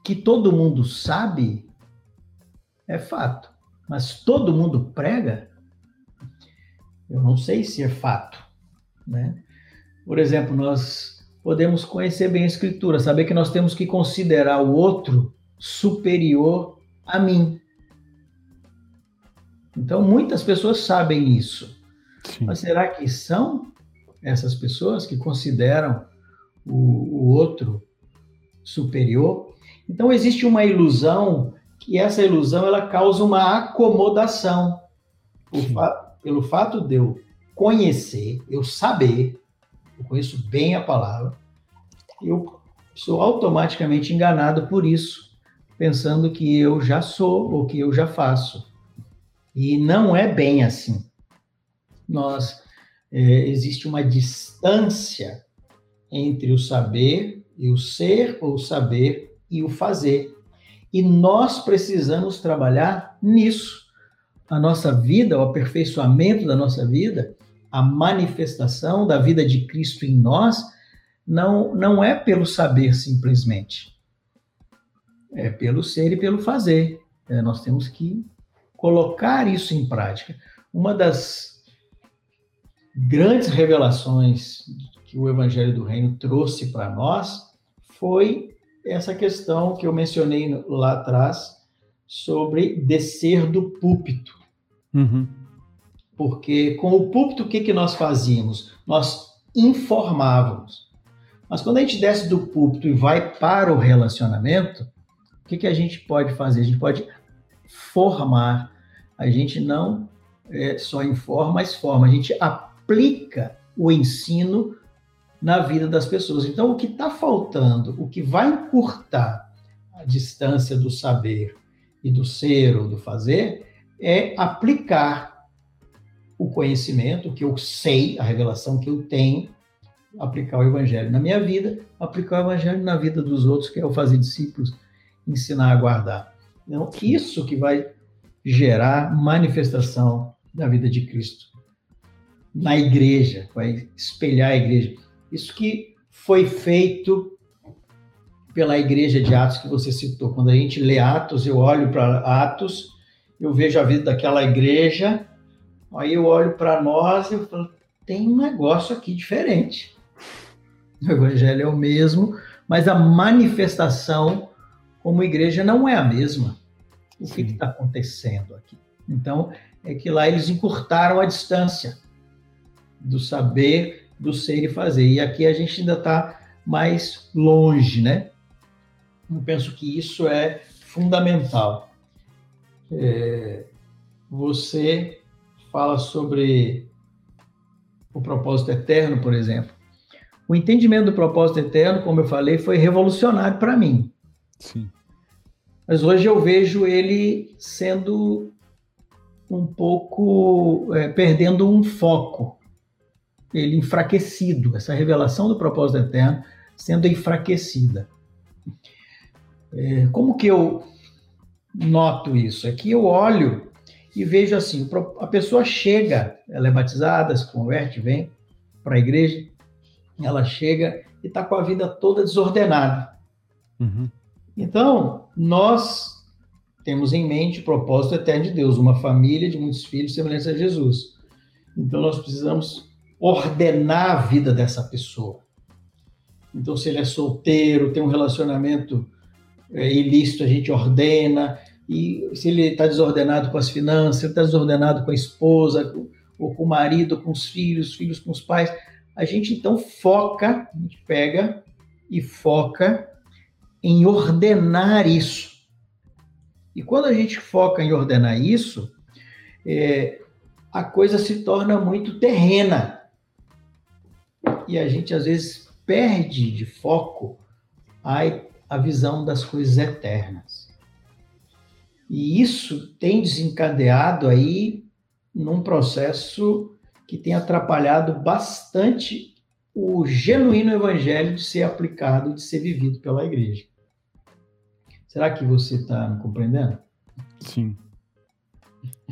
Que todo mundo sabe? É fato. Mas todo mundo prega? Eu não sei se é fato, né? Por exemplo, nós podemos conhecer bem a escritura, saber que nós temos que considerar o outro superior a mim. Então, muitas pessoas sabem isso. Sim. Mas será que são essas pessoas que consideram o, o outro superior? Então, existe uma ilusão, e essa ilusão ela causa uma acomodação. Fa pelo fato de eu conhecer, eu saber, eu conheço bem a palavra, eu sou automaticamente enganado por isso, pensando que eu já sou ou que eu já faço. E não é bem assim. Nós é, existe uma distância entre o saber e o ser, ou o saber e o fazer. E nós precisamos trabalhar nisso. A nossa vida, o aperfeiçoamento da nossa vida, a manifestação da vida de Cristo em nós, não, não é pelo saber simplesmente. É pelo ser e pelo fazer. É, nós temos que colocar isso em prática. Uma das grandes revelações que o Evangelho do Reino trouxe para nós foi essa questão que eu mencionei lá atrás sobre descer do púlpito. Uhum. Porque com o púlpito, o que, que nós fazíamos? Nós informávamos. Mas quando a gente desce do púlpito e vai para o relacionamento, o que, que a gente pode fazer? A gente pode formar. A gente não é, só informa, mas forma. A gente aplica o ensino na vida das pessoas. Então, o que está faltando, o que vai encurtar a distância do saber e do ser ou do fazer, é aplicar o conhecimento que eu sei, a revelação que eu tenho, aplicar o evangelho na minha vida, aplicar o evangelho na vida dos outros, que é o fazer discípulos, ensinar a guardar. Então, isso que vai gerar manifestação da vida de Cristo na igreja, vai espelhar a igreja. Isso que foi feito pela igreja de Atos que você citou. Quando a gente lê Atos, eu olho para Atos, eu vejo a vida daquela igreja, aí eu olho para nós e eu falo, tem um negócio aqui diferente. O evangelho é o mesmo, mas a manifestação como igreja não é a mesma. O Sim. que está acontecendo aqui? Então, é que lá eles encurtaram a distância do saber do ser e fazer. E aqui a gente ainda está mais longe, né? Eu penso que isso é fundamental. É, você fala sobre o propósito eterno, por exemplo. O entendimento do propósito eterno, como eu falei, foi revolucionário para mim. Sim. Mas hoje eu vejo ele sendo um pouco é, perdendo um foco ele enfraquecido, essa revelação do propósito eterno sendo enfraquecida. É, como que eu noto isso? É que eu olho e vejo assim, a pessoa chega, ela é batizada, se converte, vem para a igreja, ela chega e está com a vida toda desordenada. Uhum. Então, nós temos em mente o propósito eterno de Deus, uma família de muitos filhos semelhantes a Jesus. Então, nós precisamos ordenar a vida dessa pessoa. Então, se ele é solteiro, tem um relacionamento é, ilícito, a gente ordena. E se ele está desordenado com as finanças, ele está desordenado com a esposa, ou com o marido, com os filhos, filhos com os pais, a gente então foca, a gente pega e foca em ordenar isso. E quando a gente foca em ordenar isso, é, a coisa se torna muito terrena e a gente às vezes perde de foco a, a visão das coisas eternas. E isso tem desencadeado aí num processo que tem atrapalhado bastante o genuíno evangelho de ser aplicado, de ser vivido pela igreja. Será que você está me compreendendo? Sim.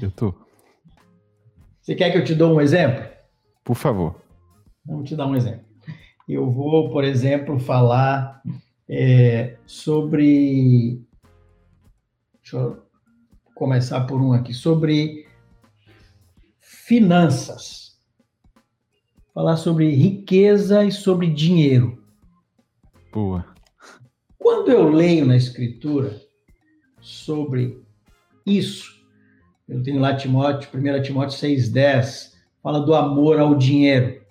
Eu tô. Você quer que eu te dou um exemplo? Por favor. Vamos te dar um exemplo. Eu vou, por exemplo, falar é, sobre. Deixa eu começar por um aqui, sobre finanças. Falar sobre riqueza e sobre dinheiro. Boa. Quando eu leio na Escritura sobre isso, eu tenho lá Timóteo, 1 Timóteo 6,10, fala do amor ao dinheiro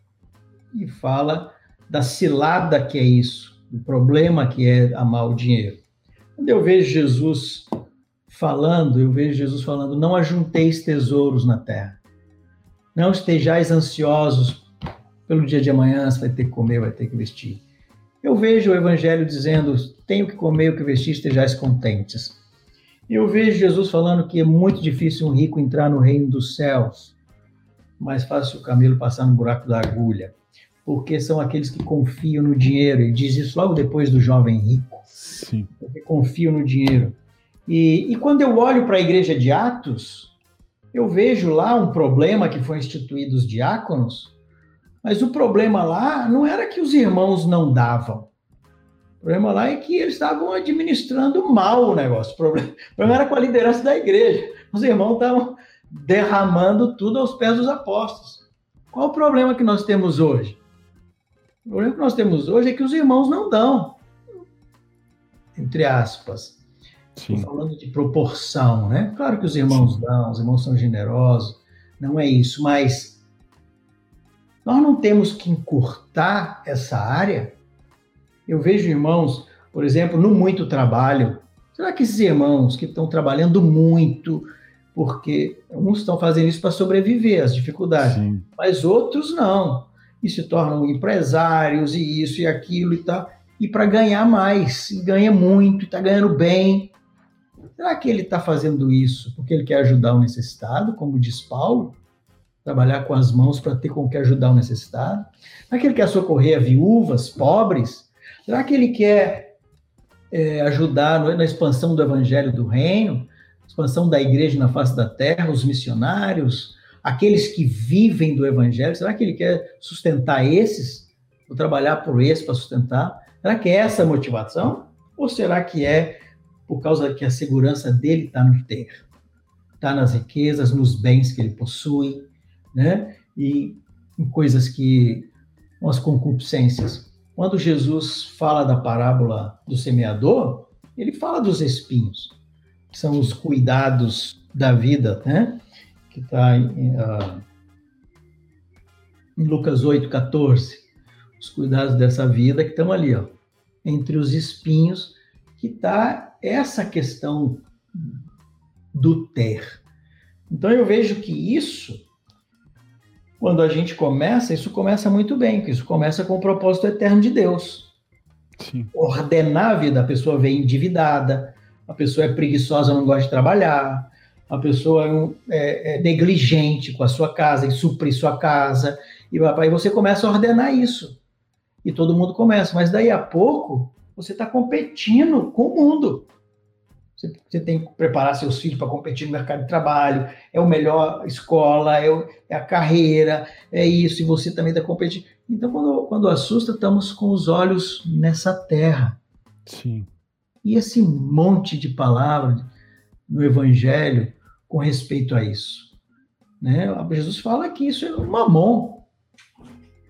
e fala da cilada que é isso, do problema que é amar o dinheiro. Quando eu vejo Jesus falando, eu vejo Jesus falando: não ajunteis tesouros na terra, não estejais ansiosos pelo dia de amanhã, você vai ter que comer, vai ter que vestir. Eu vejo o Evangelho dizendo: tenho que comer o que vestir, estejais contentes. Eu vejo Jesus falando que é muito difícil um rico entrar no reino dos céus, mais fácil o camelo passar no buraco da agulha porque são aqueles que confiam no dinheiro. Ele diz isso logo depois do jovem rico. Sim. Porque confiam no dinheiro. E, e quando eu olho para a igreja de Atos, eu vejo lá um problema que foi instituído os diáconos, mas o problema lá não era que os irmãos não davam. O problema lá é que eles estavam administrando mal o negócio. O problema, o problema era com a liderança da igreja. Os irmãos estavam derramando tudo aos pés dos apóstolos. Qual o problema que nós temos hoje? O problema que nós temos hoje é que os irmãos não dão. Entre aspas. Estou falando de proporção, né? Claro que os irmãos Sim. dão, os irmãos são generosos, não é isso, mas nós não temos que encurtar essa área. Eu vejo irmãos, por exemplo, no muito trabalho. Será que esses irmãos que estão trabalhando muito, porque uns estão fazendo isso para sobreviver às dificuldades, Sim. mas outros não, e se tornam empresários e isso e aquilo e tal, e para ganhar mais, e ganha muito, está ganhando bem. Será que ele está fazendo isso porque ele quer ajudar o necessitado, como diz Paulo? Trabalhar com as mãos para ter com que ajudar o necessitado? Será que ele quer socorrer a viúvas, pobres? Será que ele quer é, ajudar na expansão do evangelho do reino? expansão da igreja na face da terra, os missionários, aqueles que vivem do evangelho, será que ele quer sustentar esses? Ou trabalhar por esses para sustentar? Será que é essa a motivação? Ou será que é por causa que a segurança dele está no ter? Está nas riquezas, nos bens que ele possui, né? E em coisas que, as concupiscências. Quando Jesus fala da parábola do semeador, ele fala dos espinhos que são os cuidados da vida, né? Que está em, uh, em Lucas 8, 14. Os cuidados dessa vida que estão ali, ó, entre os espinhos, que está essa questão do ter. Então eu vejo que isso, quando a gente começa, isso começa muito bem, porque isso começa com o propósito eterno de Deus. Sim. Ordenar a vida, a pessoa vem endividada, a pessoa é preguiçosa, não gosta de trabalhar, a pessoa é, um, é, é negligente com a sua casa, e suprir sua casa, e aí você começa a ordenar isso. E todo mundo começa, mas daí a pouco você está competindo com o mundo. Você, você, tem que preparar seus filhos para competir no mercado de trabalho, é o melhor escola, é, o, é a carreira, é isso, e você também está competindo. Então, quando, quando assusta, estamos com os olhos nessa terra. Sim. E esse monte de palavras no Evangelho com respeito a isso. Né? Jesus fala que isso é um mamon.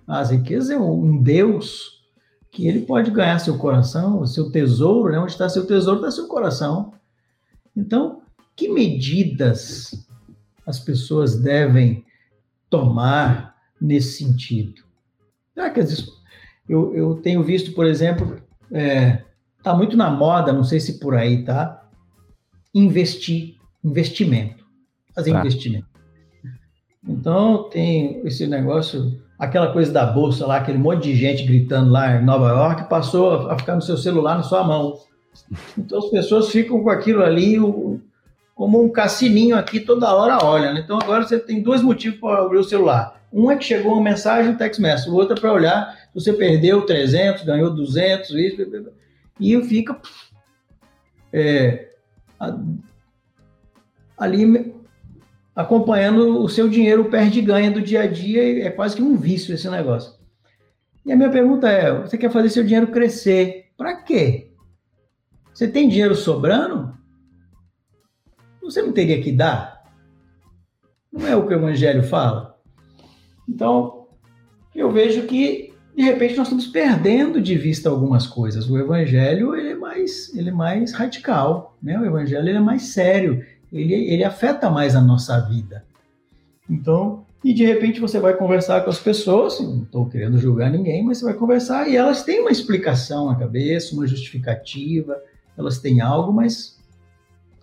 As riquezas é um Deus que ele pode ganhar seu coração, seu tesouro, né? onde está seu tesouro, está seu coração. Então, que medidas as pessoas devem tomar nesse sentido? Eu, eu tenho visto, por exemplo, é, Está muito na moda, não sei se por aí tá, investir, investimento, fazer tá. investimento. Então tem esse negócio, aquela coisa da bolsa lá, aquele monte de gente gritando lá em Nova York, passou a ficar no seu celular na sua mão. Então as pessoas ficam com aquilo ali como um cassininho aqui, toda hora olha. Né? Então agora você tem dois motivos para abrir o celular. Um é que chegou uma mensagem, um text message. O outro é para olhar se você perdeu 300, ganhou 200, isso e fica é, ali acompanhando o seu dinheiro perde ganha do dia a dia, é quase que um vício esse negócio. E a minha pergunta é: você quer fazer seu dinheiro crescer? Para quê? Você tem dinheiro sobrando? Você não teria que dar? Não é o que o Evangelho fala? Então, eu vejo que de repente nós estamos perdendo de vista algumas coisas. O evangelho ele é mais, ele é mais radical, né? O evangelho ele é mais sério, ele, ele afeta mais a nossa vida. Então, e de repente você vai conversar com as pessoas, não estou querendo julgar ninguém, mas você vai conversar e elas têm uma explicação na cabeça, uma justificativa, elas têm algo, mas,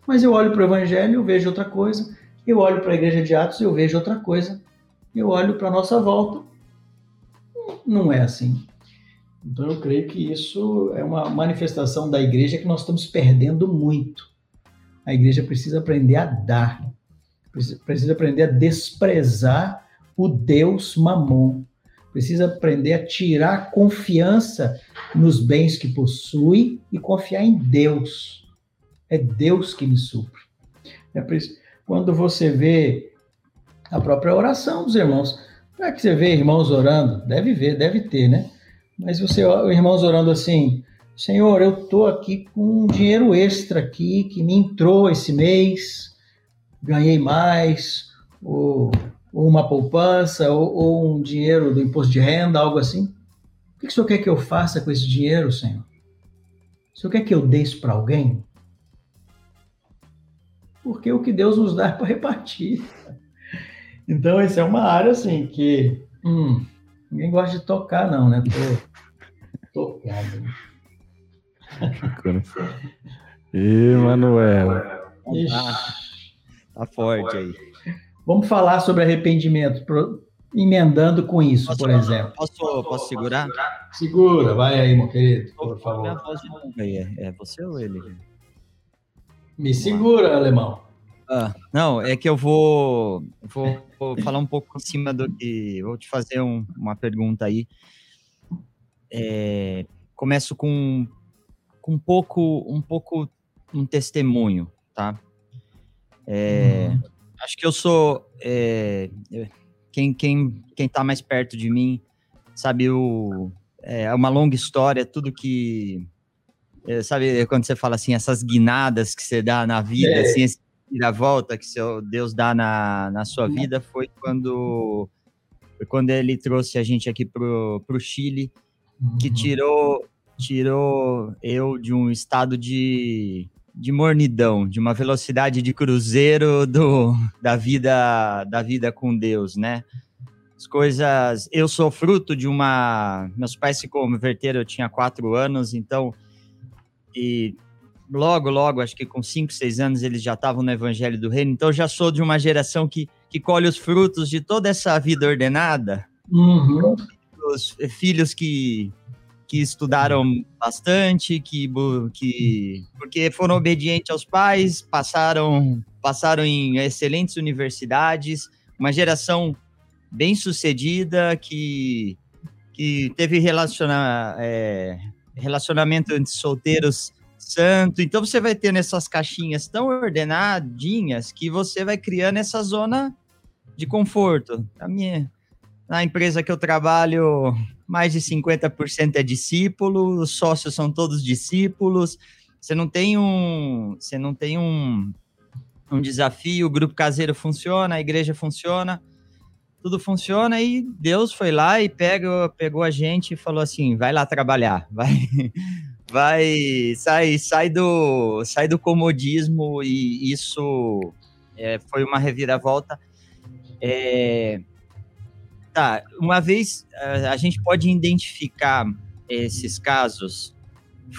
mas eu olho para o evangelho e eu vejo outra coisa, eu olho para a igreja de Atos e eu vejo outra coisa, eu olho para a nossa volta não é assim. Então eu creio que isso é uma manifestação da igreja que nós estamos perdendo muito. A igreja precisa aprender a dar, precisa aprender a desprezar o Deus mamon, precisa aprender a tirar confiança nos bens que possui e confiar em Deus. É Deus que me supre. É quando você vê a própria oração dos irmãos, como é que você vê irmãos orando? Deve ver, deve ter, né? Mas você, irmãos orando assim, Senhor, eu estou aqui com um dinheiro extra aqui que me entrou esse mês, ganhei mais, ou, ou uma poupança, ou, ou, um dinheiro do imposto de renda, algo assim. O que o Senhor quer que eu faça com esse dinheiro, Senhor? O Senhor quer que eu dê isso para alguém? Porque o que Deus nos dá é para repartir. Então, essa é uma área assim que hum, ninguém gosta de tocar, não, né? Tô tocado. Ih, Manuel. Tá, tá forte aí. Vamos falar sobre arrependimento, emendando com isso, posso, por exemplo. Posso, posso segurar? Segura, vai aí, meu querido, por favor. É, é você ou ele? Me segura, alemão. Ah, não, é que eu vou, vou, vou, falar um pouco em cima do que. Vou te fazer um, uma pergunta aí. É, começo com, com um pouco, um pouco um testemunho, tá? É, uhum. Acho que eu sou é, quem quem quem está mais perto de mim sabe o é uma longa história, tudo que é, sabe quando você fala assim essas guinadas que você dá na vida, é. assim, esse volta que seu Deus dá na, na sua uhum. vida foi quando foi quando ele trouxe a gente aqui pro, pro Chile, que uhum. tirou tirou eu de um estado de, de mornidão, de uma velocidade de cruzeiro do, da vida da vida com Deus, né? As coisas. Eu sou fruto de uma. Meus pais se converteram, eu tinha quatro anos, então. E logo, logo, acho que com cinco, seis anos, eles já estavam no Evangelho do Reino. Então, eu já sou de uma geração que, que colhe os frutos de toda essa vida ordenada. Uhum. Os filhos que que estudaram bastante, que, que porque foram obedientes aos pais, passaram passaram em excelentes universidades, uma geração bem sucedida que que teve relaciona, é, relacionamento entre solteiros santo. Então você vai ter nessas caixinhas tão ordenadinhas que você vai criando essa zona de conforto. A minha na empresa que eu trabalho, mais de 50% é discípulo, os sócios são todos discípulos. Você não tem um, você não tem um, um desafio, o grupo caseiro funciona, a igreja funciona, tudo funciona e Deus foi lá e pega, pegou a gente e falou assim: vai lá trabalhar, vai, vai, sai, sai do, sai do comodismo e isso é, foi uma reviravolta. É, Tá, uma vez a gente pode identificar esses casos,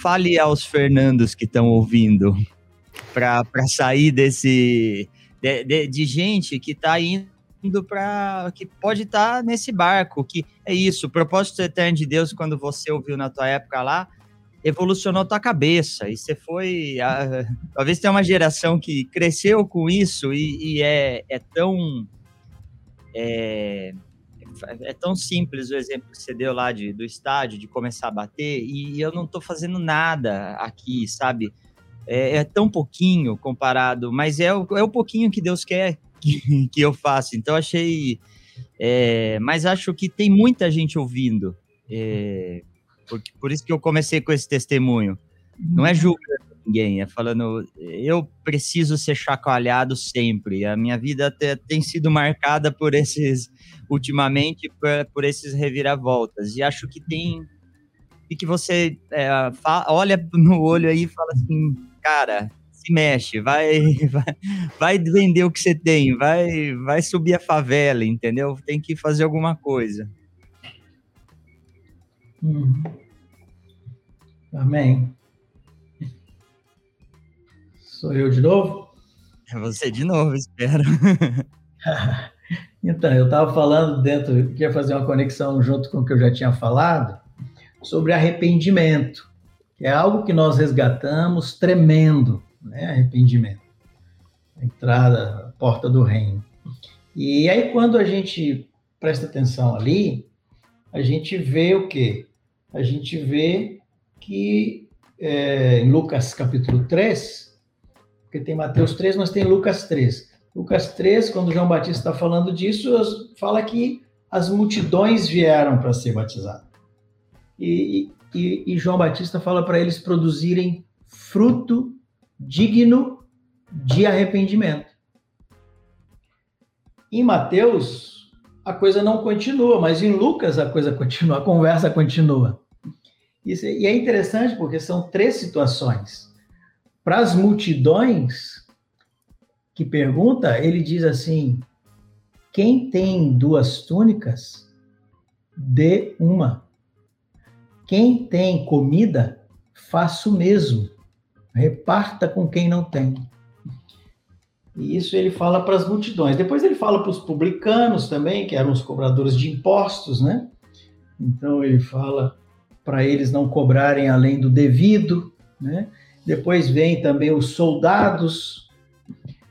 fale aos Fernandos que estão ouvindo para sair desse de, de, de gente que está indo para que pode estar tá nesse barco, que é isso, o propósito eterno de Deus quando você ouviu na tua época lá, evolucionou tua cabeça e você foi, a, talvez tenha uma geração que cresceu com isso e, e é, é tão é, é tão simples o exemplo que você deu lá de, do estádio, de começar a bater, e eu não estou fazendo nada aqui, sabe? É, é, tão pouquinho comparado, mas é o, é o pouquinho que Deus quer que, que eu faça. Então achei. É, mas acho que tem muita gente ouvindo. É, por, por isso que eu comecei com esse testemunho. Não é julgando ninguém, é falando, eu preciso ser chacoalhado sempre. A minha vida até tem sido marcada por esses, ultimamente, por, por esses reviravoltas. E acho que tem. E que você é, fala, olha no olho aí e fala assim, cara, se mexe, vai, vai, vai vender o que você tem, vai, vai subir a favela, entendeu? Tem que fazer alguma coisa. Uhum. Amém. Sou eu de novo? É você de novo, espero. então, eu estava falando dentro, queria fazer uma conexão junto com o que eu já tinha falado, sobre arrependimento, que é algo que nós resgatamos tremendo, né? Arrependimento. Entrada, porta do reino. E aí, quando a gente presta atenção ali, a gente vê o quê? A gente vê que é, em Lucas capítulo 3, porque tem Mateus 3, mas tem Lucas 3. Lucas 3, quando João Batista está falando disso, fala que as multidões vieram para ser batizadas. E, e, e João Batista fala para eles produzirem fruto digno de arrependimento. Em Mateus, a coisa não continua, mas em Lucas a coisa continua, a conversa continua. Isso, e é interessante porque são três situações. Para as multidões que pergunta, ele diz assim: quem tem duas túnicas, dê uma. Quem tem comida, faça o mesmo. Reparta com quem não tem. E isso ele fala para as multidões. Depois ele fala para os publicanos também, que eram os cobradores de impostos, né? Então ele fala para eles não cobrarem além do devido, né? Depois vem também os soldados,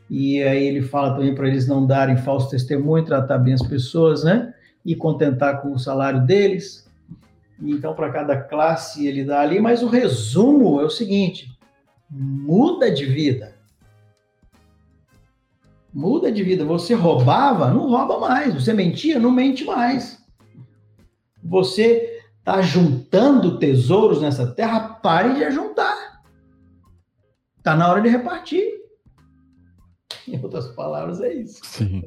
e aí ele fala também para eles não darem falso testemunho, tratar bem as pessoas, né? E contentar com o salário deles. Então, para cada classe ele dá ali, mas o resumo é o seguinte: muda de vida. Muda de vida. Você roubava, não rouba mais. Você mentia, não mente mais. Você está juntando tesouros nessa terra, pare de juntar. Está na hora de repartir. Em outras palavras, é isso. Sim.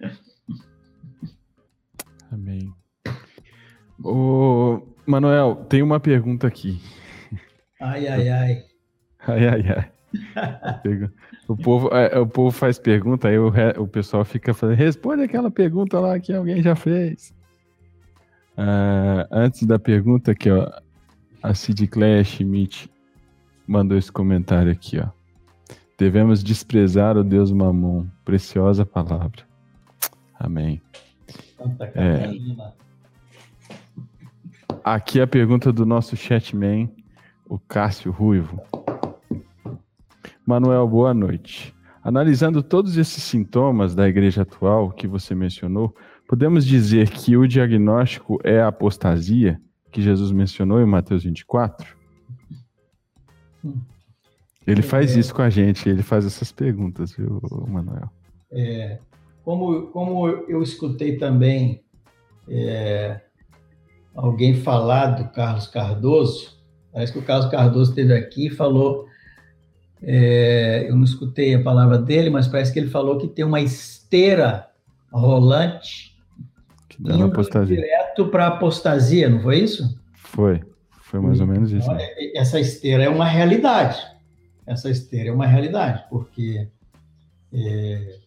Amém. Ô, Manuel, tem uma pergunta aqui. Ai, ai, ai. Ai, ai, ai. O povo, é, o povo faz pergunta, aí o, o pessoal fica falando, responde aquela pergunta lá que alguém já fez. Uh, antes da pergunta aqui, ó, a Sid Clay Schmidt mandou esse comentário aqui, ó. Devemos desprezar o Deus Mamon, preciosa palavra. Amém. É, aqui a pergunta do nosso chatman, o Cássio Ruivo. Manuel, boa noite. Analisando todos esses sintomas da igreja atual que você mencionou, Podemos dizer que o diagnóstico é a apostasia que Jesus mencionou em Mateus 24? Ele faz é, isso com a gente, ele faz essas perguntas, viu, Manuel? É, como, como eu escutei também é, alguém falar do Carlos Cardoso, parece que o Carlos Cardoso esteve aqui e falou, é, eu não escutei a palavra dele, mas parece que ele falou que tem uma esteira rolante Indo direto para apostasia, não foi isso? Foi, foi mais ou menos isso. Então, é, essa esteira é uma realidade. Essa esteira é uma realidade, porque é,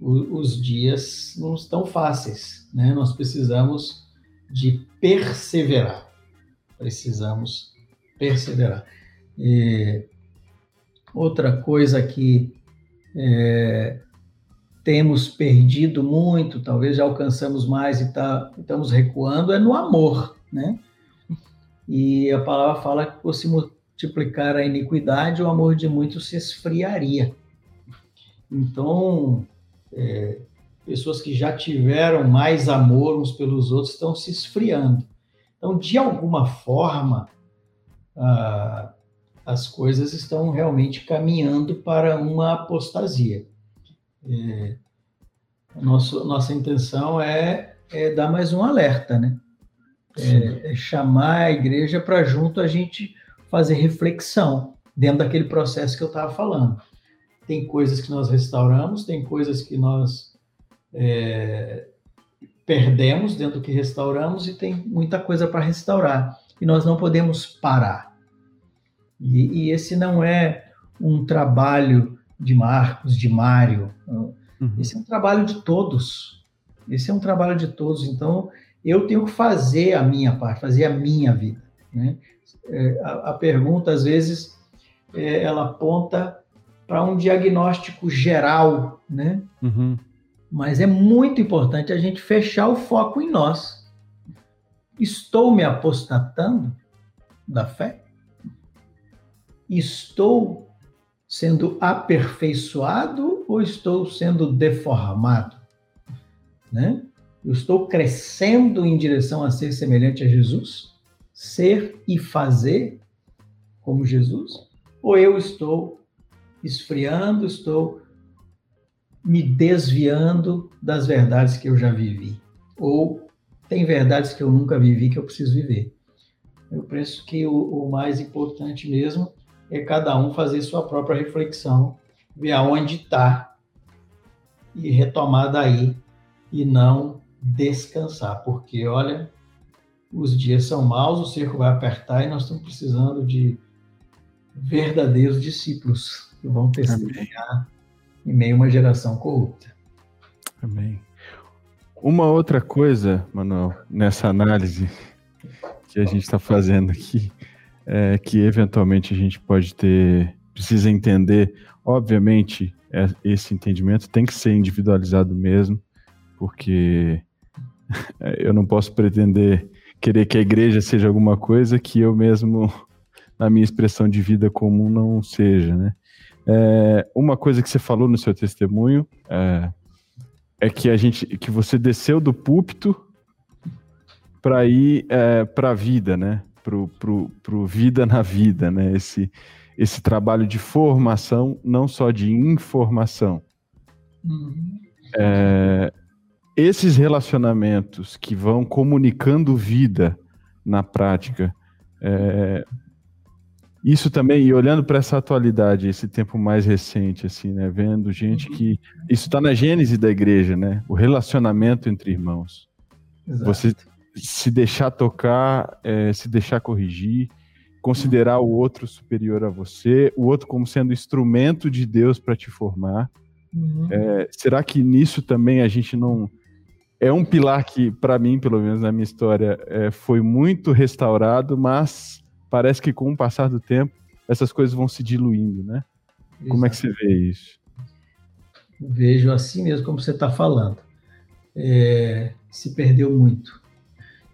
os dias não estão fáceis, né? Nós precisamos de perseverar. Precisamos perseverar. E outra coisa que é, temos perdido muito, talvez já alcançamos mais e tá, estamos recuando, é no amor, né? E a palavra fala que por se multiplicar a iniquidade, o amor de muitos se esfriaria. Então, é, pessoas que já tiveram mais amor uns pelos outros estão se esfriando. Então, de alguma forma, ah, as coisas estão realmente caminhando para uma apostasia. É, nosso, nossa intenção é, é dar mais um alerta, né? É, é chamar a igreja para junto a gente fazer reflexão dentro daquele processo que eu estava falando. Tem coisas que nós restauramos, tem coisas que nós é, perdemos dentro do que restauramos e tem muita coisa para restaurar. E nós não podemos parar. E, e esse não é um trabalho de Marcos, de Mário. Uhum. Esse é um trabalho de todos. Esse é um trabalho de todos. Então, eu tenho que fazer a minha parte, fazer a minha vida. Né? É, a, a, pergunta, às vezes, é, ela aponta para um diagnóstico geral, né? Uhum. Mas é muito importante a gente fechar o foco em nós. Estou me apostatando da fé? Estou sendo aperfeiçoado ou estou sendo deformado? Né? Eu estou crescendo em direção a ser semelhante a Jesus? Ser e fazer como Jesus? Ou eu estou esfriando, estou me desviando das verdades que eu já vivi? Ou tem verdades que eu nunca vivi que eu preciso viver? Eu penso que o, o mais importante mesmo é cada um fazer sua própria reflexão, ver aonde está e retomar daí e não descansar, porque olha, os dias são maus, o cerco vai apertar e nós estamos precisando de verdadeiros discípulos que vão testemunhar em meio a uma geração corrupta. Amém. Uma outra coisa, Manuel, nessa análise que a gente está fazendo aqui, é que eventualmente a gente pode ter, precisa entender, obviamente, é, esse entendimento tem que ser individualizado mesmo, porque eu não posso pretender querer que a igreja seja alguma coisa que eu mesmo, na minha expressão de vida comum, não seja, né? É, uma coisa que você falou no seu testemunho é, é que a gente, que você desceu do púlpito para ir é, para a vida, né? Pro, pro, pro vida na vida, né? Esse, esse trabalho de formação, não só de informação. Uhum. É, esses relacionamentos que vão comunicando vida na prática, é, isso também, e olhando para essa atualidade, esse tempo mais recente, assim, né, vendo gente que. Isso está na gênese da igreja, né? O relacionamento entre irmãos. Exato. Você se deixar tocar, é, se deixar corrigir, considerar o outro superior a você, o outro como sendo instrumento de Deus para te formar. Uhum. É, será que nisso também a gente não é um pilar que, para mim, pelo menos na minha história, é, foi muito restaurado, mas parece que com o passar do tempo essas coisas vão se diluindo, né? Exato. Como é que você vê isso? Vejo assim mesmo como você está falando. É, se perdeu muito.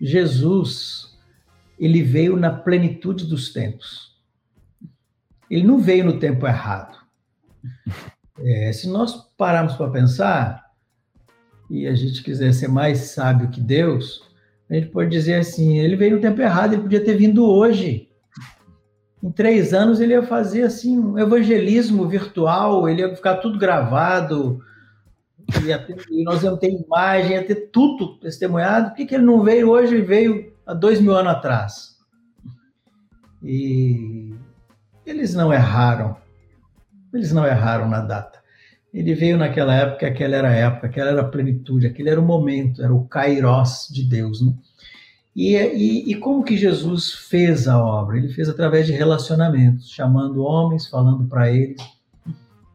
Jesus, ele veio na plenitude dos tempos. Ele não veio no tempo errado. É, se nós pararmos para pensar, e a gente quiser ser mais sábio que Deus, a gente pode dizer assim: ele veio no tempo errado, ele podia ter vindo hoje. Em três anos ele ia fazer assim um evangelismo virtual, ele ia ficar tudo gravado, ter, nós íamos ter imagem, ia ter tudo testemunhado. Por que, que ele não veio hoje? Ele veio há dois mil anos atrás. E eles não erraram. Eles não erraram na data. Ele veio naquela época, aquela era a época, aquela era a plenitude, aquele era o momento, era o kairos de Deus. Né? E, e, e, como que Jesus fez a obra? Ele fez através de relacionamentos, chamando homens, falando para eles,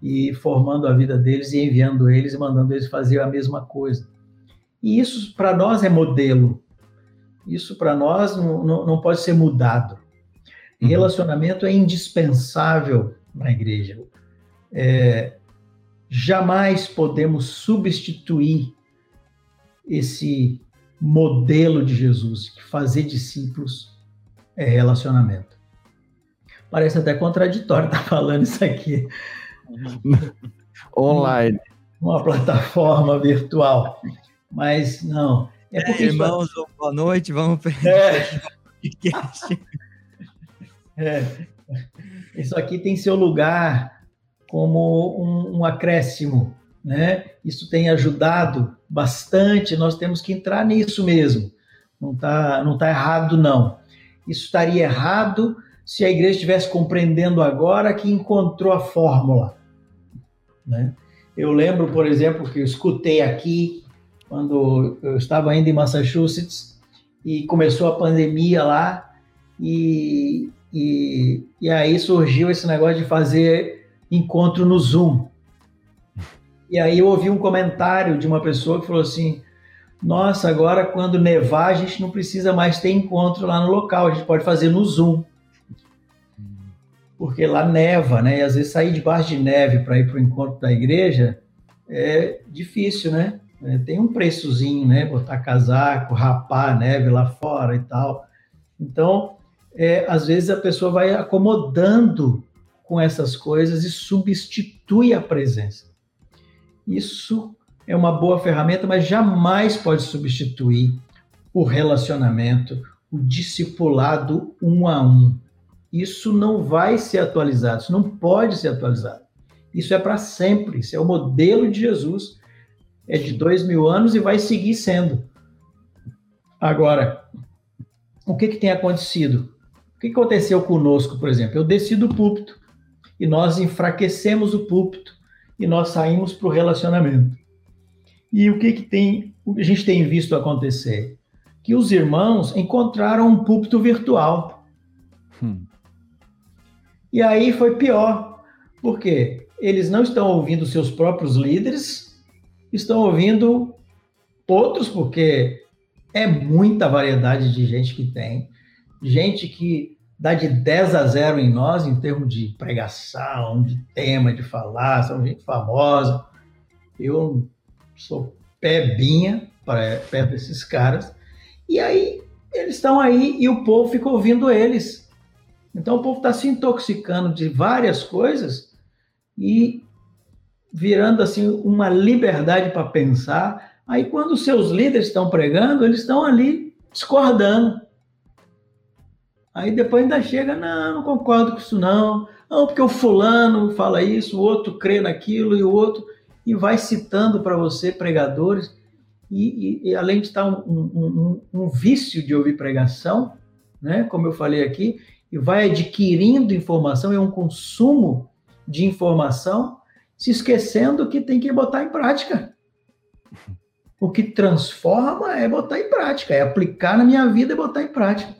e formando a vida deles e enviando eles e mandando eles fazer a mesma coisa. E isso para nós é modelo. Isso para nós não, não, pode ser mudado. Uhum. Relacionamento é indispensável na igreja. É, jamais podemos substituir esse modelo de Jesus, que fazer discípulos é relacionamento. Parece até contraditório estar falando isso aqui. Online. Uma plataforma virtual. Mas não. É porque é, irmãos, boa noite, vamos é. é. Isso aqui tem seu lugar como um, um acréscimo, né? Isso tem ajudado bastante, nós temos que entrar nisso mesmo. Não está não tá errado, não. Isso estaria errado se a igreja estivesse compreendendo agora que encontrou a fórmula. Né? Eu lembro, por exemplo, que eu escutei aqui, quando eu estava ainda em Massachusetts, e começou a pandemia lá, e, e, e aí surgiu esse negócio de fazer encontro no Zoom. E aí eu ouvi um comentário de uma pessoa que falou assim: Nossa, agora quando nevar, a gente não precisa mais ter encontro lá no local, a gente pode fazer no Zoom. Porque lá neva, né? E às vezes sair debaixo de neve para ir para o encontro da igreja é difícil, né? É, tem um preçozinho, né? Botar casaco, rapar a neve lá fora e tal. Então, é, às vezes a pessoa vai acomodando com essas coisas e substitui a presença. Isso é uma boa ferramenta, mas jamais pode substituir o relacionamento, o discipulado um a um. Isso não vai ser atualizado, isso não pode ser atualizado. Isso é para sempre, isso é o modelo de Jesus, é de dois mil anos e vai seguir sendo. Agora, o que, que tem acontecido? O que aconteceu conosco, por exemplo? Eu desci do púlpito, e nós enfraquecemos o púlpito e nós saímos para o relacionamento. E o que, que tem, a gente tem visto acontecer? Que os irmãos encontraram um púlpito virtual. Hum. E aí foi pior, porque eles não estão ouvindo seus próprios líderes estão ouvindo outros, porque é muita variedade de gente que tem. Gente que dá de 10 a 0 em nós em termos de pregação, de tema, de falar, são gente famosa. Eu sou pebinha para perto desses caras. E aí eles estão aí e o povo fica ouvindo eles. Então o povo está se intoxicando de várias coisas e virando assim uma liberdade para pensar. Aí quando seus líderes estão pregando, eles estão ali discordando. Aí depois ainda chega, não, não concordo com isso não. Não, porque o fulano fala isso, o outro crê naquilo e o outro e vai citando para você pregadores e, e, e, além de estar um, um, um, um vício de ouvir pregação, né, como eu falei aqui, e vai adquirindo informação, é um consumo de informação, se esquecendo que tem que botar em prática. O que transforma é botar em prática, é aplicar na minha vida e botar em prática.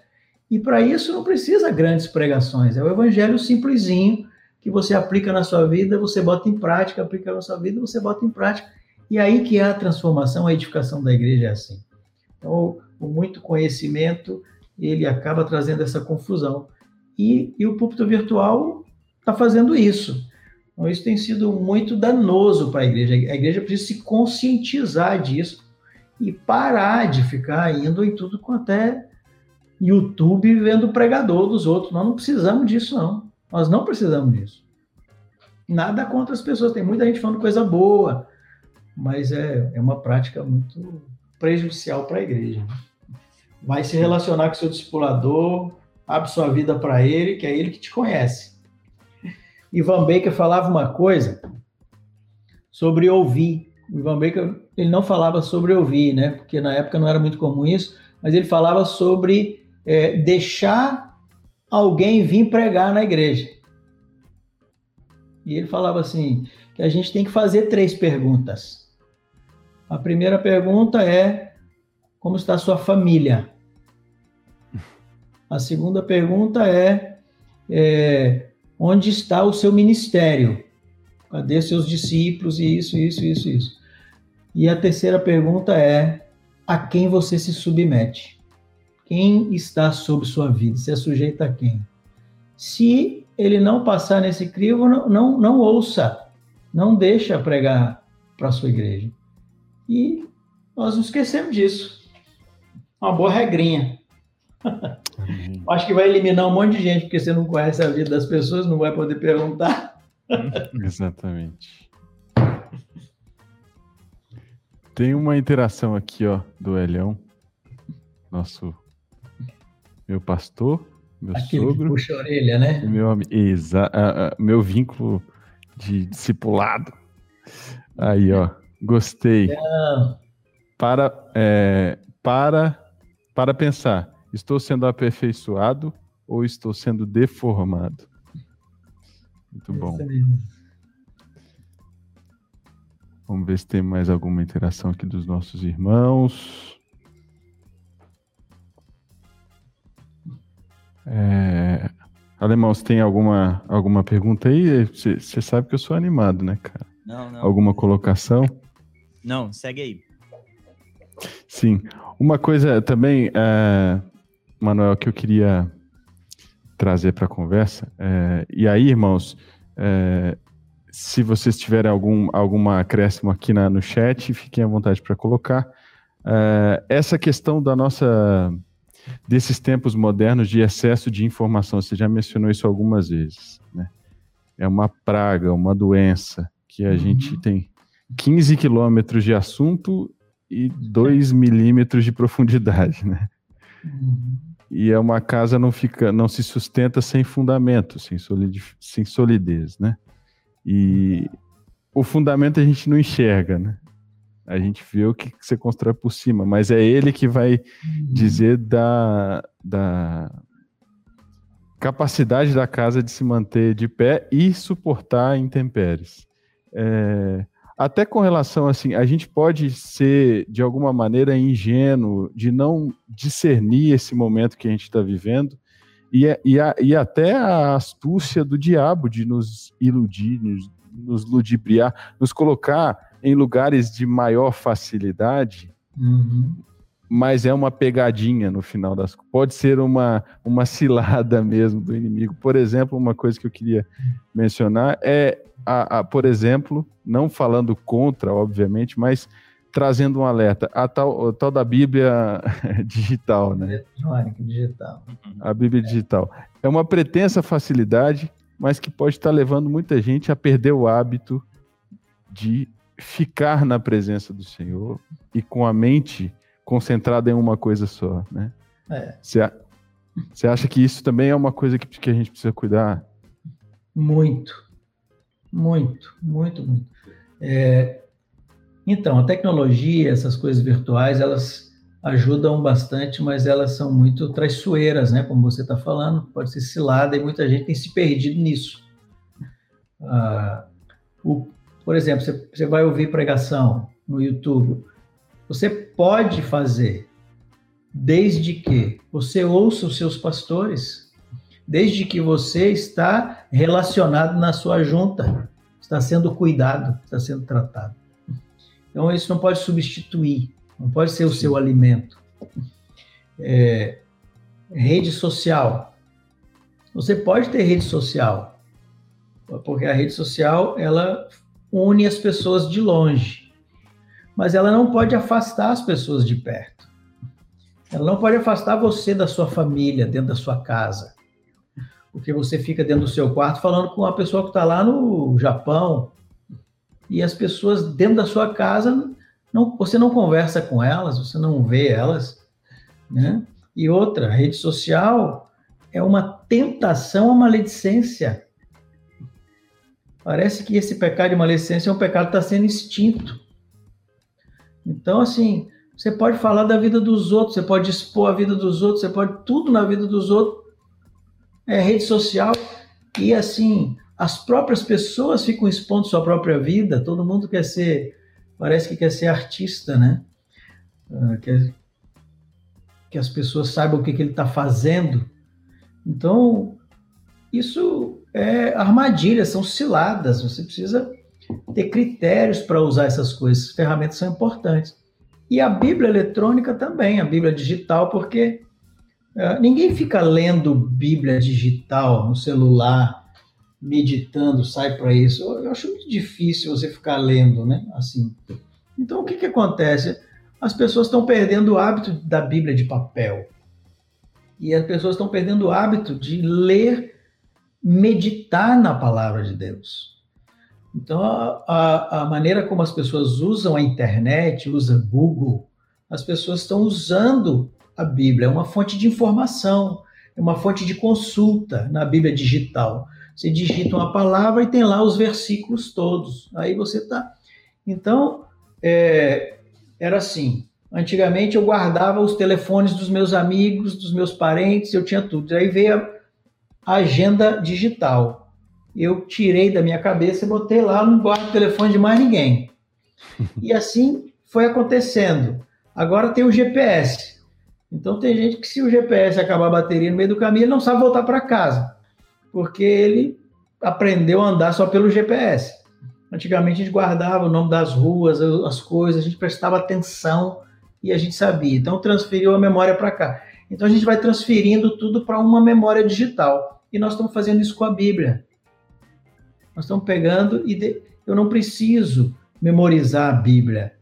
E para isso não precisa grandes pregações, é o evangelho simplesinho que você aplica na sua vida, você bota em prática, aplica na sua vida, você bota em prática. E aí que é a transformação, a edificação da igreja é assim. Então, o muito conhecimento, ele acaba trazendo essa confusão. E, e o púlpito virtual está fazendo isso. Então, isso tem sido muito danoso para a igreja. A igreja precisa se conscientizar disso e parar de ficar indo em tudo quanto é YouTube vendo pregador dos outros. Nós não precisamos disso, não. Nós não precisamos disso. Nada contra as pessoas. Tem muita gente falando coisa boa, mas é, é uma prática muito prejudicial para a igreja. Vai se relacionar com seu discipulador, abre sua vida para ele, que é ele que te conhece. Ivan Baker falava uma coisa sobre ouvir. Ivan Baker ele não falava sobre ouvir, né? Porque na época não era muito comum isso, mas ele falava sobre é, deixar alguém vir pregar na igreja. E ele falava assim que a gente tem que fazer três perguntas. A primeira pergunta é como está a sua família? A segunda pergunta é, é onde está o seu ministério? Cadê seus discípulos e isso, isso, isso, isso? E a terceira pergunta é a quem você se submete? Quem está sob sua vida? Você é sujeito a quem? Se ele não passar nesse crivo, não, não, não ouça, não deixa pregar para a sua igreja. E nós não esquecemos disso. Uma boa regrinha. Acho que vai eliminar um monte de gente, porque você não conhece a vida das pessoas, não vai poder perguntar. Exatamente. Tem uma interação aqui, ó, do Elhão, nosso meu pastor, meu Aquele sogro. Que puxa a orelha, né? Meu, exa, meu vínculo de discipulado. Aí, ó, gostei. Para, é, para, para pensar Estou sendo aperfeiçoado ou estou sendo deformado? Muito bom. Vamos ver se tem mais alguma interação aqui dos nossos irmãos. É... Alemão, você tem alguma, alguma pergunta aí? Você sabe que eu sou animado, né, cara? Não, não. Alguma colocação? Não, segue aí. Sim. Uma coisa também, é, Manuel, que eu queria trazer para a conversa. É, e aí, irmãos, é, se vocês tiverem algum alguma acréscimo aqui na, no chat, fiquem à vontade para colocar. É, essa questão da nossa desses tempos modernos de excesso de informação, você já mencionou isso algumas vezes, né? É uma praga, uma doença que a uhum. gente tem 15 quilômetros de assunto e 2 milímetros de profundidade, né? Uhum e é uma casa não fica, não se sustenta sem fundamento, sem, solid, sem solidez, né? E o fundamento a gente não enxerga, né? A gente vê o que você constrói por cima, mas é ele que vai uhum. dizer da, da capacidade da casa de se manter de pé e suportar intempéries. É, até com relação assim, a gente pode ser de alguma maneira ingênuo de não discernir esse momento que a gente está vivendo e, e, a, e, até a astúcia do diabo de nos iludir, nos, nos ludibriar, nos colocar em lugares de maior facilidade, uhum. mas é uma pegadinha no final das Pode ser uma, uma cilada mesmo do inimigo. Por exemplo, uma coisa que eu queria mencionar é, a, a por exemplo, não falando contra, obviamente, mas trazendo um alerta. A tal, a tal da Bíblia digital, né? Eletrônica, digital. A Bíblia digital. É uma pretensa facilidade, mas que pode estar levando muita gente a perder o hábito de ficar na presença do Senhor e com a mente concentrada em uma coisa só, né? Você é. acha que isso também é uma coisa que, que a gente precisa cuidar? Muito, muito, muito, muito. É, então, a tecnologia, essas coisas virtuais, elas ajudam bastante, mas elas são muito traiçoeiras, né? Como você está falando, pode ser cilada e muita gente tem se perdido nisso. Ah, o, por exemplo, você, você vai ouvir pregação no YouTube, você pode fazer, desde que você ouça os seus pastores, desde que você está relacionado na sua junta, está sendo cuidado, está sendo tratado. Então, isso não pode substituir, não pode ser o seu alimento. É, rede social. Você pode ter rede social, porque a rede social ela une as pessoas de longe, mas ela não pode afastar as pessoas de perto. Ela não pode afastar você da sua família, dentro da sua casa, porque você fica dentro do seu quarto falando com uma pessoa que está lá no Japão, e as pessoas dentro da sua casa, não, você não conversa com elas, você não vê elas, né? E outra, rede social é uma tentação à maledicência. Parece que esse pecado de maledicência é um pecado que está sendo extinto. Então, assim, você pode falar da vida dos outros, você pode expor a vida dos outros, você pode tudo na vida dos outros. É rede social e assim, as próprias pessoas ficam expondo sua própria vida, todo mundo quer ser, parece que quer ser artista, né? Uh, quer que as pessoas saibam o que, que ele está fazendo. Então, isso é armadilha, são ciladas. Você precisa ter critérios para usar essas coisas. As ferramentas são importantes. E a Bíblia eletrônica também, a Bíblia digital, porque uh, ninguém fica lendo Bíblia digital no celular meditando, sai para isso. Eu acho muito difícil você ficar lendo, né? Assim. Então, o que, que acontece? As pessoas estão perdendo o hábito da Bíblia de papel. E as pessoas estão perdendo o hábito de ler, meditar na palavra de Deus. Então, a, a, maneira como as pessoas usam a internet, usam Google, as pessoas estão usando a Bíblia, é uma fonte de informação, é uma fonte de consulta na Bíblia digital. Você digita uma palavra e tem lá os versículos todos. Aí você está. Então, é, era assim. Antigamente eu guardava os telefones dos meus amigos, dos meus parentes, eu tinha tudo. Aí veio a agenda digital. Eu tirei da minha cabeça e botei lá, não guardo o telefone de mais ninguém. E assim foi acontecendo. Agora tem o GPS. Então tem gente que se o GPS acabar a bateria no meio do caminho, ele não sabe voltar para casa porque ele aprendeu a andar só pelo GPS. Antigamente a gente guardava o nome das ruas, as coisas, a gente prestava atenção e a gente sabia. Então transferiu a memória para cá. Então a gente vai transferindo tudo para uma memória digital. E nós estamos fazendo isso com a Bíblia. Nós estamos pegando e de... eu não preciso memorizar a Bíblia,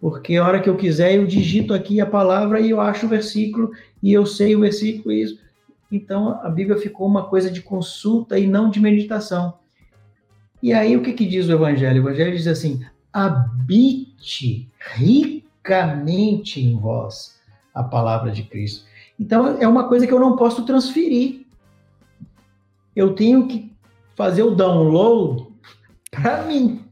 porque a hora que eu quiser eu digito aqui a palavra e eu acho o versículo e eu sei o versículo e isso. Então a Bíblia ficou uma coisa de consulta e não de meditação. E aí o que, que diz o Evangelho? O Evangelho diz assim: habite ricamente em vós a palavra de Cristo. Então é uma coisa que eu não posso transferir. Eu tenho que fazer o download para mim.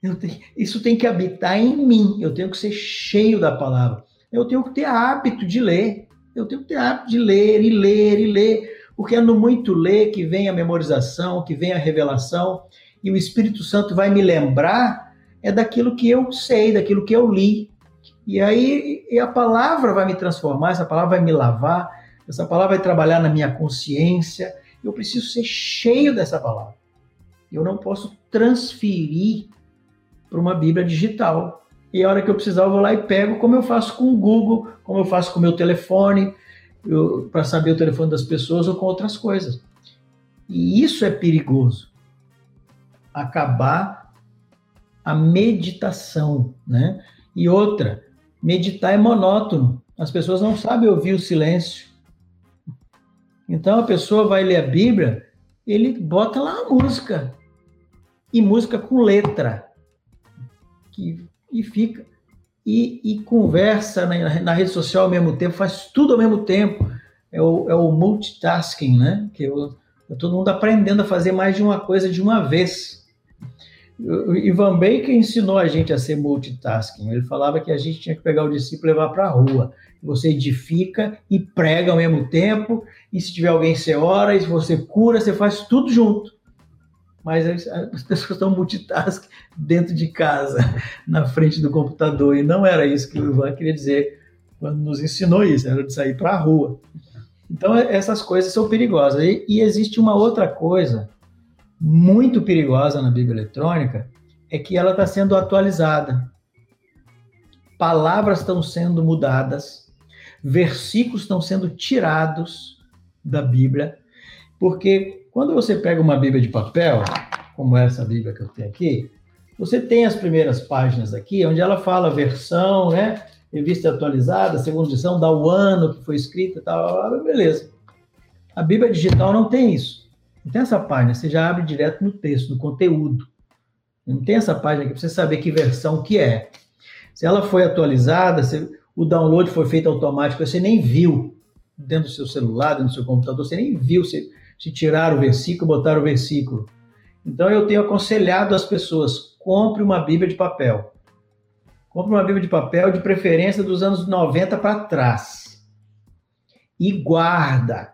Tenho, isso tem que habitar em mim. Eu tenho que ser cheio da palavra. Eu tenho que ter hábito de ler. Eu tenho que ter hábito de ler e ler e ler, porque é no muito ler que vem a memorização, que vem a revelação, e o Espírito Santo vai me lembrar é daquilo que eu sei, daquilo que eu li. E aí e a palavra vai me transformar, essa palavra vai me lavar, essa palavra vai trabalhar na minha consciência. Eu preciso ser cheio dessa palavra. Eu não posso transferir para uma Bíblia digital. E a hora que eu precisar, eu vou lá e pego, como eu faço com o Google, como eu faço com o meu telefone, para saber o telefone das pessoas ou com outras coisas. E isso é perigoso. Acabar a meditação, né? E outra, meditar é monótono. As pessoas não sabem ouvir o silêncio. Então a pessoa vai ler a Bíblia, ele bota lá a música. E música com letra. Que, e fica. E, e conversa na, na, rede social ao mesmo tempo, faz tudo ao mesmo tempo. É o, é o multitasking, né? Que eu, todo mundo aprendendo a fazer mais de uma coisa de uma vez. O Ivan Baker ensinou a gente a ser multitasking. Ele falava que a gente tinha que pegar o discípulo e levar para a rua. Você edifica e prega ao mesmo tempo, e se tiver alguém, você ora, e se você cura, você faz tudo junto. Mas as pessoas estão multitasking dentro de casa, na frente do computador, e não era isso que o Ivan queria dizer quando nos ensinou isso, era de sair para a rua. Então, essas coisas são perigosas. E, e existe uma outra coisa muito perigosa na Bíblia eletrônica, é que ela está sendo atualizada. Palavras estão sendo mudadas, versículos estão sendo tirados da Bíblia, porque quando você pega uma Bíblia de papel, como essa Bíblia que eu tenho aqui, você tem as primeiras páginas aqui, onde ela fala versão, né? Revista atualizada, segunda edição, dá o ano que foi escrita, tal, beleza. A Bíblia digital não tem isso. Não tem essa página, você já abre direto no texto, no conteúdo. Não tem essa página aqui para você saber que versão que é. Se ela foi atualizada, se o download foi feito automático, você nem viu dentro do seu celular, dentro do seu computador, você nem viu se, se tiraram o versículo, botaram o versículo. Então eu tenho aconselhado as pessoas, compre uma Bíblia de papel. Compre uma Bíblia de papel, de preferência dos anos 90 para trás. E guarda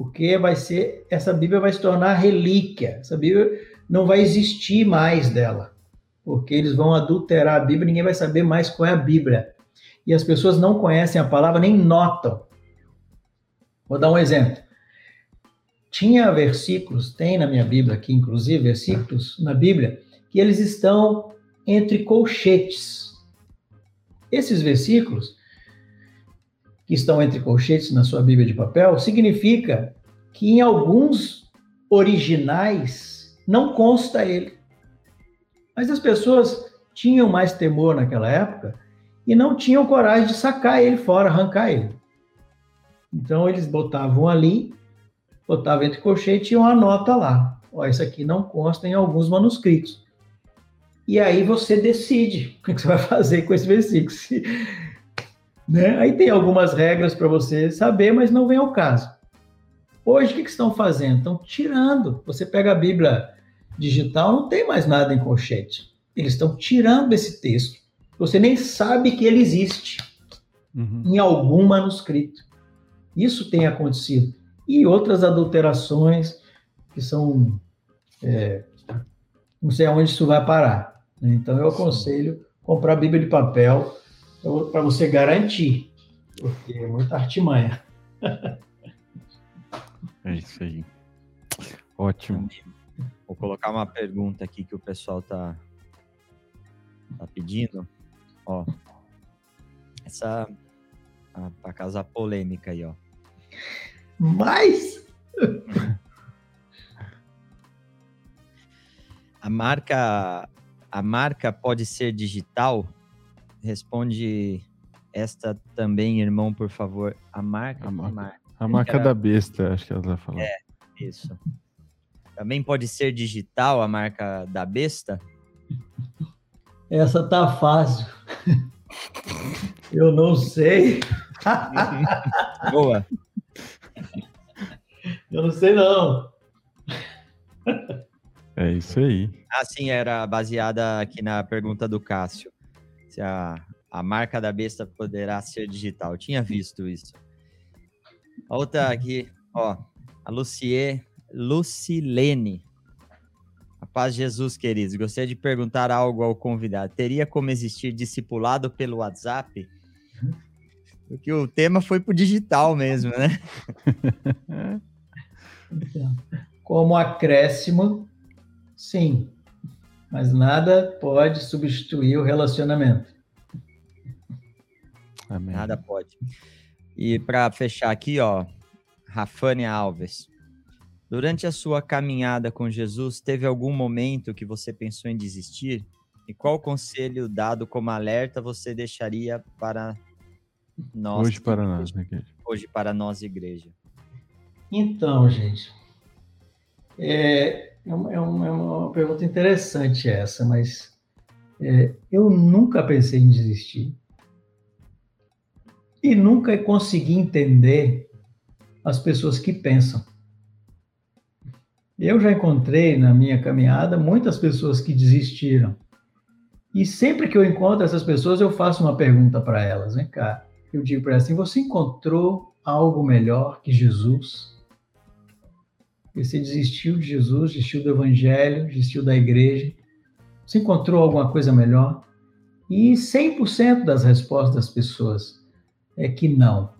porque vai ser essa Bíblia vai se tornar relíquia. Essa Bíblia não vai existir mais dela, porque eles vão adulterar a Bíblia, ninguém vai saber mais qual é a Bíblia. E as pessoas não conhecem a palavra nem notam. Vou dar um exemplo. Tinha versículos, tem na minha Bíblia aqui, inclusive, versículos na Bíblia, que eles estão entre colchetes. Esses versículos que estão entre colchetes na sua Bíblia de papel, significa que em alguns originais não consta ele. Mas as pessoas tinham mais temor naquela época e não tinham coragem de sacar ele fora, arrancar ele. Então eles botavam ali, botavam entre colchetes e uma nota lá. Ó, isso aqui não consta em alguns manuscritos. E aí você decide o que você vai fazer com esse versículo. Né? Aí tem algumas regras para você saber, mas não vem ao caso. Hoje, o que, que estão fazendo? Estão tirando. Você pega a Bíblia digital, não tem mais nada em colchete. Eles estão tirando esse texto. Você nem sabe que ele existe uhum. em algum manuscrito. Isso tem acontecido. E outras adulterações que são. É, não sei aonde isso vai parar. Né? Então, eu aconselho comprar a Bíblia de papel para você garantir, porque é muita artimanha. É isso aí. Ótimo. Vou colocar uma pergunta aqui que o pessoal tá, tá pedindo. Ó, essa para causar polêmica aí, ó. Mas a marca a marca pode ser digital? Responde esta também, irmão, por favor. A marca. A marca, marca? A marca da besta, acho que ela vai falar. É, isso. Também pode ser digital a marca da besta? Essa tá fácil. Eu não sei. Boa. Eu não sei, não. É isso aí. Ah, sim, era baseada aqui na pergunta do Cássio se a, a marca da besta poderá ser digital. Eu tinha visto isso. outra aqui, ó, a Lucie, Lucilene. A paz Jesus, queridos. Gostaria de perguntar algo ao convidado. Teria como existir discipulado pelo WhatsApp? Porque o tema foi pro digital mesmo, né? Como acréscimo, sim. Mas nada pode substituir o relacionamento. Amém. Nada pode. E para fechar aqui, ó, Rafânia Alves. Durante a sua caminhada com Jesus, teve algum momento que você pensou em desistir? E qual conselho dado como alerta você deixaria para nós? Hoje para nós, né, Hoje para nós, igreja. Então, gente, é, é, uma, é uma pergunta interessante essa, mas é, eu nunca pensei em desistir e nunca consegui entender as pessoas que pensam. Eu já encontrei na minha caminhada muitas pessoas que desistiram. E sempre que eu encontro essas pessoas, eu faço uma pergunta para elas, vem cá. Eu digo para elas assim: você encontrou algo melhor que Jesus? Você desistiu de Jesus, desistiu do Evangelho, desistiu da igreja? Você encontrou alguma coisa melhor? E 100% das respostas das pessoas é que não.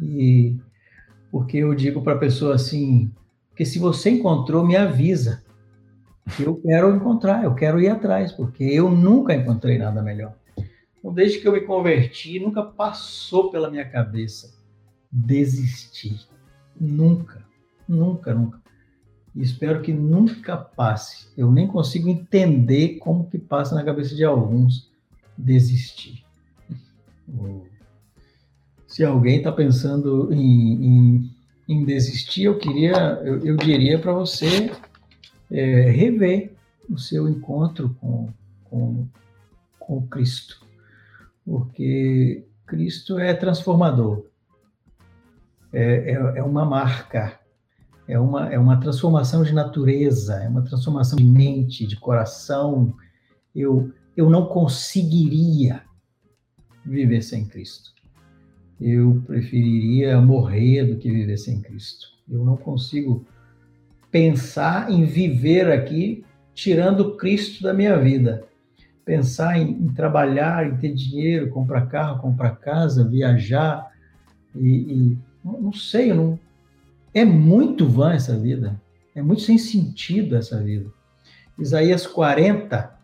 E porque eu digo para a pessoa assim: porque se você encontrou, me avisa. Eu quero encontrar, eu quero ir atrás, porque eu nunca encontrei nada melhor. Então, desde que eu me converti, nunca passou pela minha cabeça desistir. Nunca, nunca, nunca. E espero que nunca passe. Eu nem consigo entender como que passa na cabeça de alguns desistir. Se alguém está pensando em, em em desistir, eu queria, eu, eu diria para você é, rever o seu encontro com, com, com Cristo, porque Cristo é transformador, é, é, é uma marca, é uma, é uma transformação de natureza, é uma transformação de mente, de coração. Eu, eu não conseguiria viver sem Cristo eu preferiria morrer do que viver sem Cristo. Eu não consigo pensar em viver aqui tirando Cristo da minha vida. Pensar em, em trabalhar, em ter dinheiro, comprar carro, comprar casa, viajar e, e não sei, não, é muito vã essa vida. É muito sem sentido essa vida. Isaías 40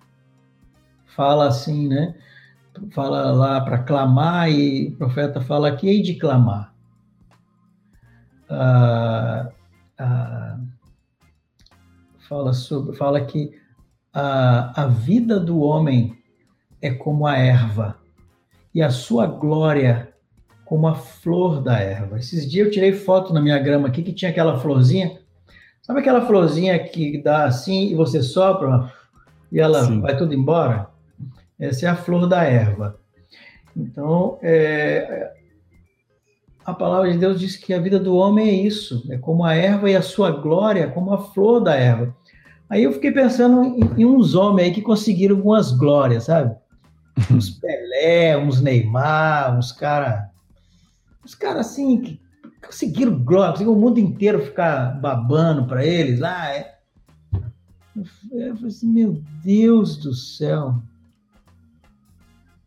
fala assim, né? fala lá para clamar e o profeta fala que hei de clamar. Ah, ah, fala sobre, fala que a, a vida do homem é como a erva e a sua glória como a flor da erva. Esses dias eu tirei foto na minha grama aqui que tinha aquela florzinha. Sabe aquela florzinha que dá assim e você sopra e ela Sim. vai tudo embora? Essa é a flor da erva. Então, é, a palavra de Deus diz que a vida do homem é isso, é como a erva e a sua glória como a flor da erva. Aí eu fiquei pensando em, em uns homens aí que conseguiram algumas glórias, sabe? Uns Pelé, uns Neymar, uns caras. Uns caras assim que conseguiram glória, conseguiram o mundo inteiro ficar babando para eles. Ah, é. Eu falei assim, meu Deus do céu.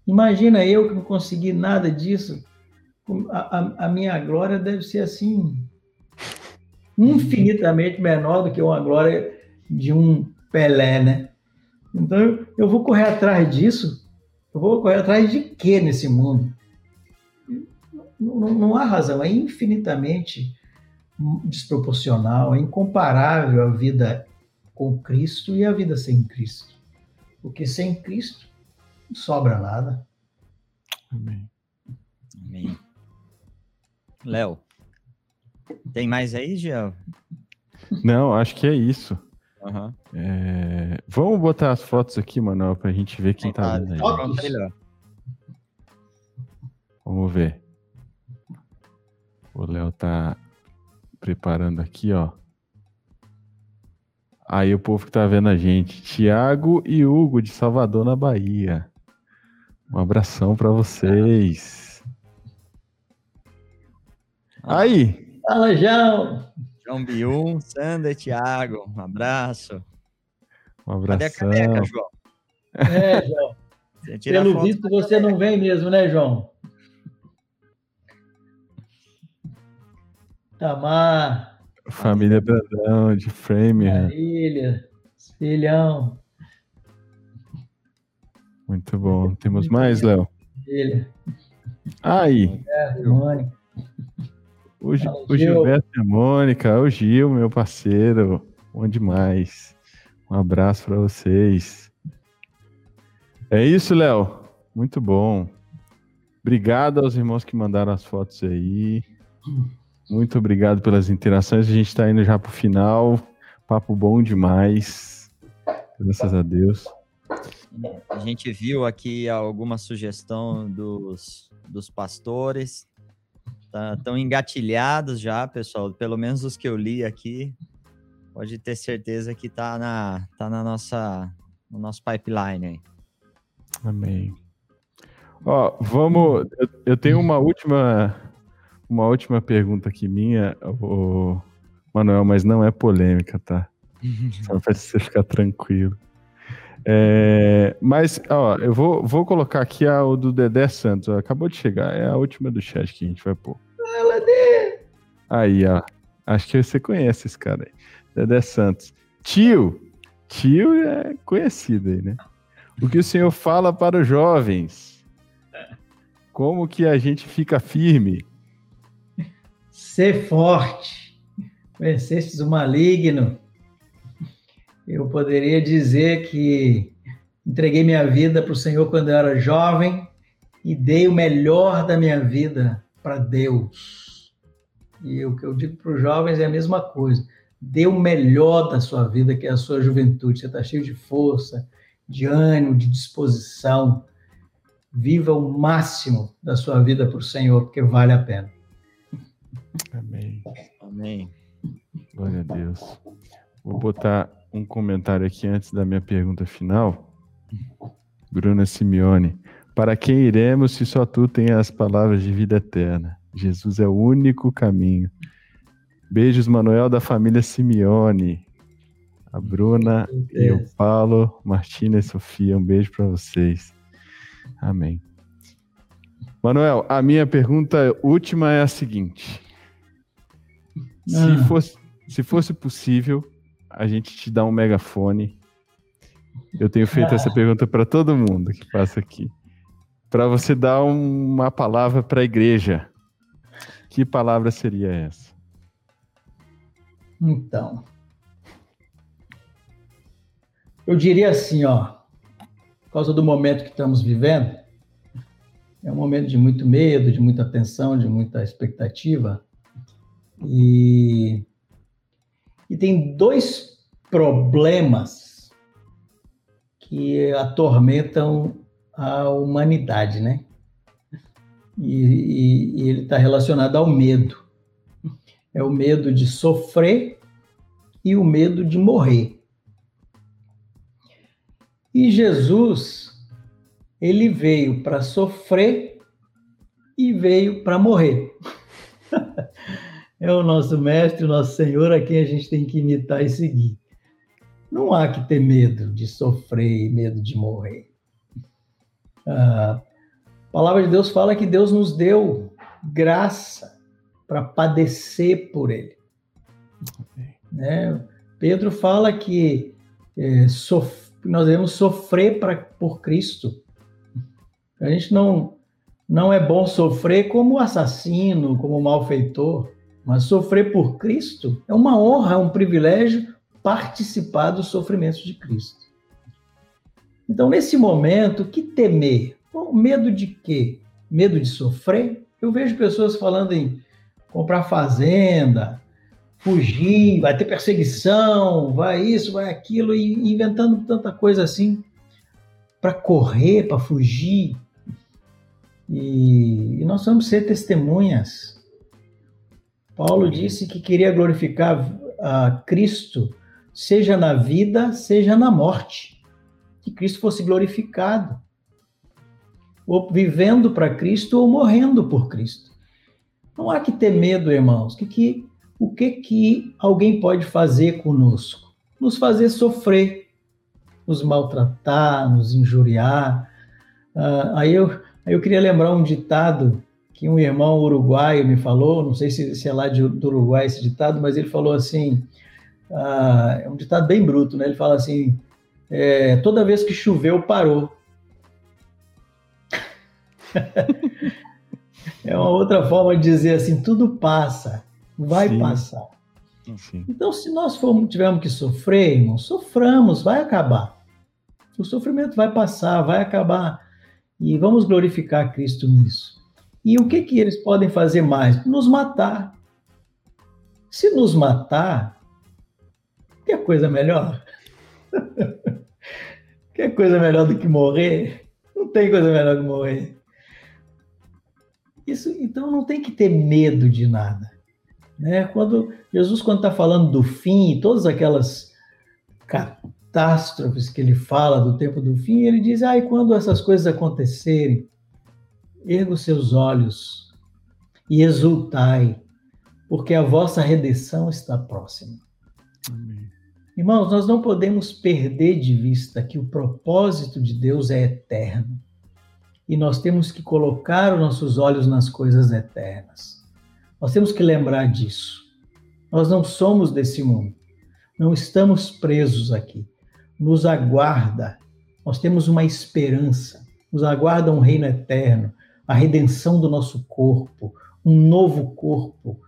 Imagina eu que não consegui nada disso. A, a, a, minha glória deve ser assim, infinitamente menor do que uma glória de um Pelé, né? Então eu vou correr atrás disso. Eu vou correr atrás de quê nesse mundo? Não, não, há razão, é infinitamente desproporcional, é incomparável a vida com Cristo e a vida sem Cristo. Porque sem Cristo não sobra nada. Amém. Amém. Léo, tem mais aí, Giel? Não, acho que é isso. Uhum. É... Vamos botar as fotos aqui, Manuel, pra gente ver quem tá vendo aí. Vamos ver. O Léo tá preparando aqui, ó. Aí o povo que tá vendo a gente, Tiago e Hugo de Salvador, na Bahia. Um abração para vocês. Aí. Fala, João. João Bium, Sandra e Thiago. Um abraço. Um abração. Cadê a caneca, João? É, João. Pelo visto, você não vem mesmo, né, João? Tamar. Família Brandão, de Frame. Marília, Filhão. Muito bom. Temos mais, Léo? Filha. Aí. É, Mônica. O, o Gilberto e a Mônica, o Gil, meu parceiro. Bom demais. Um abraço para vocês. É isso, Léo. Muito bom. Obrigado aos irmãos que mandaram as fotos aí. Muito obrigado pelas interações. A gente está indo já para o final. Papo bom demais. Graças a Deus. A gente viu aqui alguma sugestão dos, dos pastores. Estão tá, engatilhados já, pessoal. Pelo menos os que eu li aqui. Pode ter certeza que tá na, tá na nossa, no nosso pipeline aí. Amém. Ó, vamos. Eu, eu tenho uma última, uma última pergunta aqui minha, o Manuel, mas não é polêmica, tá? Só para você ficar tranquilo. É, mas, ó, eu vou, vou colocar aqui a, o do Dedé Santos. Acabou de chegar, é a última do chat que a gente vai pôr. Fala, Aí, ó. Acho que você conhece esse cara aí. Dedé Santos. Tio. Tio é conhecido aí, né? O que o senhor fala para os jovens? Como que a gente fica firme? Ser forte. Vencestes o maligno eu poderia dizer que entreguei minha vida para o Senhor quando eu era jovem e dei o melhor da minha vida para Deus. E o que eu digo para os jovens é a mesma coisa. Dê o melhor da sua vida, que é a sua juventude. Você está cheio de força, de ânimo, de disposição. Viva o máximo da sua vida para o Senhor, porque vale a pena. Amém. Amém. Glória a Deus. Vou botar um comentário aqui antes da minha pergunta final. Bruna Simeone. Para quem iremos se só tu tem as palavras de vida eterna? Jesus é o único caminho. Beijos, Manuel, da família Simeone. A Bruna e o Paulo, Martina e Sofia. Um beijo para vocês. Amém. Manuel, a minha pergunta última é a seguinte: se, ah. fosse, se fosse possível, a gente te dá um megafone. Eu tenho feito essa pergunta para todo mundo que passa aqui. Para você dar uma palavra para a igreja. Que palavra seria essa? Então. Eu diria assim, ó, por causa do momento que estamos vivendo, é um momento de muito medo, de muita tensão, de muita expectativa. E e tem dois problemas que atormentam a humanidade, né? E, e, e ele está relacionado ao medo. É o medo de sofrer e o medo de morrer. E Jesus, ele veio para sofrer e veio para morrer. é o nosso mestre, o nosso Senhor, a quem a gente tem que imitar e seguir. Não há que ter medo de sofrer medo de morrer. a palavra de Deus fala que Deus nos deu graça para padecer por Ele. Né? Pedro fala que é, sof nós devemos sofrer pra, por Cristo. A gente não, não é bom sofrer como assassino, como malfeitor. Mas sofrer por Cristo é uma honra, é um privilégio participar dos sofrimentos de Cristo. Então, nesse momento, que temer? Bom, medo de quê? Medo de sofrer? Eu vejo pessoas falando em comprar fazenda, fugir, vai ter perseguição, vai isso, vai aquilo, e inventando tanta coisa assim para correr, para fugir. E, e nós vamos ser testemunhas Paulo disse que queria glorificar a Cristo, seja na vida, seja na morte. Que Cristo fosse glorificado. Ou vivendo para Cristo ou morrendo por Cristo. Não há que ter medo, irmãos. Que, que, o que, que alguém pode fazer conosco? Nos fazer sofrer, nos maltratar, nos injuriar. Uh, aí, eu, aí eu queria lembrar um ditado que um irmão uruguaio me falou, não sei se, se é lá de, do Uruguai esse ditado, mas ele falou assim: ah, é um ditado bem bruto, né? Ele fala assim: é, toda vez que choveu, parou. é uma outra forma de dizer assim: tudo passa, vai Sim. passar. Sim. Então, se nós formos, tivermos que sofrer, irmão, soframos, vai acabar. O sofrimento vai passar, vai acabar. E vamos glorificar Cristo nisso. E o que, que eles podem fazer mais? Nos matar. Se nos matar, quer coisa melhor? quer coisa melhor do que morrer? Não tem coisa melhor que morrer. Isso, então não tem que ter medo de nada. Né? Quando Jesus, quando está falando do fim, todas aquelas catástrofes que ele fala do tempo do fim, ele diz: ah, e quando essas coisas acontecerem, erga os seus olhos e exultai, porque a vossa redenção está próxima. Amém. Irmãos, nós não podemos perder de vista que o propósito de Deus é eterno. E nós temos que colocar os nossos olhos nas coisas eternas. Nós temos que lembrar disso. Nós não somos desse mundo. Não estamos presos aqui. Nos aguarda. Nós temos uma esperança. Nos aguarda um reino eterno, a redenção do nosso corpo, um novo corpo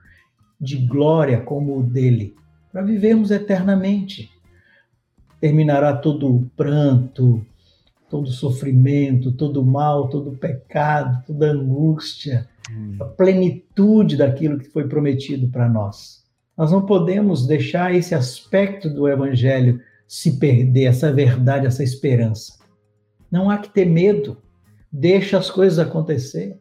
de glória como o dele, para vivermos eternamente. Terminará todo o pranto, todo o sofrimento, todo o mal, todo o pecado, toda a angústia, a plenitude daquilo que foi prometido para nós. Nós não podemos deixar esse aspecto do evangelho se perder, essa verdade, essa esperança. Não há que ter medo. Deixa as coisas acontecer.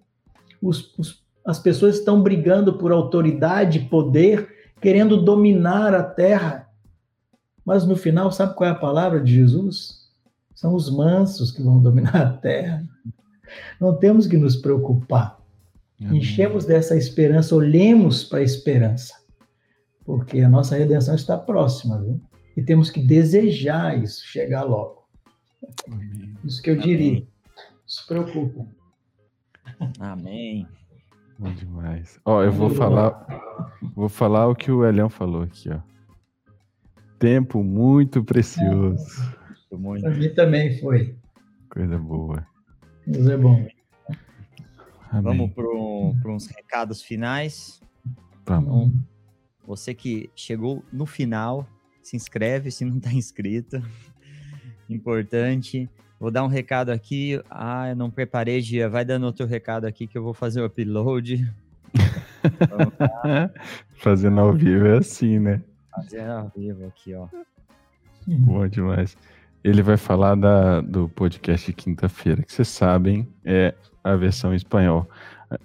Os, os, as pessoas estão brigando por autoridade, poder, querendo dominar a terra. Mas no final, sabe qual é a palavra de Jesus? São os mansos que vão dominar a terra. Não temos que nos preocupar. Amém. Enchemos dessa esperança, olhemos para a esperança, porque a nossa redenção está próxima, viu? E temos que desejar isso, chegar logo. Amém. Isso que eu diria. Amém. Se preocupem. Amém. Bom demais. Ó, eu vou falar, vou falar o que o Elião falou aqui, ó. Tempo muito precioso. Muito. Para mim também foi. Coisa boa. Isso é bom. Amém. Vamos para uns recados finais. Vamos. Você que chegou no final, se inscreve se não está inscrito. Importante. Vou dar um recado aqui. Ah, eu não preparei, Gia. Vai dando outro recado aqui que eu vou fazer o upload. Fazendo ao vivo é assim, né? Fazendo ao vivo aqui, ó. Bom demais. Ele vai falar da, do podcast de quinta-feira, que vocês sabem, é a versão em espanhol.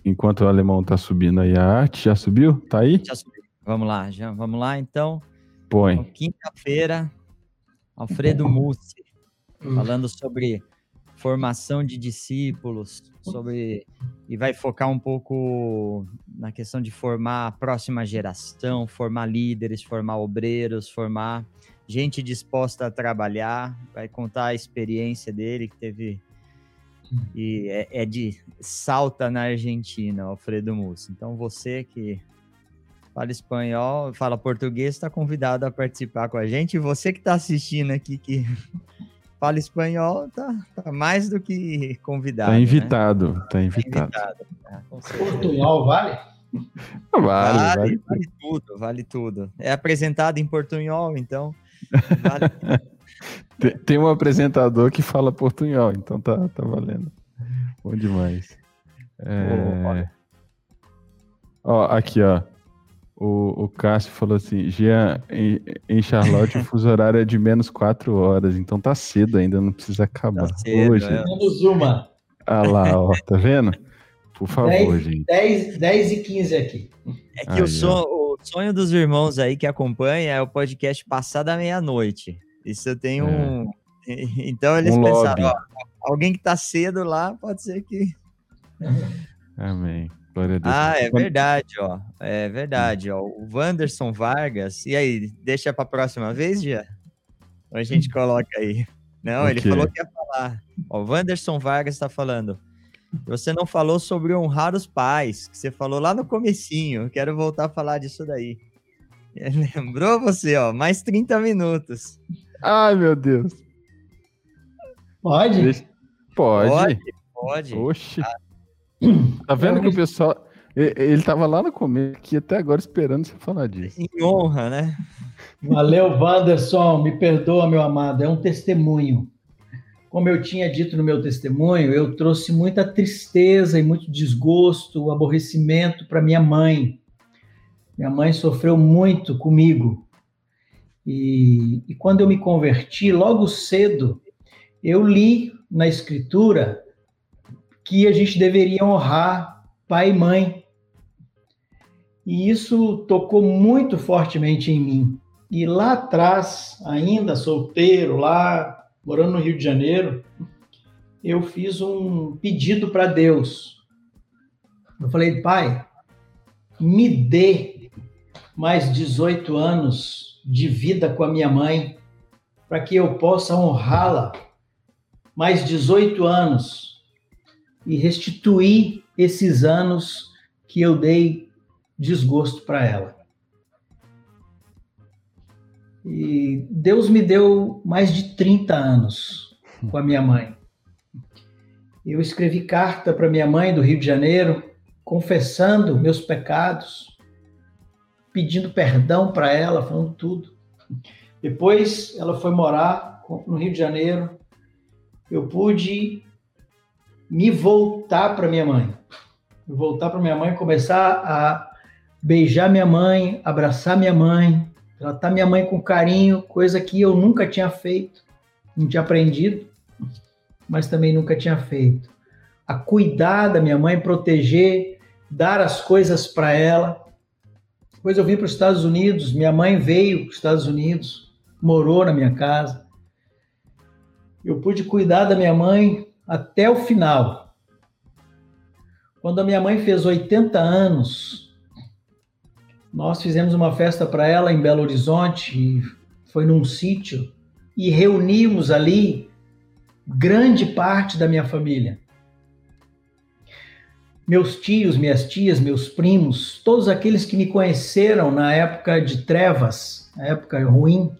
Enquanto o alemão tá subindo aí a arte, já subiu? Tá aí? Já subiu. Vamos lá, já, vamos lá então. Põe. Então, quinta-feira, Alfredo Mussi Hum. falando sobre formação de discípulos, sobre e vai focar um pouco na questão de formar a próxima geração, formar líderes, formar obreiros, formar gente disposta a trabalhar, vai contar a experiência dele que teve e é, é de Salta na Argentina, Alfredo Mussi. Então você que fala espanhol, fala português, está convidado a participar com a gente. E você que está assistindo aqui que fala espanhol, tá, tá mais do que convidado. Tá invitado, né? tá invitado. Tá invitado. Portunhol vale? Vale, vale, vale, vale, tudo, vale tudo. É apresentado em portunhol, então vale. tem, tem, um apresentador que fala portunhol, então tá, tá valendo. Bom demais. É... Ó, aqui, ó. O, o Cássio falou assim: Jean, em, em Charlotte o fuso horário é de menos 4 horas, então tá cedo ainda, não precisa acabar. Tá cedo, Hoje. É. Menos uma. Ah lá, ó, tá vendo? Por favor, 10, gente. 10, 10 e 15 aqui. É que aí, o, sonho, o, sonho dos irmãos aí que acompanha é o podcast passar da meia-noite. Isso eu tenho é. um. Então eles um pensaram: ó, alguém que tá cedo lá, pode ser que. Amém. Glória a Deus. Ah, é verdade, ó. É verdade, ó. O Wanderson Vargas. E aí, deixa para a próxima vez, já? Ou a gente coloca aí? Não, okay. ele falou que ia falar. Ó, o Wanderson Vargas está falando. Você não falou sobre honrar os pais, que você falou lá no comecinho. Quero voltar a falar disso daí. Lembrou você, ó, mais 30 minutos. Ai, meu Deus. Pode? Pode. Pode, pode. Oxe. Ah. Tá vendo que o pessoal. Ele tava lá no começo, aqui até agora esperando você falar disso. Em honra, né? Valeu, Wanderson. Me perdoa, meu amado. É um testemunho. Como eu tinha dito no meu testemunho, eu trouxe muita tristeza e muito desgosto, aborrecimento para minha mãe. Minha mãe sofreu muito comigo. E, e quando eu me converti, logo cedo, eu li na Escritura que a gente deveria honrar pai e mãe. E isso tocou muito fortemente em mim. E lá atrás, ainda solteiro, lá morando no Rio de Janeiro, eu fiz um pedido para Deus. Eu falei, pai, me dê mais 18 anos de vida com a minha mãe, para que eu possa honrá-la. Mais 18 anos e restituir esses anos que eu dei desgosto para ela. E Deus me deu mais de 30 anos com a minha mãe. Eu escrevi carta para minha mãe do Rio de Janeiro, confessando meus pecados, pedindo perdão para ela, falando tudo. Depois ela foi morar no Rio de Janeiro. Eu pude me voltar para minha mãe. Voltar para minha mãe, começar a beijar minha mãe, abraçar minha mãe, Tratar minha mãe com carinho, coisa que eu nunca tinha feito, não tinha aprendido, mas também nunca tinha feito. A cuidar da minha mãe, proteger, dar as coisas para ela. Depois eu vim para os Estados Unidos, minha mãe veio para os Estados Unidos, morou na minha casa. Eu pude cuidar da minha mãe até o final. Quando a minha mãe fez 80 anos, nós fizemos uma festa para ela em Belo Horizonte, foi num sítio, e reunimos ali grande parte da minha família. Meus tios, minhas tias, meus primos, todos aqueles que me conheceram na época de trevas, época ruim,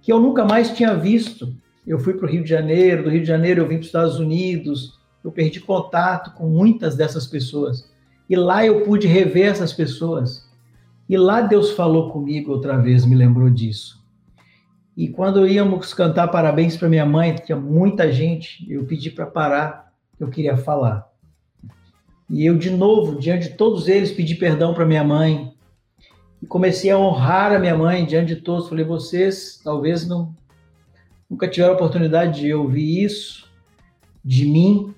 que eu nunca mais tinha visto. Eu fui para o Rio de Janeiro, do Rio de Janeiro eu vim para os Estados Unidos, eu perdi contato com muitas dessas pessoas. E lá eu pude rever essas pessoas e lá Deus falou comigo outra vez, me lembrou disso. E quando íamos cantar parabéns para minha mãe, tinha muita gente, eu pedi para parar, eu queria falar. E eu, de novo, diante de todos eles, pedi perdão para minha mãe. E comecei a honrar a minha mãe diante de todos. Falei, vocês talvez não nunca tiveram a oportunidade de ouvir isso de mim,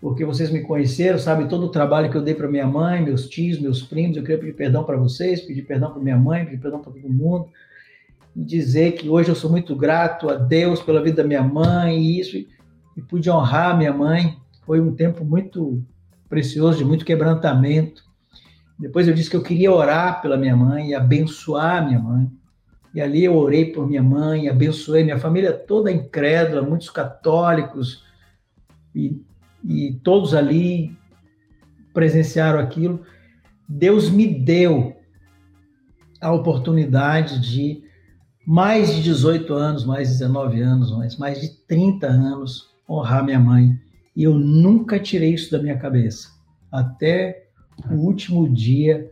porque vocês me conheceram, sabem todo o trabalho que eu dei para minha mãe, meus tios, meus primos. Eu queria pedir perdão para vocês, pedir perdão para minha mãe, pedir perdão para todo mundo e dizer que hoje eu sou muito grato a Deus pela vida da minha mãe e isso e, e pude honrar minha mãe. Foi um tempo muito precioso, de muito quebrantamento. Depois eu disse que eu queria orar pela minha mãe e abençoar minha mãe. E ali eu orei por minha mãe, abençoei minha família toda incrédula, muitos católicos e e todos ali presenciaram aquilo. Deus me deu a oportunidade de mais de 18 anos, mais de 19 anos, mais, mais de 30 anos honrar minha mãe. E eu nunca tirei isso da minha cabeça. Até o último dia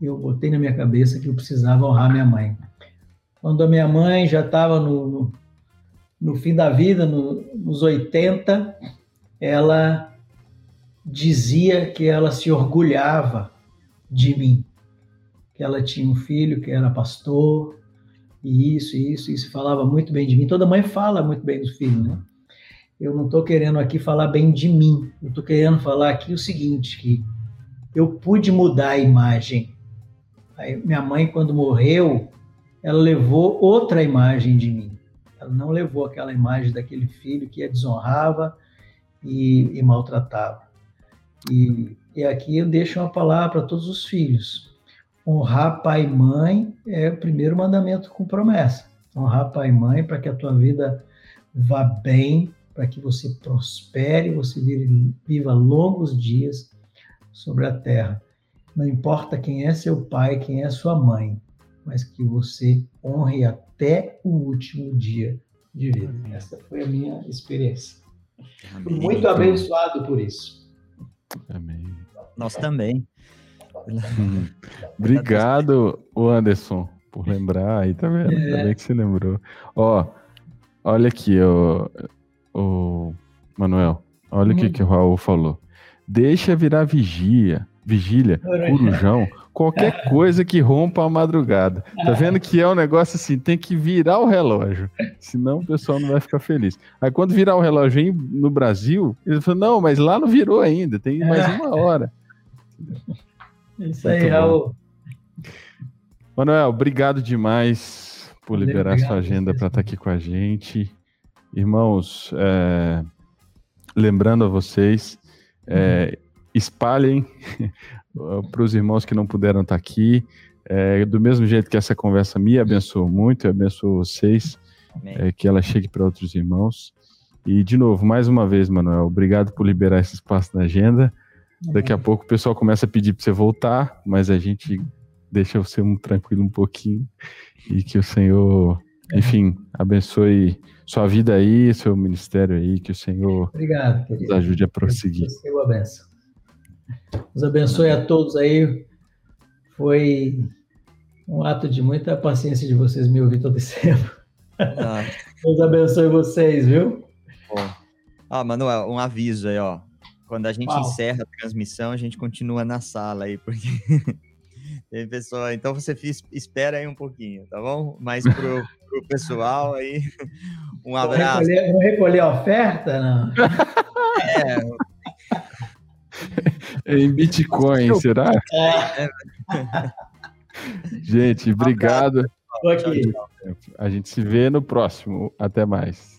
eu botei na minha cabeça que eu precisava honrar minha mãe. Quando a minha mãe já estava no, no, no, fim da vida, no, nos 80, ela dizia que ela se orgulhava de mim, que ela tinha um filho que era pastor, e isso, isso, isso, falava muito bem de mim. Toda mãe fala muito bem do filho, né? Eu não estou querendo aqui falar bem de mim, eu estou querendo falar aqui o seguinte, que eu pude mudar a imagem. Aí, minha mãe, quando morreu, ela levou outra imagem de mim. Ela não levou aquela imagem daquele filho que a desonrava, e, e maltratava. E, e aqui eu deixo uma palavra para todos os filhos. Honrar pai e mãe é o primeiro mandamento com promessa. Honrar pai e mãe para que a tua vida vá bem, para que você prospere, você viva longos dias sobre a terra. Não importa quem é seu pai, quem é sua mãe. Mas que você honre até o último dia de vida. Essa foi a minha experiência. Amém. Muito abençoado por isso. Amém. Nós também. Obrigado, o Anderson, por lembrar aí, tá vendo? É. Ainda bem que você lembrou. Ó, olha aqui, o, o Manuel, olha o que, hum. que o Raul falou. Deixa virar vigia, vigília, corujão, qualquer coisa que rompa a madrugada. Tá vendo que é um negócio assim, tem que virar o relógio, senão o pessoal não vai ficar feliz. Aí quando virar o relógio no Brasil, ele falou, não, mas lá não virou ainda, tem mais uma hora. Isso aí, Raul. Manuel, obrigado demais por liberar obrigado, sua agenda para estar tá aqui com a gente. Irmãos, é, lembrando a vocês, é, espalhem para os irmãos que não puderam estar tá aqui. É, do mesmo jeito que essa conversa me abençoou muito, eu abençoo vocês, é, que ela chegue para outros irmãos. E, de novo, mais uma vez, Manuel, obrigado por liberar esse espaço na agenda. Daqui a pouco o pessoal começa a pedir para você voltar, mas a gente deixa você um, tranquilo um pouquinho e que o Senhor, enfim, abençoe sua vida aí, seu ministério aí, que o Senhor Obrigado, nos ajude a prosseguir. Seu abençoe. Nos abençoe a todos aí. Foi um ato de muita paciência de vocês me ouvir todo esse tempo. Ah. Deus abençoe vocês, viu? Ah, Manuel, um aviso aí, ó. Quando a gente Uau. encerra a transmissão, a gente continua na sala aí, porque tem pessoa. Então você espera aí um pouquinho, tá bom? Mas pro, pro pessoal aí, um abraço. Vou recolher, vou recolher a oferta? Não. É. em Bitcoin, será? É. Gente, obrigado. A gente se vê no próximo. Até mais.